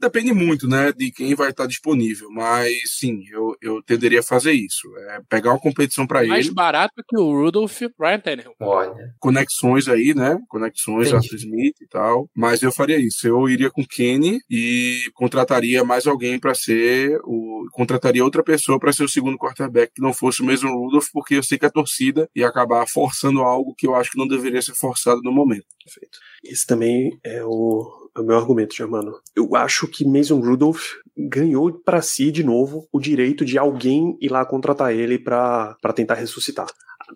S5: Depende muito, né, de quem vai estar disponível. Mas sim, eu, eu tenderia a fazer isso. É pegar uma competição para
S4: Mais
S5: ele,
S4: barato que o Rudolph Ryan Tannehill.
S6: olha
S5: conexões aí, né? Conexões,
S6: Entendi.
S5: Arthur Smith e tal. Mas eu faria isso. Eu iria com Kenny e contrataria mais alguém para ser o. Contrataria outra pessoa para ser o segundo quarterback que não fosse o mesmo Rudolph, porque eu sei que a torcida ia acabar forçando algo que eu acho que não deveria ser forçado no momento.
S3: Perfeito. Esse também é o, é o meu argumento, Germano. Eu acho que Mason Rudolph ganhou pra si de novo o direito de alguém ir lá contratar ele pra tentar ressuscitar.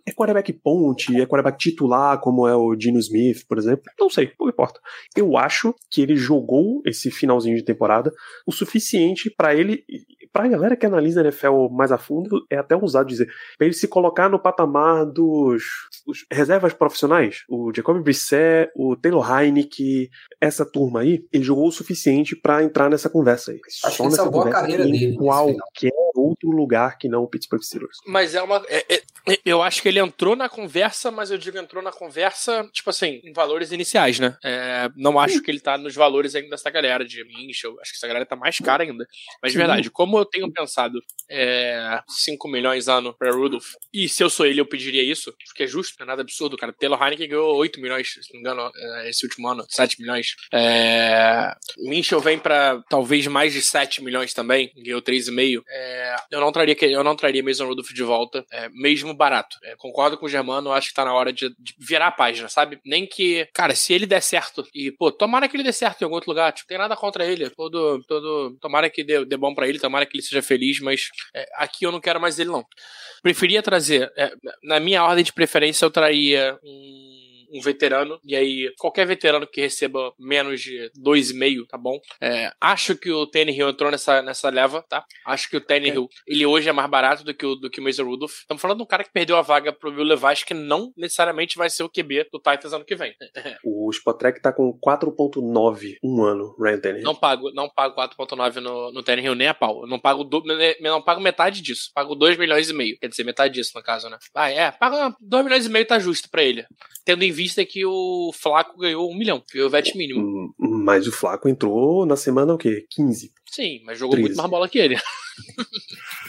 S3: É quarterback ponte, é quarterback titular, como é o Dino Smith, por exemplo. Não sei, não importa. Eu acho que ele jogou esse finalzinho de temporada o suficiente pra ele. Pra galera que analisa a NFL mais a fundo, é até ousado dizer. Pra ele se colocar no patamar dos os reservas profissionais. O Jacob Brissett, o Taylor Heineke, essa turma aí, ele jogou o suficiente pra entrar nessa conversa aí.
S6: Acho que ele salvou a carreira dele
S3: qualquer outro lugar que não o Pittsburgh Steelers.
S4: Mas é uma. é- é- eu acho que ele entrou na conversa, mas eu digo entrou na conversa, tipo assim, em valores iniciais, né? É, não acho que ele tá nos valores ainda dessa galera de Minchel. Acho que essa galera tá mais cara ainda. Mas de verdade, como eu tenho pensado é, 5 milhões ano pra Rudolph, e se eu sou ele, eu pediria isso, porque é justo, não é nada absurdo, cara. Taylor Heineken ganhou 8 milhões, se não me engano, é, esse último ano, 7 milhões. É, Minchel vem pra talvez mais de 7 milhões também, ganhou 3,5. É, eu não traria eu não traria Mason Rudolph de volta, é, mesmo barato. É, concordo com o Germano, acho que tá na hora de, de virar a página, sabe? Nem que, cara, se ele der certo, e, pô, tomara que ele dê certo em algum outro lugar, tipo, tem nada contra ele, todo, todo, tomara que dê, dê bom pra ele, tomara que ele seja feliz, mas é, aqui eu não quero mais ele, não. Preferia trazer, é, na minha ordem de preferência, eu traria um um veterano, e aí qualquer veterano que receba menos de 2,5, tá bom? É, acho que o Tannehill entrou nessa, nessa leva, tá? Acho que o Tannehill, é. ele hoje é mais barato do que o, do que o Mason Rudolph. Estamos falando de um cara que perdeu a vaga pro Will Levis, que não necessariamente vai ser o QB do Titans ano que vem. (laughs)
S3: o Spotrack tá com 4.9 um ano, Ryan Tannehill.
S4: Não pago, não pago 4.9 no, no Tannehill nem a pau. Eu não pago, do, não pago metade disso. Pago 2 milhões e meio. Quer dizer, metade disso, no caso, né? Ah, é, paga 2 milhões e meio tá justo pra ele. Tendo em vista que o Flaco ganhou 1 um milhão, foi o vet mínimo. Hum,
S3: mas o Flaco entrou na semana o quê? 15?
S4: Sim, mas jogou 13. muito mais bola que ele. (laughs)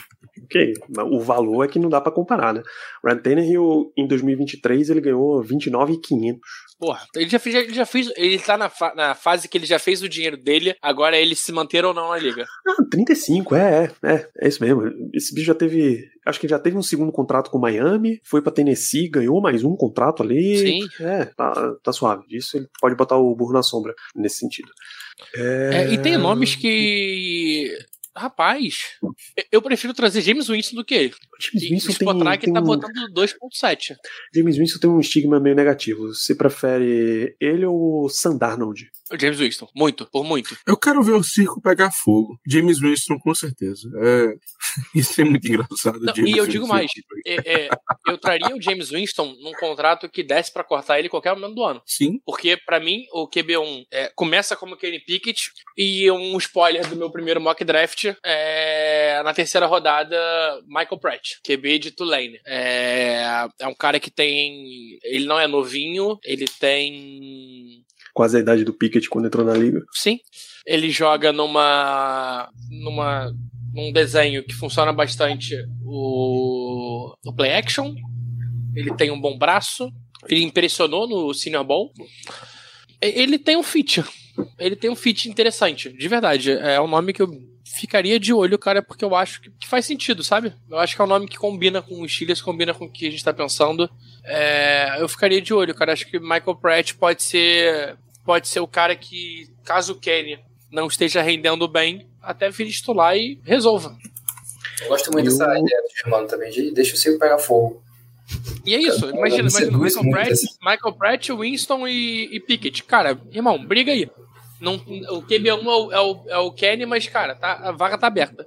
S3: ok, o valor é que não dá para comparar, né? Ryan Tannehill, em 2023, ele ganhou 29,500.
S4: Porra, ele já fez, ele já fez, ele tá na, fa na fase que ele já fez o dinheiro dele, agora é ele se manter ou não na liga.
S3: Ah, 35, é, é, é, é isso mesmo. Esse bicho já teve, acho que já teve um segundo contrato com Miami, foi para Tennessee, ganhou mais um contrato ali.
S4: Sim.
S3: É, tá, tá suave. Disso ele pode botar o burro na sombra nesse sentido.
S4: É... É, e tem nomes que Rapaz, eu prefiro trazer James Winston do que ele.
S3: James Winston tem,
S4: Spotrack tem tá botando 2.7.
S3: James Winston tem um estigma meio negativo. Você prefere ele ou o Sandarnold?
S4: James Winston, muito, por muito.
S5: Eu quero ver o circo pegar fogo. James Winston, com certeza. É... (laughs) Isso é muito engraçado.
S4: Não, e eu digo mais: é, é, eu traria o James Winston num contrato que desse para cortar ele qualquer momento do ano.
S5: Sim.
S4: Porque, para mim, o QB1 é, começa como Kenny Pickett e um spoiler do meu primeiro mock draft é, na terceira rodada, Michael Pratt, QB de Tulane. É, é um cara que tem. Ele não é novinho, ele tem
S3: quase a idade do Pickett quando entrou na liga.
S4: Sim. Ele joga numa. numa. num desenho que funciona bastante o, o play action. Ele tem um bom braço. Ele impressionou no Senior Bowl. Ele tem um fit. Ele tem um fit interessante, de verdade. É um nome que eu ficaria de olho, cara, porque eu acho que, faz sentido, sabe? Eu acho que é um nome que combina com os Steelers, combina com o que a gente tá pensando. É, eu ficaria de olho, cara. Acho que Michael Pratt pode ser pode ser o cara que, caso o Kenny não esteja rendendo bem, até vir titular e resolva.
S6: Eu gosto muito eu... dessa ideia do Germano também, de deixa o circo pegar fogo.
S4: E é isso, imagina, imagina Michael Pratt, Michael Pratt, Winston e, e Pickett. Cara, irmão, briga aí. Não, o QB1 é o, é, o, é o Kenny, mas, cara, tá, a vaga tá aberta.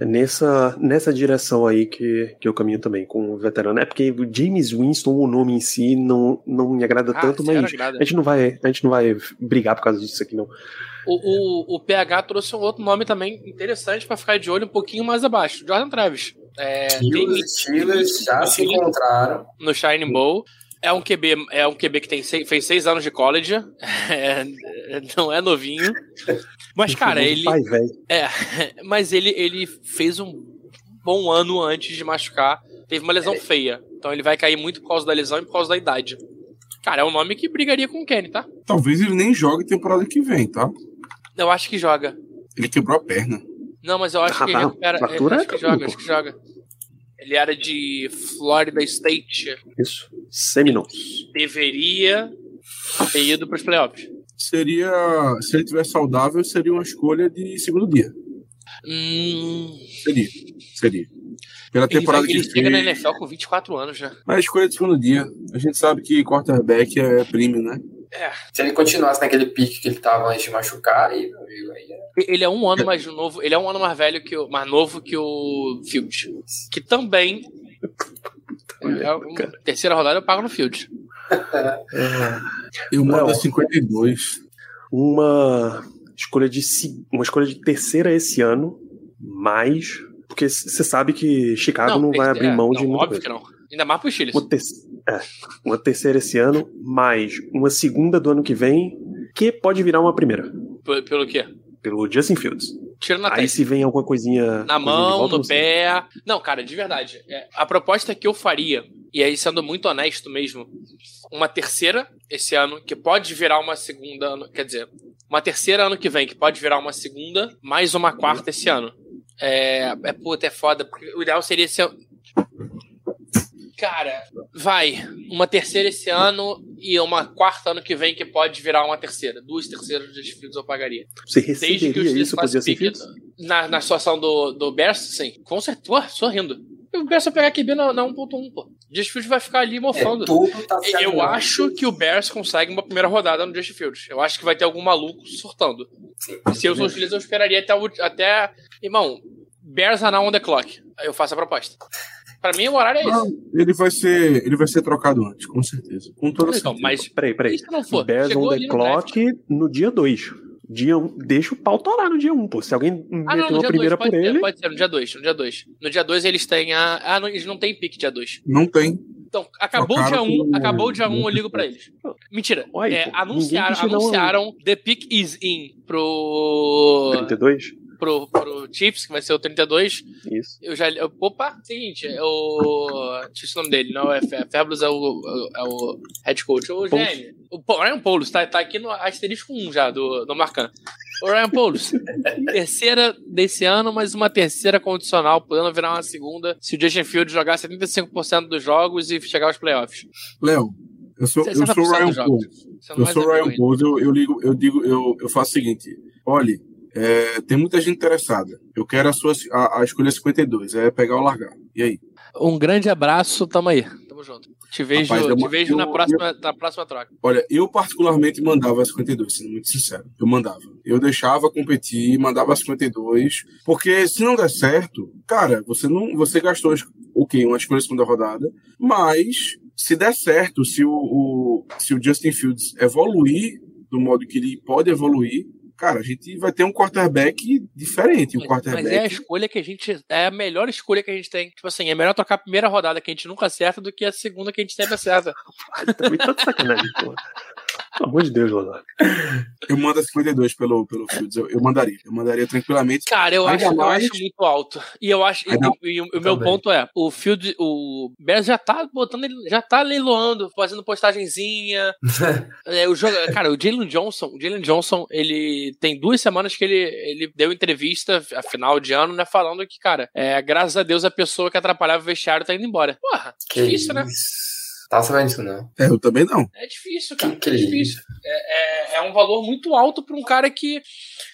S3: É nessa, nessa direção aí que, que eu caminho também com o veterano. É porque o James Winston, o nome em si, não, não me agrada ah, tanto, mas agrada. a gente, não vai, a gente não vai brigar por causa disso aqui, não.
S4: O, o, o PH trouxe um outro nome também interessante para ficar de olho um pouquinho mais abaixo. Jordan Travis.
S6: É, e os Steelers já se encontraram
S4: no Shining Bowl. É um QB, é um QB que tem seis, fez seis anos de college, (laughs) é, não é novinho. Mas, cara, ele. Pai, é, (laughs) mas ele, ele fez um bom ano antes de machucar. Teve uma lesão é. feia. Então ele vai cair muito por causa da lesão e por causa da idade. Cara, é um nome que brigaria com o Kenny, tá?
S5: Talvez ele nem jogue temporada que vem, tá?
S4: Eu acho que joga.
S5: Ele quebrou a perna.
S4: Não, mas eu acho ah, que ele recupera. Ele, acho que joga, acho que joga. Ele era de Florida State.
S3: Isso. Seminoles.
S4: Deveria ter ido para os playoffs.
S5: Seria, se ele estiver saudável, seria uma escolha de segundo dia.
S4: Hum...
S5: Seria, seria. Pela temporada
S4: ele, vai, ele chega na NFL com 24 anos já.
S5: Mas escolha de segundo dia. A gente sabe que quarterback é prêmio, né?
S6: É. Se ele continuasse naquele pique que ele tava antes de machucar, aí,
S4: é... Ele é um ano mais novo, ele é um ano mais velho que o. mais novo que o Field. Que também. é uma, terceira rodada eu pago no Field.
S5: eu mando 52.
S3: Uma escolha de uma escolha de terceira esse ano, mas. Porque você sabe que Chicago não, não vai abrir mão é, de não,
S4: muita Óbvio coisa. que não. Ainda mais pro Chile.
S3: Uma, ter... é, uma terceira esse ano, mais uma segunda do ano que vem, que pode virar uma primeira.
S4: P pelo quê?
S3: Pelo Justin Fields.
S4: Tira na
S3: Aí se vem alguma coisinha.
S4: Na mão, volta, no pé. Não, cara, de verdade. É, a proposta que eu faria, e aí sendo muito honesto mesmo, uma terceira esse ano, que pode virar uma segunda. Quer dizer, uma terceira ano que vem, que pode virar uma segunda, mais uma quarta esse ano. É, é puta, é foda. Porque o ideal seria ser Cara, vai. Uma terceira esse ano e uma quarta ano que vem que pode virar uma terceira. Duas terceiras de Fields eu pagaria.
S3: Você receberia Desde que isso para Justin
S4: Na, na situação do, do Bears, sim. Com certeza. Sorrindo. O Bears vai pegar QB na, na 1.1, pô. Justin Fields vai ficar ali mofando.
S6: É, tudo tá.
S4: Eu acho que o Bears consegue uma primeira rodada no Justin Fields. Eu acho que vai ter algum maluco surtando.
S6: Sim.
S4: Se eu sou os Steelers, eu esperaria até, o, até... Irmão, Bears are on the clock. Aí eu faço a proposta. Pra mim, o horário é
S5: Não,
S4: esse.
S5: ele vai ser, ele vai ser trocado antes, com certeza. Com toda
S4: Então,
S5: certeza.
S4: mas
S3: Peraí, peraí.
S4: se não for?
S3: Bears
S4: Chegou
S3: on the
S4: ali no draft.
S3: clock no dia 2. Dia 1, um, deixa o pau torar no dia 1, um, pô. Se alguém
S4: Ah, não,
S3: meteu
S4: dia
S3: primeira
S4: 2, pode
S3: por
S4: ser,
S3: ele,
S4: pode ser, no dia 2, no dia 2. No dia 2 eles têm a... Ah, não, eles não têm pique dia 2.
S5: Não tem.
S4: Então, acabou o dia
S5: Trocaram
S4: 1,
S5: com-
S4: acabou o dia 1, eu ligo pra eles. Mentira.
S3: Uai,
S4: é, anunciaram,
S3: um-
S4: anunciaram The Pick is in pro,
S3: 32?
S4: Pro, pro Chiefs, que vai ser o 32.
S3: Isso.
S4: Eu já. Eu, opa, seguinte, é o. Esqueci o nome dele, não é Fabulous, é o, é o head coach. O. GM. O Ryan Paulos, tá, tá aqui no asterisco 1 já, do, do Marcano. O Ryan Paulos, (laughs) terceira desse ano, mas uma terceira condicional, podendo virar uma segunda se o Justin Fields jogar 75% dos jogos e chegar aos playoffs.
S5: Léo, eu sou, eu sou
S4: 60%
S5: o Ryan
S4: dos jogos.
S5: Paul.
S4: Você não
S5: Eu sou o Ryan eu, eu ligo, eu digo, eu, eu faço o seguinte: olhe, é, tem muita gente interessada. Eu quero a sua a, a escolha 52, é pegar ou largar. E aí?
S4: Um grande abraço, tamo aí. Tamo junto. Te vejo,
S5: Rapaz, eu-
S4: te vejo na,
S5: eu-
S4: próxima, na próxima troca.
S5: Olha, eu particularmente mandava a 52, sendo muito sincero. Eu mandava. Eu deixava competir, mandava a 52, porque se não der certo, cara, você não, você gastou o quê? Uma escolha segunda rodada, mas se der certo, se o, o- se o Justin Fields evoluir do modo que ele pode evoluir, cara, a gente vai ter um quarterback diferente, um
S4: Mas,
S5: quarterback
S4: mas é a escolha que a gente. É a melhor escolha que a gente tem. Tipo assim, é melhor trocar a primeira rodada que a gente nunca acerta do que a segunda que a gente sempre acerta. (laughs)
S3: Também tá de sacanagem, pô. Pelo amor de Deus, Lozano.
S5: Eu mando a 52 pelo, pelo Fields, eu, eu mandaria. Eu mandaria tranquilamente.
S4: Cara, eu acho, eu acho muito alto. E eu acho. e-
S5: Ainda-
S4: e, e o meu
S6: também.
S4: ponto é: o Field, o Bears já tá botando ele, já tá leiloando, fazendo postagenzinha. (laughs) É, o jogo, cara, o Jalen Johnson, o Jalen Johnson, ele tem duas semanas que ele, ele deu entrevista, a final de ano, né, falando que, cara, é, graças a Deus a pessoa que atrapalhava o vestiário tá indo embora. Porra,
S6: Que
S4: difícil, né?
S6: Tá sabendo disso, não?
S5: É, eu também não.
S4: É difícil, cara.
S6: Que que
S4: é difícil. É, é, é um valor muito alto pra um cara que.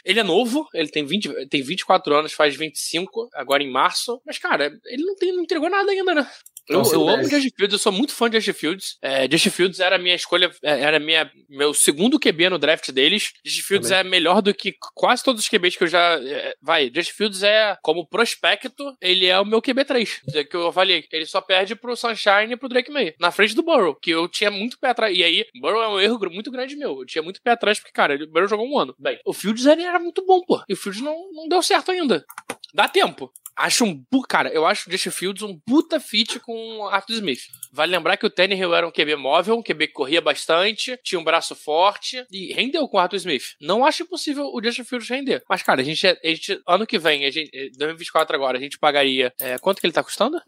S4: Ele é novo, ele tem, 20, tem 24 anos, faz 25, agora em março. Mas, cara, ele não, tem, não entregou nada ainda, né? Eu,
S6: se
S4: eu amo. Justin Fields, eu sou muito fã de Justin Fields. É, Justin Fields era a minha escolha, é, era minha, meu segundo QB no draft deles. Justin Fields é melhor do que quase todos os QBs que eu já. é, vai, Justin Fields é, como prospecto, ele é o meu QB3, que eu avaliei. Ele só perde pro Sunshine e pro Drake May. Na frente do Burrow, que eu tinha muito pé atrás. E aí, Burrow é um erro muito grande meu. Eu tinha muito pé atrás, porque, cara, o Burrow jogou um ano. Bem, o Fields ele era muito bom, pô. E o Fields não, não deu certo ainda. Dá tempo. Acho um. Cara, eu acho o Justin Fields um puta fit com o Arthur Smith. Vale lembrar que o Tannehill era um QB móvel, um QB que corria bastante, tinha um braço forte e rendeu com o Arthur Smith. Não acho impossível o Justin Fields render. Mas, cara, a gente, a gente ano que vem, a gente, eh, 2024 agora, a gente pagaria. é, quanto que ele tá custando?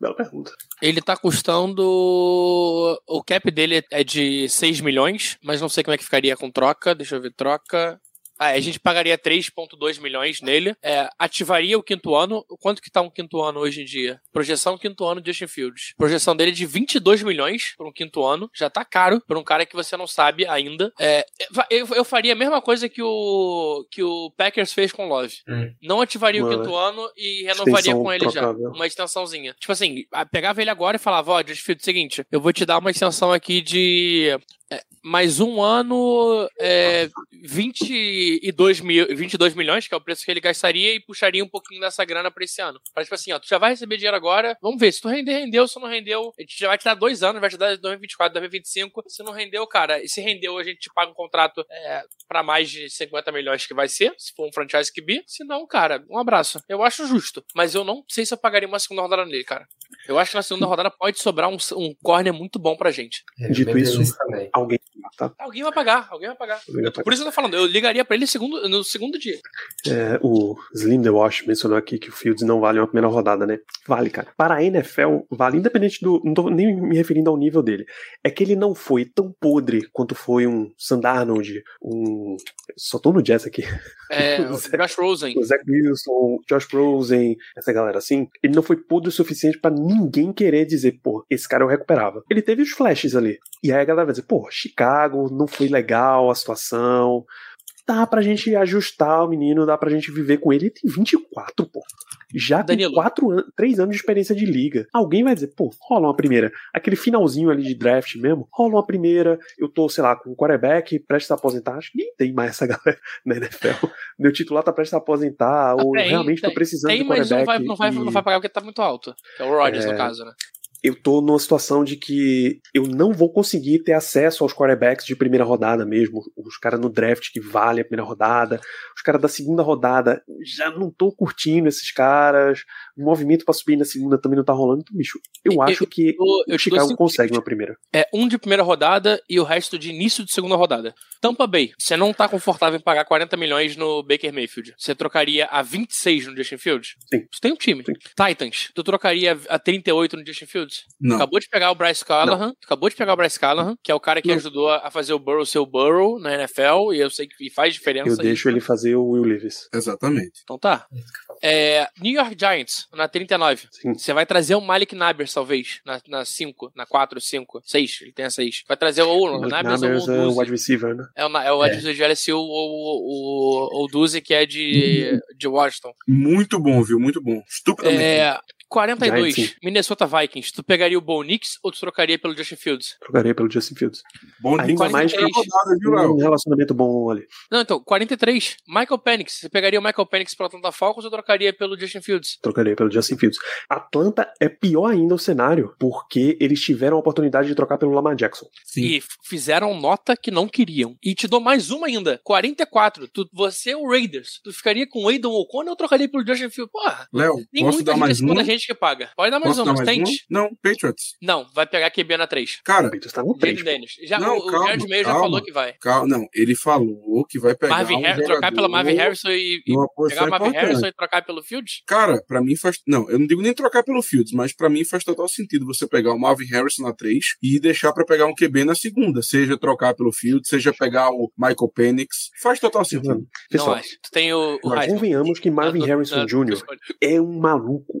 S3: Bela pergunta.
S4: Ele tá custando. O cap dele é de 6 milhões, mas não sei como é que ficaria com troca. Deixa eu ver, troca. Ah, a gente pagaria 3,2 milhões nele. É, ativaria o quinto ano. Quanto que tá um quinto ano hoje em dia? Projeção quinto ano de Justin Fields. Projeção dele é de 22 milhões por um quinto ano. Já tá caro por um cara que você não sabe ainda. É, eu, eu faria a mesma coisa que o, que o Packers fez com o Love.
S6: Hum.
S4: Não ativaria o
S3: Mano,
S4: quinto ano e renovaria
S3: extensão
S4: com ele já.
S3: trocável.
S4: Uma extensãozinha. Tipo assim, pegava ele agora e falava, ó, Justin Fields, seguinte, eu vou te dar uma extensão aqui de é, mais um ano, é, 22, mil, 22 milhões, que é o preço que ele gastaria, e puxaria um pouquinho dessa grana pra esse ano. Pra tipo assim, ó, tu já vai receber dinheiro agora, vamos ver, se tu render, rendeu, se não rendeu, a gente já vai te dar dois anos, vai te dar 2024, 2025, se não rendeu, cara, e se rendeu, a gente te paga um contrato é, pra mais de 50 milhões que vai ser, se for um franchise que bi, se não, cara, um abraço. Eu acho justo, mas eu não sei se eu pagaria uma segunda rodada nele, cara. Eu acho que na segunda rodada pode sobrar um, um corner muito bom pra gente.
S6: É,
S3: Dito isso-
S6: também.
S3: Alguém tá?
S4: Alguém vai pagar, alguém vai pagar.
S3: Alguém vai
S4: Eu tô- por isso que eu tô falando, eu ligaria pra ele segundo, no segundo dia.
S3: É, o Slim The Wash mencionou aqui que o Fields não vale uma primeira rodada, né? Vale, cara. Para a NFL, vale independente do. Não tô nem me referindo ao nível dele. É que ele não foi tão podre quanto foi um Sandarnold, um. Só tô no jazz aqui.
S4: É, (laughs) o
S3: Zé-
S4: Josh Rosen.
S3: O Zach Wilson, Josh Rosen, essa galera assim. Ele não foi podre o suficiente pra ninguém querer dizer, pô, esse cara eu recuperava. Ele teve os flashes ali. E aí a galera vai dizer, pô, Chicago, não foi legal a situação. dá pra gente ajustar o menino, dá pra gente viver com ele. Ele tem 24, pô. Já
S4: Danilo.
S3: tem quatro anos, três anos de experiência de liga. Alguém vai dizer, pô, rola uma primeira. Aquele finalzinho ali de draft mesmo, rola uma primeira. Eu tô, sei lá, com um quarterback prestes a aposentar. Acho que nem tem mais essa (laughs) galera na NFL. Meu titular tá prestes a aposentar, ou
S4: Tem,
S3: realmente
S4: tem,
S3: tô precisando
S4: Tem,
S3: de
S4: mas não
S3: quarterback.
S4: vai, não, vai,
S3: e-
S4: não vai pagar porque tá muito alto. É o Rodgers,
S3: É.
S4: no caso, né?
S3: Eu tô numa situação de que eu não vou conseguir ter acesso aos quarterbacks de primeira rodada mesmo, os caras no draft que vale a primeira rodada, os caras da segunda rodada, já não tô curtindo esses caras, o movimento pra subir na segunda também não tá rolando, então, bicho, eu
S4: Eu-
S3: acho que
S4: Eu, eu
S3: o Chicago consegue uma primeira.
S4: É um de primeira rodada e o resto de início de segunda rodada. Tampa Bay, você não tá confortável em pagar 40 milhões no Baker Mayfield. Você trocaria a 26 no Justin Fields?
S3: Sim.
S4: Você tem um time.
S3: Sim.
S4: Titans, tu trocaria a 38 no Justin Fields?
S5: Não.
S4: Acabou de pegar o Bryce Callahan, acabou de pegar o Bryce Callahan, que é o cara que
S3: Não.
S4: ajudou a fazer o Burrow ser o Burrow na NFL, e eu sei que faz diferença.
S3: Eu deixo ele fazer o Will Levis.
S5: Exatamente.
S4: Então tá. É, New York Giants, na 39.
S3: Sim.
S4: Você vai trazer o Malik Nabers, talvez, na, na 5, na 4, 5, 6, ele tem a 6. Vai trazer ou o Nabers ou
S3: Nabers
S4: o
S3: é o
S4: Duzi.
S3: wide receiver, né?
S4: É o, é o
S6: É.
S4: adversário de LSU ou o, o, o Duzi, que é de, de Washington.
S5: Muito bom, viu? Muito bom. Estupidamente.
S4: É, 42,
S3: Giants.
S4: Minnesota Vikings. Tu pegaria o Bo Nix ou tu trocaria pelo Justin Fields?
S3: Trocaria pelo Justin Fields.
S5: bom. Bom
S3: ainda mais
S5: que rodada, viu, Léo?
S3: Um relacionamento bom ali.
S4: Não, então, 43, Michael Penix. Você pegaria o Michael Penix pela Atlanta Falcons ou trocaria pelo Justin Fields?
S3: Trocaria pelo Justin Fields. Atlanta é pior ainda o cenário, porque eles tiveram a oportunidade de trocar pelo Lamar Jackson.
S5: Sim.
S4: E fizeram nota que não queriam. E te dou mais uma ainda. 44. Tu, você é o Raiders. Tu ficaria com o Aidan O'Connor ou trocaria pelo Justin Fields? Porra,
S5: Léo,
S4: tem
S5: posso
S4: muita
S5: dar
S4: gente
S5: mais uma?
S4: Gente que paga. Pode dar mais
S5: Posso
S4: uma,
S5: mais uma?
S4: tente.
S5: Não, Patriots.
S4: Não, vai pegar QB na 3.
S5: Cara,
S3: O Patriots tá no 3.
S4: Jaden Daniels. Já,
S5: Não,
S4: o, o
S5: calma,
S4: Jared Mayo já falou que vai.
S5: calma, não, ele falou que vai pegar
S4: Marvin
S5: um
S4: Har- trocar pela Marvin Harrison e, e pegar o Marvin
S5: importante.
S4: Harrison e trocar pelo Fields?
S5: Cara, pra mim faz. Não, eu não digo nem trocar pelo Fields, mas pra mim faz total sentido você pegar o Marvin Harrison na 3 e deixar pra pegar um QB na segunda. Seja trocar pelo Fields, seja pegar o Michael Penix. Faz total sentido.
S3: Pessoal,
S4: não acho. Tu tem o, o
S3: convenhamos que Marvin
S4: Na- na-
S3: Harrison
S4: na-
S3: Jr. é um maluco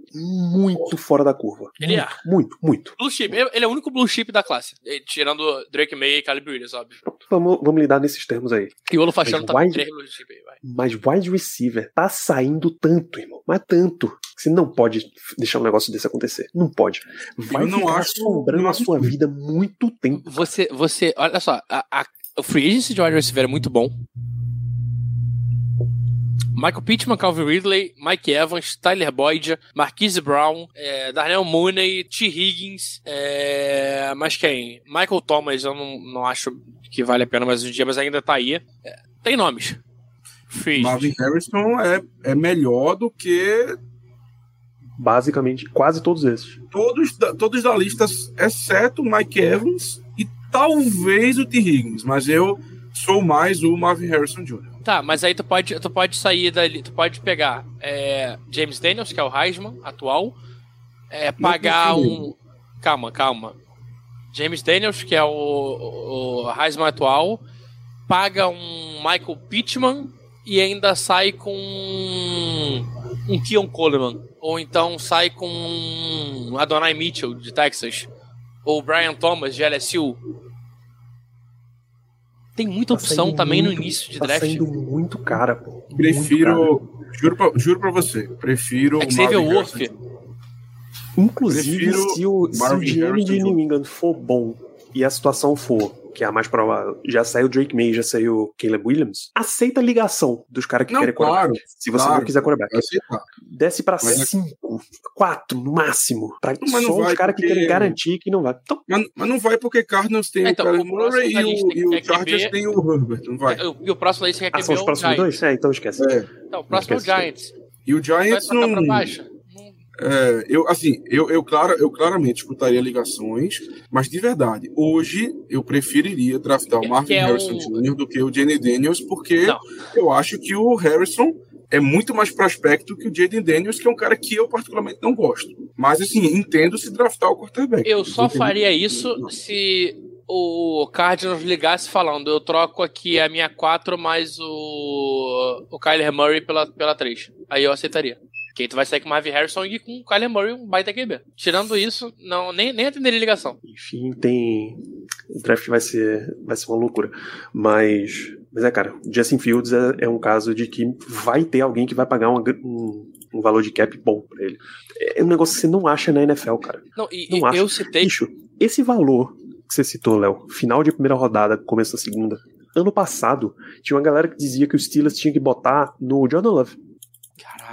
S3: muito fora da curva.
S4: Ele é.
S3: Muito, muito.
S4: Blue chip. Ele é o único blue chip da classe. eh, Tirando Drake May e Caleb Williams, óbvio.
S3: Vamos, vamos lidar nesses termos aí.
S4: E o Olufachano
S3: Mas
S4: tá com
S3: wide-
S4: 3 blue chip aí, vai.
S3: Mas wide receiver tá saindo tanto, irmão. Mas tanto. Você não pode deixar um negócio desse acontecer. Não pode. Vai
S5: Eu não
S3: ficar
S5: acho-
S3: assombrando
S5: não
S3: a sua vida muito tempo.
S4: Você, você, olha só, a, a- o free agency de wide receiver é muito bom. Michael Pittman, Calvin Ridley, Mike Evans, Tyler Boyd, Marquise Brown, é, Darnell Mooney, T. Higgins, é, mas quem? Michael Thomas, eu não, não acho que vale a pena mais um dia, mas ainda tá aí. É, tem nomes. Agent.
S5: Marvin Harrison é, é melhor do que
S3: Basicamente, quase todos esses.
S5: todos da, todos da lista, exceto o Mike Evans e talvez o T. Higgins. Mas eu sou mais o Marvin Harrison Jr.
S4: Tá, mas aí tu pode, tu pode sair dali, tu pode pegar é, James Daniels, que é o Heisman atual, é, pagar um. Calma, calma. James Daniels, que é o, o Heisman atual, paga um Michael Pittman e ainda sai com um Keon Coleman. Ou então sai com um Adonai Mitchell, de Texas. Ou Brian Thomas, de LSU. Tem muita
S3: Tá
S4: opção também no
S3: muito-
S4: início de
S3: tá
S4: draft.
S3: saindo muito cara, pô. Muito cara.
S5: Prefiro. Juro pra, juro pra você, prefiro
S4: É Xavier
S5: Marvin
S4: Wolf.
S3: Inclusive,
S5: Prefiro
S3: se o, se o
S5: Marvin
S3: GM de. New England for bom e a situação for, que é a mais provável, já saiu Drake May, já saiu Caleb Williams, aceita a ligação dos caras que
S5: Não,
S3: querem
S5: claro,
S3: quarterback. Se você
S5: claro.
S3: não quiser quarterback. Desce pra
S5: Mas é-
S3: 5, 4 no máximo. Pra
S5: Mas
S3: só os caras que
S5: porque-
S3: querem garantir que não vai. Então,
S5: Mas, mas não vai porque Cardinals tem
S4: É, então,
S5: o Kyler Murray e o, e o
S4: é QB.
S5: Chargers tem o Herbert, não vai.
S4: E o próximo aí você quer
S3: ah, são os
S4: é
S3: próximos dois? É, então esquece.
S5: É.
S4: Então, o próximo é o. Giants.
S5: E o Giants não.
S4: baixo? Não-
S5: É, eu, assim, eu, eu, claro, eu claramente escutaria ligações, mas de verdade, hoje eu preferiria draftar o Marvin
S4: é
S5: Harrison
S4: o-
S5: Jr. do que o Jenny Daniels, porque
S4: Não.
S5: eu acho que o Harrison é muito mais prospecto que o Jaden Daniels, que é um cara que eu particularmente não gosto. Mas, assim, entendo se draftar o quarterback.
S4: Eu só
S5: Entendo.
S4: faria isso se o Cardinals ligasse falando, eu troco aqui a minha 4 mais o, o Kyler Murray pela, pela 3. Aí eu aceitaria. Que aí tu vai sair com o Marvin Harrison e com o Kyler Murray um baita QB. Tirando isso, não, nem, nem atenderia ligação.
S3: Enfim, tem. O draft vai ser, vai ser uma loucura. Mas Mas é, cara, Justin Fields é, é um caso de que vai ter alguém que vai pagar uma, um, um valor de cap bom pra ele. É um negócio que você não acha na NFL, cara.
S4: Não, e,
S3: Não acho.
S4: eu citei.
S3: Bicho, esse valor que você citou, Léo, final de primeira rodada, começo da segunda. Ano passado, tinha uma galera que dizia que os Steelers tinham que botar no Jordan Love.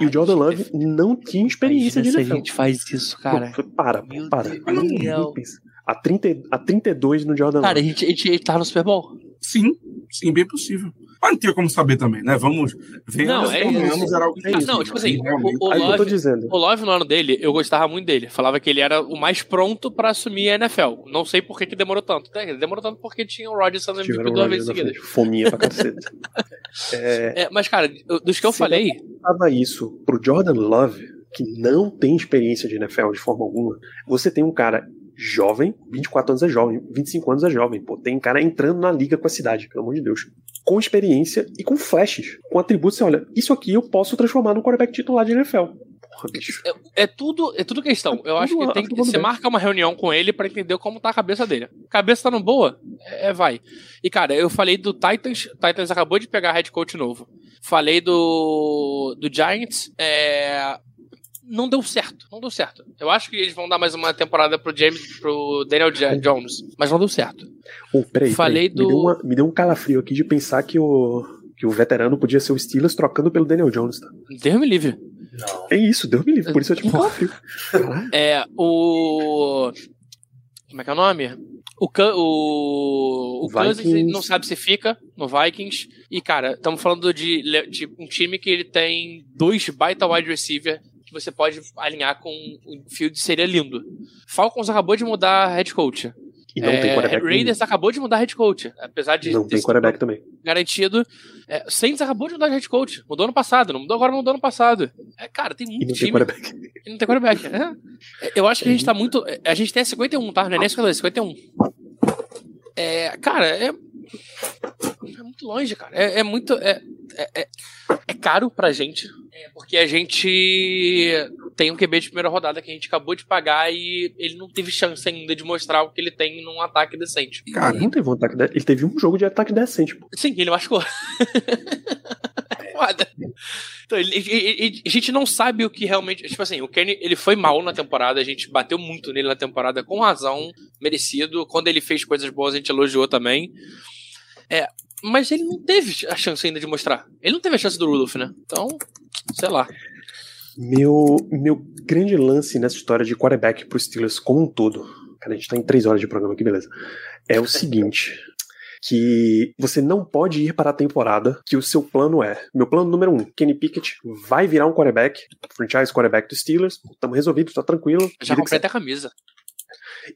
S3: E o Jordan Love não tinha experiência de
S4: Imagina se a
S3: NFL.
S4: gente faz isso, cara.
S3: Pô, para, pô, para.
S4: Deus
S3: Nem-
S4: do
S3: nem
S4: céu.
S3: pensa. A, 30, a 32 no Jordan
S4: Cara, a
S3: Love.
S4: gente, a gente tá no Super Bowl.
S5: Sim, sim, bem possível. Mas não tinha como saber também, né? Vamos. Venhamos,
S4: Não, é isso.
S5: era algo
S3: É isso.
S4: Não, tipo assim,
S5: realmente.
S4: o,
S3: eu
S4: Love,
S3: dizendo.
S4: o Love no ano dele, eu gostava muito dele. Falava que ele era o mais pronto pra assumir a NFL. Não sei por que, que demorou tanto. É, Demorou tanto porque tinha o Rodgers sendo MVP duas
S3: Rodgers
S4: vezes seguidas.
S3: Fominha pra cacete. É, (laughs)
S4: É, mas, cara, eu- dos que eu
S3: Se
S4: falei,
S3: dava isso pro Jordan Love, que não tem experiência de NFL de forma alguma, você tem um cara jovem, 24 anos é jovem, 25 anos é jovem, pô, tem cara entrando na liga com a cidade, pelo amor de Deus. Com experiência e com flashes, com atributos, você olha, isso aqui eu posso transformar num quarterback titular de NFL. Porra, bicho.
S4: é tudo, é tudo questão. Eu
S3: É
S4: acho
S3: tudo
S4: que
S3: a-
S4: tem que você
S3: bem.
S4: marca uma reunião com ele pra entender como tá a cabeça dele. Cabeça tá no boa? É, vai. E cara, eu falei do Titans, Titans acabou de pegar head coach novo. Falei do do Giants, é, não deu certo, não deu certo. Eu acho que eles vão dar mais uma temporada pro James, pro Daniel Jones, mas não deu certo.
S3: Ô, peraí,
S4: Falei
S3: peraí.
S4: do-
S3: Me, deu uma- me deu um calafrio aqui de pensar que o, que o veterano podia ser o Steelers trocando pelo Daniel Jones, tá?
S4: Deus me livre.
S6: Não.
S3: É isso, Deus me livre, por isso eu tive um calafrio.
S4: É, o. Como é que é o nome? O, Can- o, o ele não sabe se fica no Vikings. E, cara, estamos falando de, de um time que ele tem dois baita wide receiver que você pode alinhar com o Field, seria lindo. Falcons acabou de mudar head coach.
S3: E não tem
S4: É,
S3: quarterback.
S4: Raiders acabou de mudar head coach. Apesar de
S3: Não tem quarterback também.
S4: garantido. É, Saints acabou de mudar head coach. Mudou ano passado, não mudou agora, mudou ano passado. É, cara, tem
S3: E
S4: muito
S3: não tem
S4: time
S3: quarterback.
S4: e não tem quarterback. É. Eu acho que a gente tá muito. A gente tem a 51, tá? Não é nem 52, 51. É, cara, é. É muito longe, cara. É, é muito. É, é, é- é caro pra gente. É, porque a gente tem um QB de primeira rodada que a gente acabou de pagar e ele não teve chance ainda de mostrar o que ele tem num ataque decente.
S5: Cara,
S3: Ele não teve um ataque. de- Ele teve um jogo de ataque decente, pô.
S4: Sim, ele machucou. (laughs) Foda. Então, ele- ele- ele- a gente não sabe o que realmente. Tipo assim, o Kenny ele foi mal na temporada, a gente bateu muito nele na temporada, com razão, merecido. Quando ele fez coisas boas, a gente elogiou também. É, mas ele não teve a chance ainda de mostrar. Ele não teve a chance do Rudolph, né? Então, sei lá.
S3: Meu, meu grande lance nessa história de quarterback pro Steelers como um todo, cara, a gente tá em três horas de programa aqui, beleza, é o seguinte, (laughs) que você não pode ir para a temporada que o seu plano é, meu plano número um, Kenny Pickett vai virar um quarterback, franchise quarterback do Steelers, tamo resolvido, tá tranquilo.
S4: Já comprei até a camisa.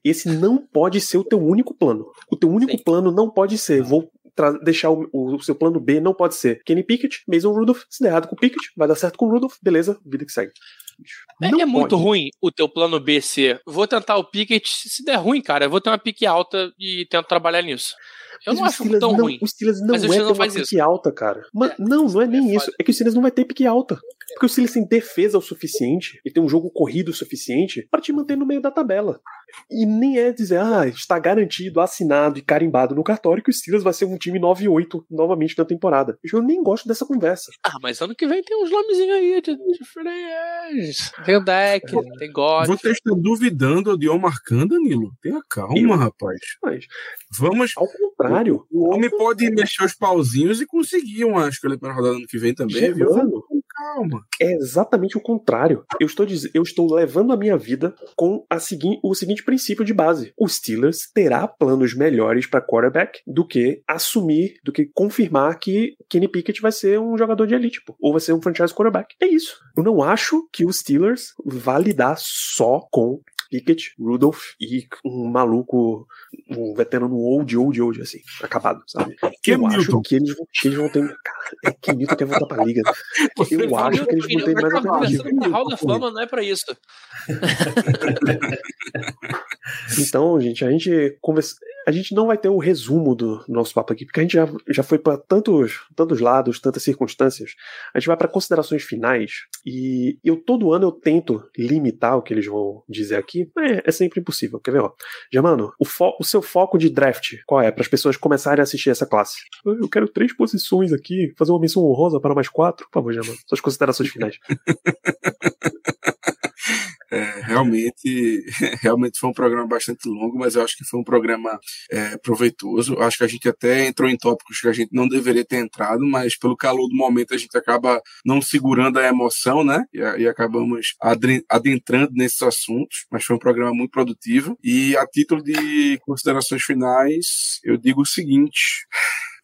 S3: esse não pode ser o teu único plano. O teu único
S4: Sim.
S3: plano não pode ser, vou deixar o, o seu plano B, não pode ser Kenny Pickett, Mason Rudolph, se der errado com o Pickett, vai dar certo com o Rudolph, beleza, vida que segue.
S4: É,
S3: Não
S4: é muito ruim o teu plano B ser. Vou tentar o Pickett. Se der ruim, cara, eu vou ter uma pique alta e tento trabalhar nisso. Eu
S3: Mas
S4: não acho tão
S3: não,
S4: ruim.
S3: O Steelers não
S4: Mas o
S3: é ter uma pique alta, cara. Ma- não, não é nem
S4: é
S3: isso.
S4: foda.
S3: É que o Steelers não vai ter pique alta. Porque o Steelers tem defesa o suficiente e tem um jogo corrido o suficiente para te manter no meio da tabela. E nem é dizer, ah, está garantido, assinado e carimbado no cartório que o Steelers vai ser um time 9-8 novamente na temporada. Eu nem gosto dessa conversa.
S4: Ah, mas ano que vem tem uns nomezinhos aí de, de free Tem o deck, tem God.
S5: você está duvidando de Omar Khan, Danilo? Tenha calma, rapaz.
S3: Mas,
S5: Vamos.
S3: ao contrário,
S5: O homem pode mexer os pauzinhos e conseguir uma escolha para rodada ano que vem também, viu? Calma.
S3: É exatamente o contrário. Eu estou, eu estou levando a minha vida com a segui... o seguinte princípio de base: o Steelers terá planos melhores para quarterback do que assumir, do que confirmar que Kenny Pickett vai ser um jogador de elite, pô, ou vai ser um franchise quarterback. É isso. Eu não acho que o Steelers vá lidar só com Pickett, Rudolph e um maluco, um veterano old, old, old, assim, acabado, sabe?
S5: Cam
S3: eu acho que eles, vão- que eles vão ter. Cara, é que Newton quer voltar pra liga. (laughs) Eu acho que eles vão ter mais alternativa.
S4: Conversando com o Hall da Fama não é pra isso. (laughs)
S3: Então, gente, a gente conversa. a gente não vai ter o resumo do nosso papo aqui, porque a gente já, já foi para tantos, tantos lados, tantas circunstâncias. A gente vai para considerações finais e eu todo ano eu tento limitar o que eles vão dizer aqui, mas é, é sempre impossível. Quer ver, ó? Jamano, o, o seu foco de draft, qual é? Para as pessoas começarem a assistir essa classe. Eu quero três posições aqui, fazer uma missão honrosa para mais quatro. Por favor, Jamano, suas considerações finais. (laughs)
S5: É, realmente, (laughs) realmente foi um programa bastante longo, mas eu acho que foi um programa é, proveitoso. Acho que a gente até entrou em tópicos que a gente não deveria ter entrado, mas pelo calor do momento a gente acaba não segurando a emoção, né? E, e acabamos adentrando nesses assuntos. Mas foi um programa muito produtivo. E a título de considerações finais, eu digo o seguinte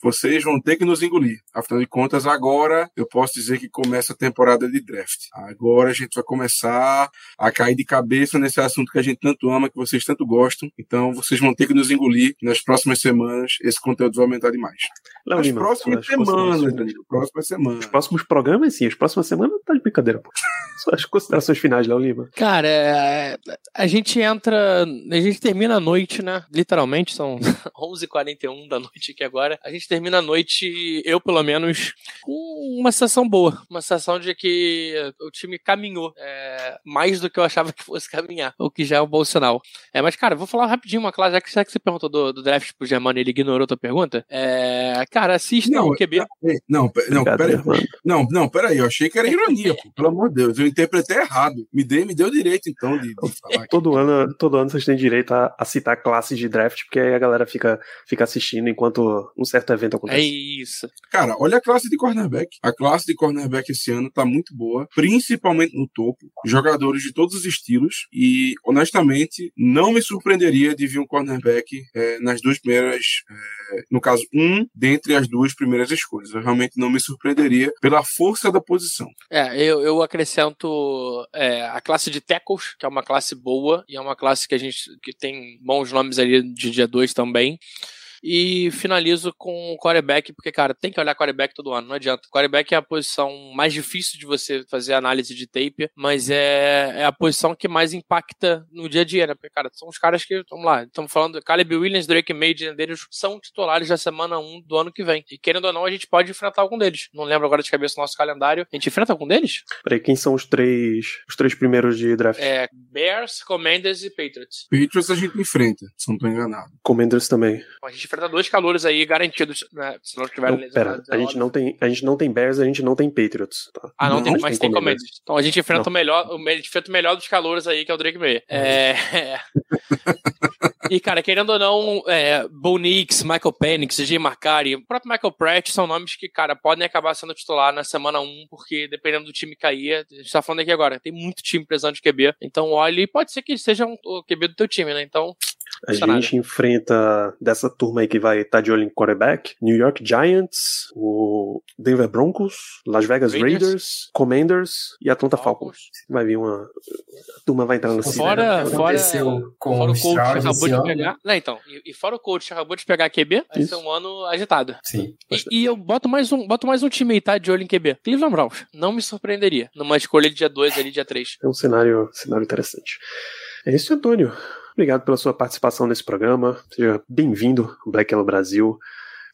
S5: vocês vão ter que nos engolir. Afinal de contas, agora eu posso dizer que começa a temporada de draft. Agora a gente vai começar a cair de cabeça nesse assunto que a gente tanto ama, que vocês tanto gostam. Então vocês vão ter que nos engolir. Nas próximas semanas, esse conteúdo vai aumentar demais.
S3: Léo Nas
S5: próximas semanas, Danilo. Próximas semanas.
S3: Os próximos programas, sim. As próximas semanas tá de brincadeira, pô. (laughs) Só as considerações finais, Léo Lima.
S4: Cara, é, a gente entra. A gente termina a noite, né? Literalmente, são (laughs) 11h41 da noite aqui agora. A gente termina a noite, eu pelo menos, com uma sensação boa. Uma sensação de que o time caminhou é, mais do que eu achava que fosse caminhar, o que já é um bom sinal. É, mas, cara, vou falar rapidinho uma classe, já que, já que você perguntou do, do draft pro Germano e ele ignorou a tua pergunta. É, cara, assista não, o QB.
S5: Não, não, peraí. Não, não, peraí, eu achei que era ironia, pô, pelo amor de Deus. Eu interpretei errado. Me deu, me deu direito, então, de, de
S3: falar. (laughs) todo, ano, todo ano vocês têm direito a, a citar classes de draft, porque aí a galera fica, fica assistindo enquanto um certo evento acontece.
S4: É isso.
S5: Cara, olha a classe de cornerback. A classe de cornerback esse ano tá muito boa, principalmente no topo. Jogadores de todos os estilos. E, honestamente, não me surpreenderia de vir um cornerback é, nas duas primeiras. É, no caso, um dentre as duas primeiras escolhas. Eu realmente não me surpreenderia pela força da posição.
S4: É, eu, eu acrescento é, a classe de tackles, que é uma classe boa e é uma classe que a gente que tem bons nomes ali de dia 2 também. E finalizo com o quarterback, porque, cara, tem que olhar quarterback todo ano, não adianta. Quarterback é a posição mais difícil de você fazer análise de tape, mas é, é a posição que mais impacta no dia a dia, né? Porque, cara, são os caras que, vamos lá, estamos falando, Caleb Williams, Drake May, deles são titulares da semana 1 do ano que vem. E querendo ou não, a gente pode enfrentar algum deles. Não lembro agora de cabeça o nosso calendário. A gente enfrenta algum deles?
S3: Peraí, quem são os três, os três primeiros de draft?
S4: É Bears, Commanders e Patriots.
S5: Patriots a gente enfrenta, se não tô enganado.
S3: Commanders também.
S4: A gente enfrenta dois calores aí garantidos, né? Se não tiverem
S3: não, Pera, a gente não tem, a gente não tem Bears, a gente não tem Patriots. Tá?
S4: Ah, não, não tem, mas tem Commanders. Então a gente enfrenta não. o melhor, o, a gente enfrenta o melhor dos calores aí, que é o Drake May. É. (laughs) (laughs) E, cara, querendo ou não, é, Bo Nix, Michael Penix, J. Marcari, o próprio Michael Pratt são nomes que, cara, podem acabar sendo titular na semana 1, porque dependendo do time cair, a gente tá falando aqui agora, tem muito time precisando de QB. Então, olha, pode ser que seja um, o QB do teu time, né? Então,
S3: a gente enfrenta dessa turma aí que vai estar tá de olho em quarterback, New York Giants, o Denver Broncos, Las Vegas Raiders, Raiders Commanders e Atlanta Falcons. Vai vir uma a turma vai entrar no
S4: Fora, né? fora, com fora o coach acabou de pegar. Não, então, e, e, fora o coach acabou de pegar QB, vai Isso. ser um ano agitado.
S6: Sim.
S4: E, e, eu boto mais um, boto mais um time aí, tá? De olho em QB. Cleveland Browns. Não me surpreenderia numa escolha de dia 2 ali, dia 3.
S3: É um cenário, cenário interessante. É isso, Antônio. Obrigado pela sua participação nesse programa. Seja bem-vindo ao Black Yellow Brasil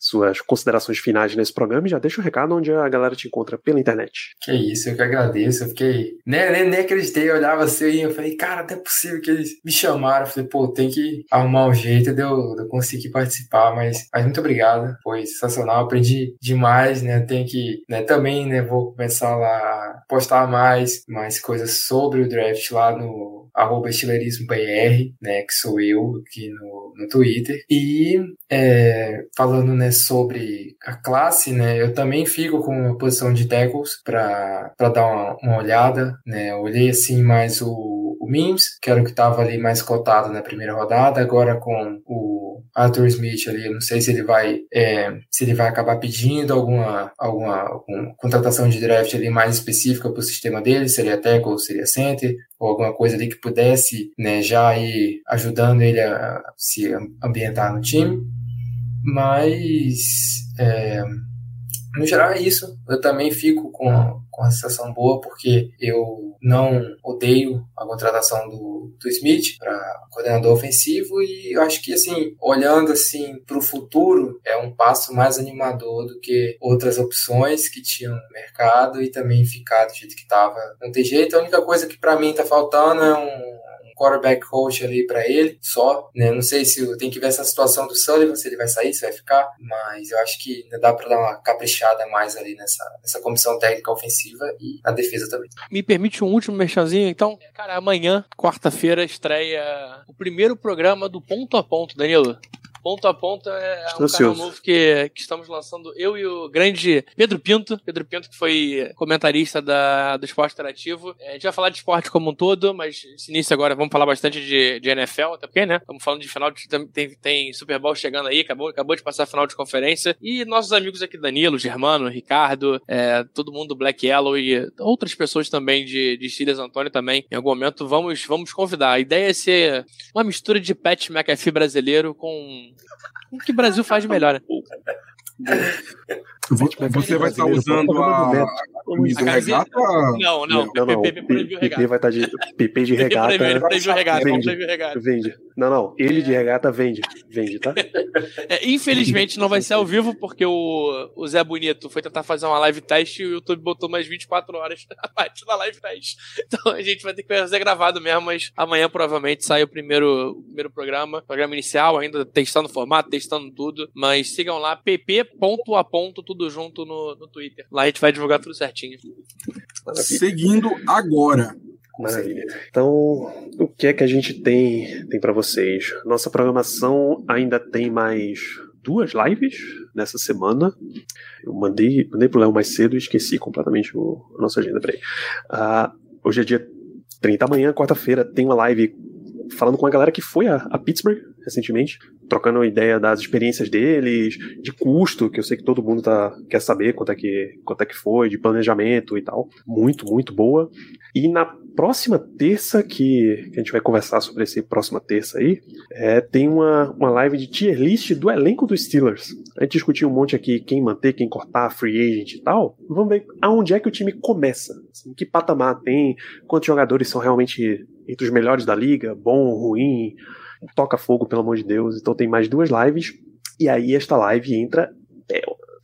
S3: suas considerações finais nesse programa e já deixa o recado onde a galera te encontra pela internet.
S6: Que isso, eu que agradeço. Eu fiquei. Nem, nem, nem acreditei, eu olhava assim e eu falei, cara, até é possível que eles me chamaram. Eu falei, pô, tem que arrumar um jeito de eu, de eu conseguir participar, mas, mas muito obrigado. Foi sensacional, aprendi demais, né? Tem que, né, também, né, vou começar lá a postar mais, mais coisas sobre o draft lá no arroba estileirismobr, né, que sou eu aqui no, no Twitter. E é, falando, né, sobre a classe, né, eu também fico com a posição de tackles para dar uma, uma, olhada, né, olhei assim mais o, o Mims, que era o que estava ali mais cotado na primeira rodada, agora com o Arthur Smith ali, não sei se ele vai é, se ele vai acabar pedindo alguma, alguma, alguma contratação de draft ali mais específica para o sistema dele, seria tackle, seria center, ou alguma coisa ali que pudesse né, já ir ajudando ele a se ambientar no time. Mas é, no geral é isso. Eu também fico com, com a sensação boa porque eu não odeio a contratação do, do Smith para coordenador ofensivo e eu acho que assim, olhando assim para o futuro, é um passo mais animador do que outras opções que tinham no mercado e também ficar do jeito que estava. Não tem jeito, a única coisa que para mim está faltando é um quarterback coach ali para ele, só, né? Não sei se tem que ver essa situação do Sullivan, se ele vai sair, se vai ficar, mas eu acho que dá para dar uma caprichada mais ali nessa, nessa comissão técnica ofensiva e na defesa também.
S4: Me permite um último merchanzinho, então? Cara, amanhã, quarta-feira, estreia o primeiro programa do Ponto a Ponto, Danilo. Ponto a Ponto é um canal novo que, que estamos lançando eu e o grande Pedro Pinto. Pedro Pinto, que foi comentarista da, do esporte interativo. É, a gente vai falar de esporte como um todo, mas esse início agora vamos falar bastante de, de NFL, até porque, né? Estamos falando de final de. Tem, tem Super Bowl chegando aí, acabou, acabou de passar a final de conferência. E nossos amigos aqui, Danilo, Germano, Ricardo, é, todo mundo Black Yellow e outras pessoas também de, de Steelers Antônio também. Em algum momento vamos, vamos convidar. A ideia é ser uma mistura de Pat McAfee brasileiro com o que o Brasil faz de melhor? (laughs)
S5: Você vai estar usando a, camisa regata?
S4: Não, não.
S3: Não. PP proibiu regata. PP vai estar de PP de regata.
S4: Proibiu regata.
S3: Vende. Vende. Não, não. Ele de regata vende. Vende, tá? (laughs)
S4: É, infelizmente não vai ser ao vivo porque o, o Zé Bonito foi tentar fazer uma live teste e o YouTube botou mais 24 horas (laughs) a parte da live teste. Então a gente vai ter que fazer gravado mesmo, mas amanhã provavelmente sai o primeiro, o primeiro programa, programa inicial, ainda testando o formato, testando tudo. Mas sigam lá, pp.a. tudo junto no, no Twitter. Lá a gente vai divulgar tudo certinho.
S5: Seguindo agora.
S3: Maravilha. Então, o que é que a gente tem, tem para vocês? Nossa programação ainda tem mais duas lives nessa semana. Eu mandei, mandei pro Léo mais cedo e esqueci completamente o, a nossa agenda. Peraí. Uh, hoje é dia 30 amanhã, quarta-feira, tem uma live falando com a galera que foi a, a Pittsburgh recentemente, trocando a ideia das experiências deles, de custo, que eu sei que todo mundo tá, quer saber quanto é, que, quanto é que foi, de planejamento e tal. Muito, muito boa. E na próxima terça, que, que a gente vai conversar sobre essa próxima terça aí, é, tem uma, uma live de tier list do elenco dos Steelers. A gente discutiu um monte aqui quem manter, quem cortar, free agent e tal. Vamos ver aonde é que o time começa. Assim, que patamar tem, quantos jogadores são realmente entre os melhores da liga, bom, ruim, toca fogo, pelo amor de Deus. Então tem mais duas lives. E aí esta live entra é,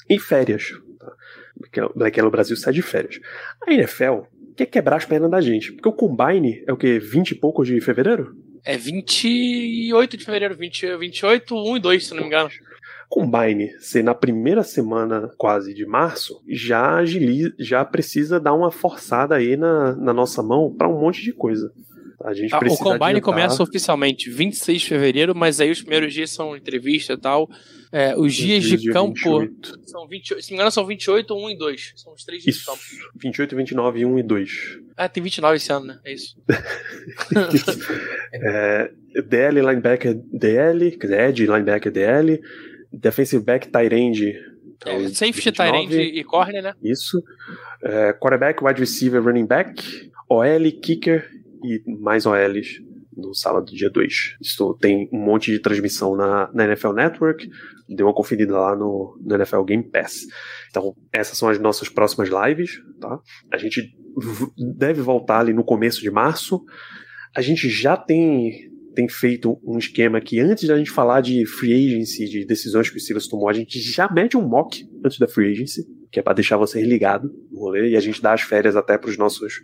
S3: em férias. Tá? Black Yellow Brasil sai de férias. A NFL quer quebrar as pernas da gente. Porque o Combine é o que? 20 e poucos de fevereiro?
S4: É 28 de fevereiro, 20, 28, 1 e 2, se não me engano.
S3: Combine ser na primeira semana quase de março, já agiliza, já precisa dar uma forçada aí na, na nossa mão para um monte de coisa. A gente ah, o
S4: Combine
S3: adiantar.
S4: começa oficialmente 26 de fevereiro, mas aí os primeiros dias são entrevista e tal. É, os dias, dias de campo 28. são 28, se não me engano, são 28, 1 e 2. São os três dias
S3: isso.
S4: de campo.
S3: 28, 29, 1 e 2.
S4: Ah, tem 29 esse ano, né? É isso. (laughs)
S3: é, DL, linebacker DL, quer dizer, Ed, linebacker DL, defensive back, tight end.
S4: Então, é, safety, tight end e corner, né?
S3: Isso. É, quarterback, wide receiver, running back, OL, kicker e mais OLs no sábado, dia 2. Isso tem um monte de transmissão na, na NFL Network, dê uma conferida lá no, no NFL Game Pass. Então, essas são as nossas próximas lives, tá? A gente deve voltar ali no começo de março. A gente já tem, tem feito um esquema que antes da gente falar de free agency, de decisões que o Silas tomou, a gente já mede um mock antes da free agency, que é para deixar vocês ligados no rolê, e a gente dá as férias até para os nossos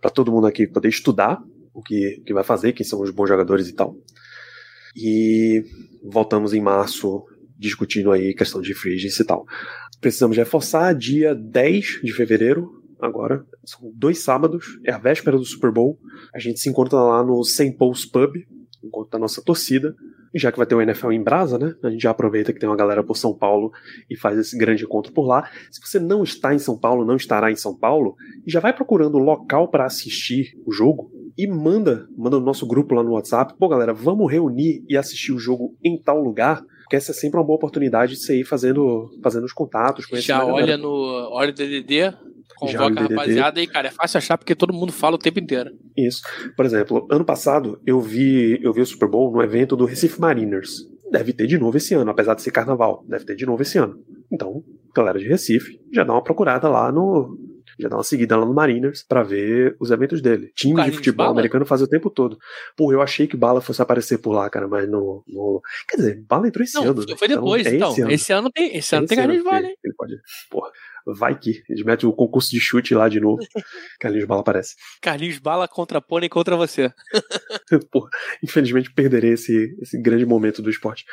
S3: para todo mundo aqui poder estudar o que, que vai fazer, quem são os bons jogadores e tal. E voltamos em março discutindo aí questão de free e tal. Precisamos reforçar dia 10 de fevereiro, agora. São dois sábados, é a véspera do Super Bowl. A gente se encontra lá no St. Paul's Pub, enquanto a nossa torcida. Já que vai ter o NFL em Brasa, né? A gente já aproveita que tem uma galera por São Paulo e faz esse grande encontro por lá. Se você não está em São Paulo, não estará em São Paulo, já vai procurando local para assistir o jogo e manda, manda no nosso grupo lá no WhatsApp. Pô, galera, vamos reunir e assistir o jogo em tal lugar. Porque essa é sempre uma boa oportunidade de você ir fazendo, fazendo os contatos.
S4: Já olha no olha o DDD, convoca a rapaziada e, cara, é fácil achar porque todo mundo fala o tempo inteiro.
S3: Isso. Por exemplo, ano passado eu vi, eu vi o Super Bowl no evento do Recife Mariners. Deve ter de novo esse ano, apesar de ser carnaval. Deve ter de novo esse ano. Então, galera de Recife, já dá uma procurada lá no. Já dá uma seguida lá no Mariners pra ver os eventos dele. Time de futebol Bala? americano faz o tempo todo. Pô, eu achei que Bala fosse aparecer por lá, cara, mas não. não... Quer dizer, Bala entrou esse
S4: não,
S3: ano. Né?
S4: Foi depois, então. É esse, ano. esse ano tem, esse ano esse tem Carlinhos Bala, hein?
S3: Ele pode. Porra vai que. Eles metem o concurso de chute lá de novo. (laughs) Carlinhos Bala aparece.
S4: Carlinhos Bala contra Pônei contra você. (laughs)
S3: Pô, infelizmente perderei esse, esse grande momento do esporte.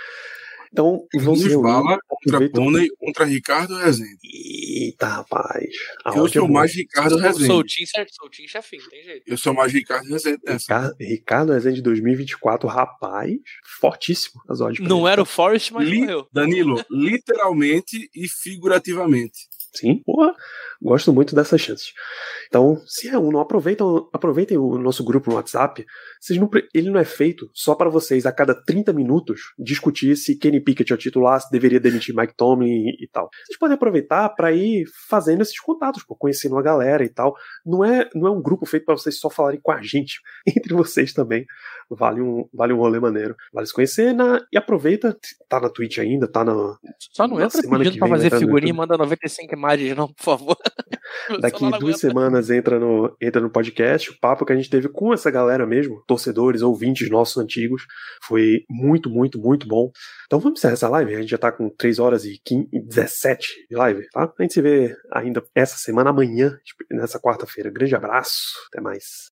S3: Então,
S5: vamos ver. Bala contra Pônei contra Ricardo Rezende.
S3: Eita, rapaz.
S5: Eu sou mais Ricardo Rezende.
S4: Sou o Tim, sou Tim chefinho, tem jeito.
S5: Eu sou mais Ricardo Rezende.
S3: Ricardo, Ricardo Rezende 2024, rapaz, fortíssimo as odds.
S4: Não era o Forrest, mas Li, morreu.
S5: Danilo, literalmente e figurativamente.
S3: Sim, porra, gosto muito dessas chances. Então, se é um, não aproveitam, aproveitem o nosso grupo no WhatsApp. Vocês não, ele não é feito só para vocês a cada 30 minutos discutir se Kenny Pickett é o titular, se deveria demitir Mike Tomlin e, e tal. Vocês podem aproveitar para ir fazendo esses contatos, pô, conhecendo a galera e tal. Não é, não é um grupo feito para vocês só falarem com a gente, (laughs) entre vocês também. Vale um, vale um rolê maneiro. Vale se conhecer na, e aproveita. Tá na Twitch ainda, tá na.
S4: Só não entra pedindo pra fazer figurinha e manda 95 imagens, não, por favor. (laughs)
S3: Daqui duas semanas entra no, entra no podcast. O papo que a gente teve com essa galera mesmo, torcedores, ouvintes nossos antigos, foi muito, muito, muito bom. Então vamos encerrar essa live. A gente já tá com 3 horas e 15, 17 de live, tá? A gente se vê ainda essa semana, amanhã, nessa quarta-feira. Grande abraço, até mais.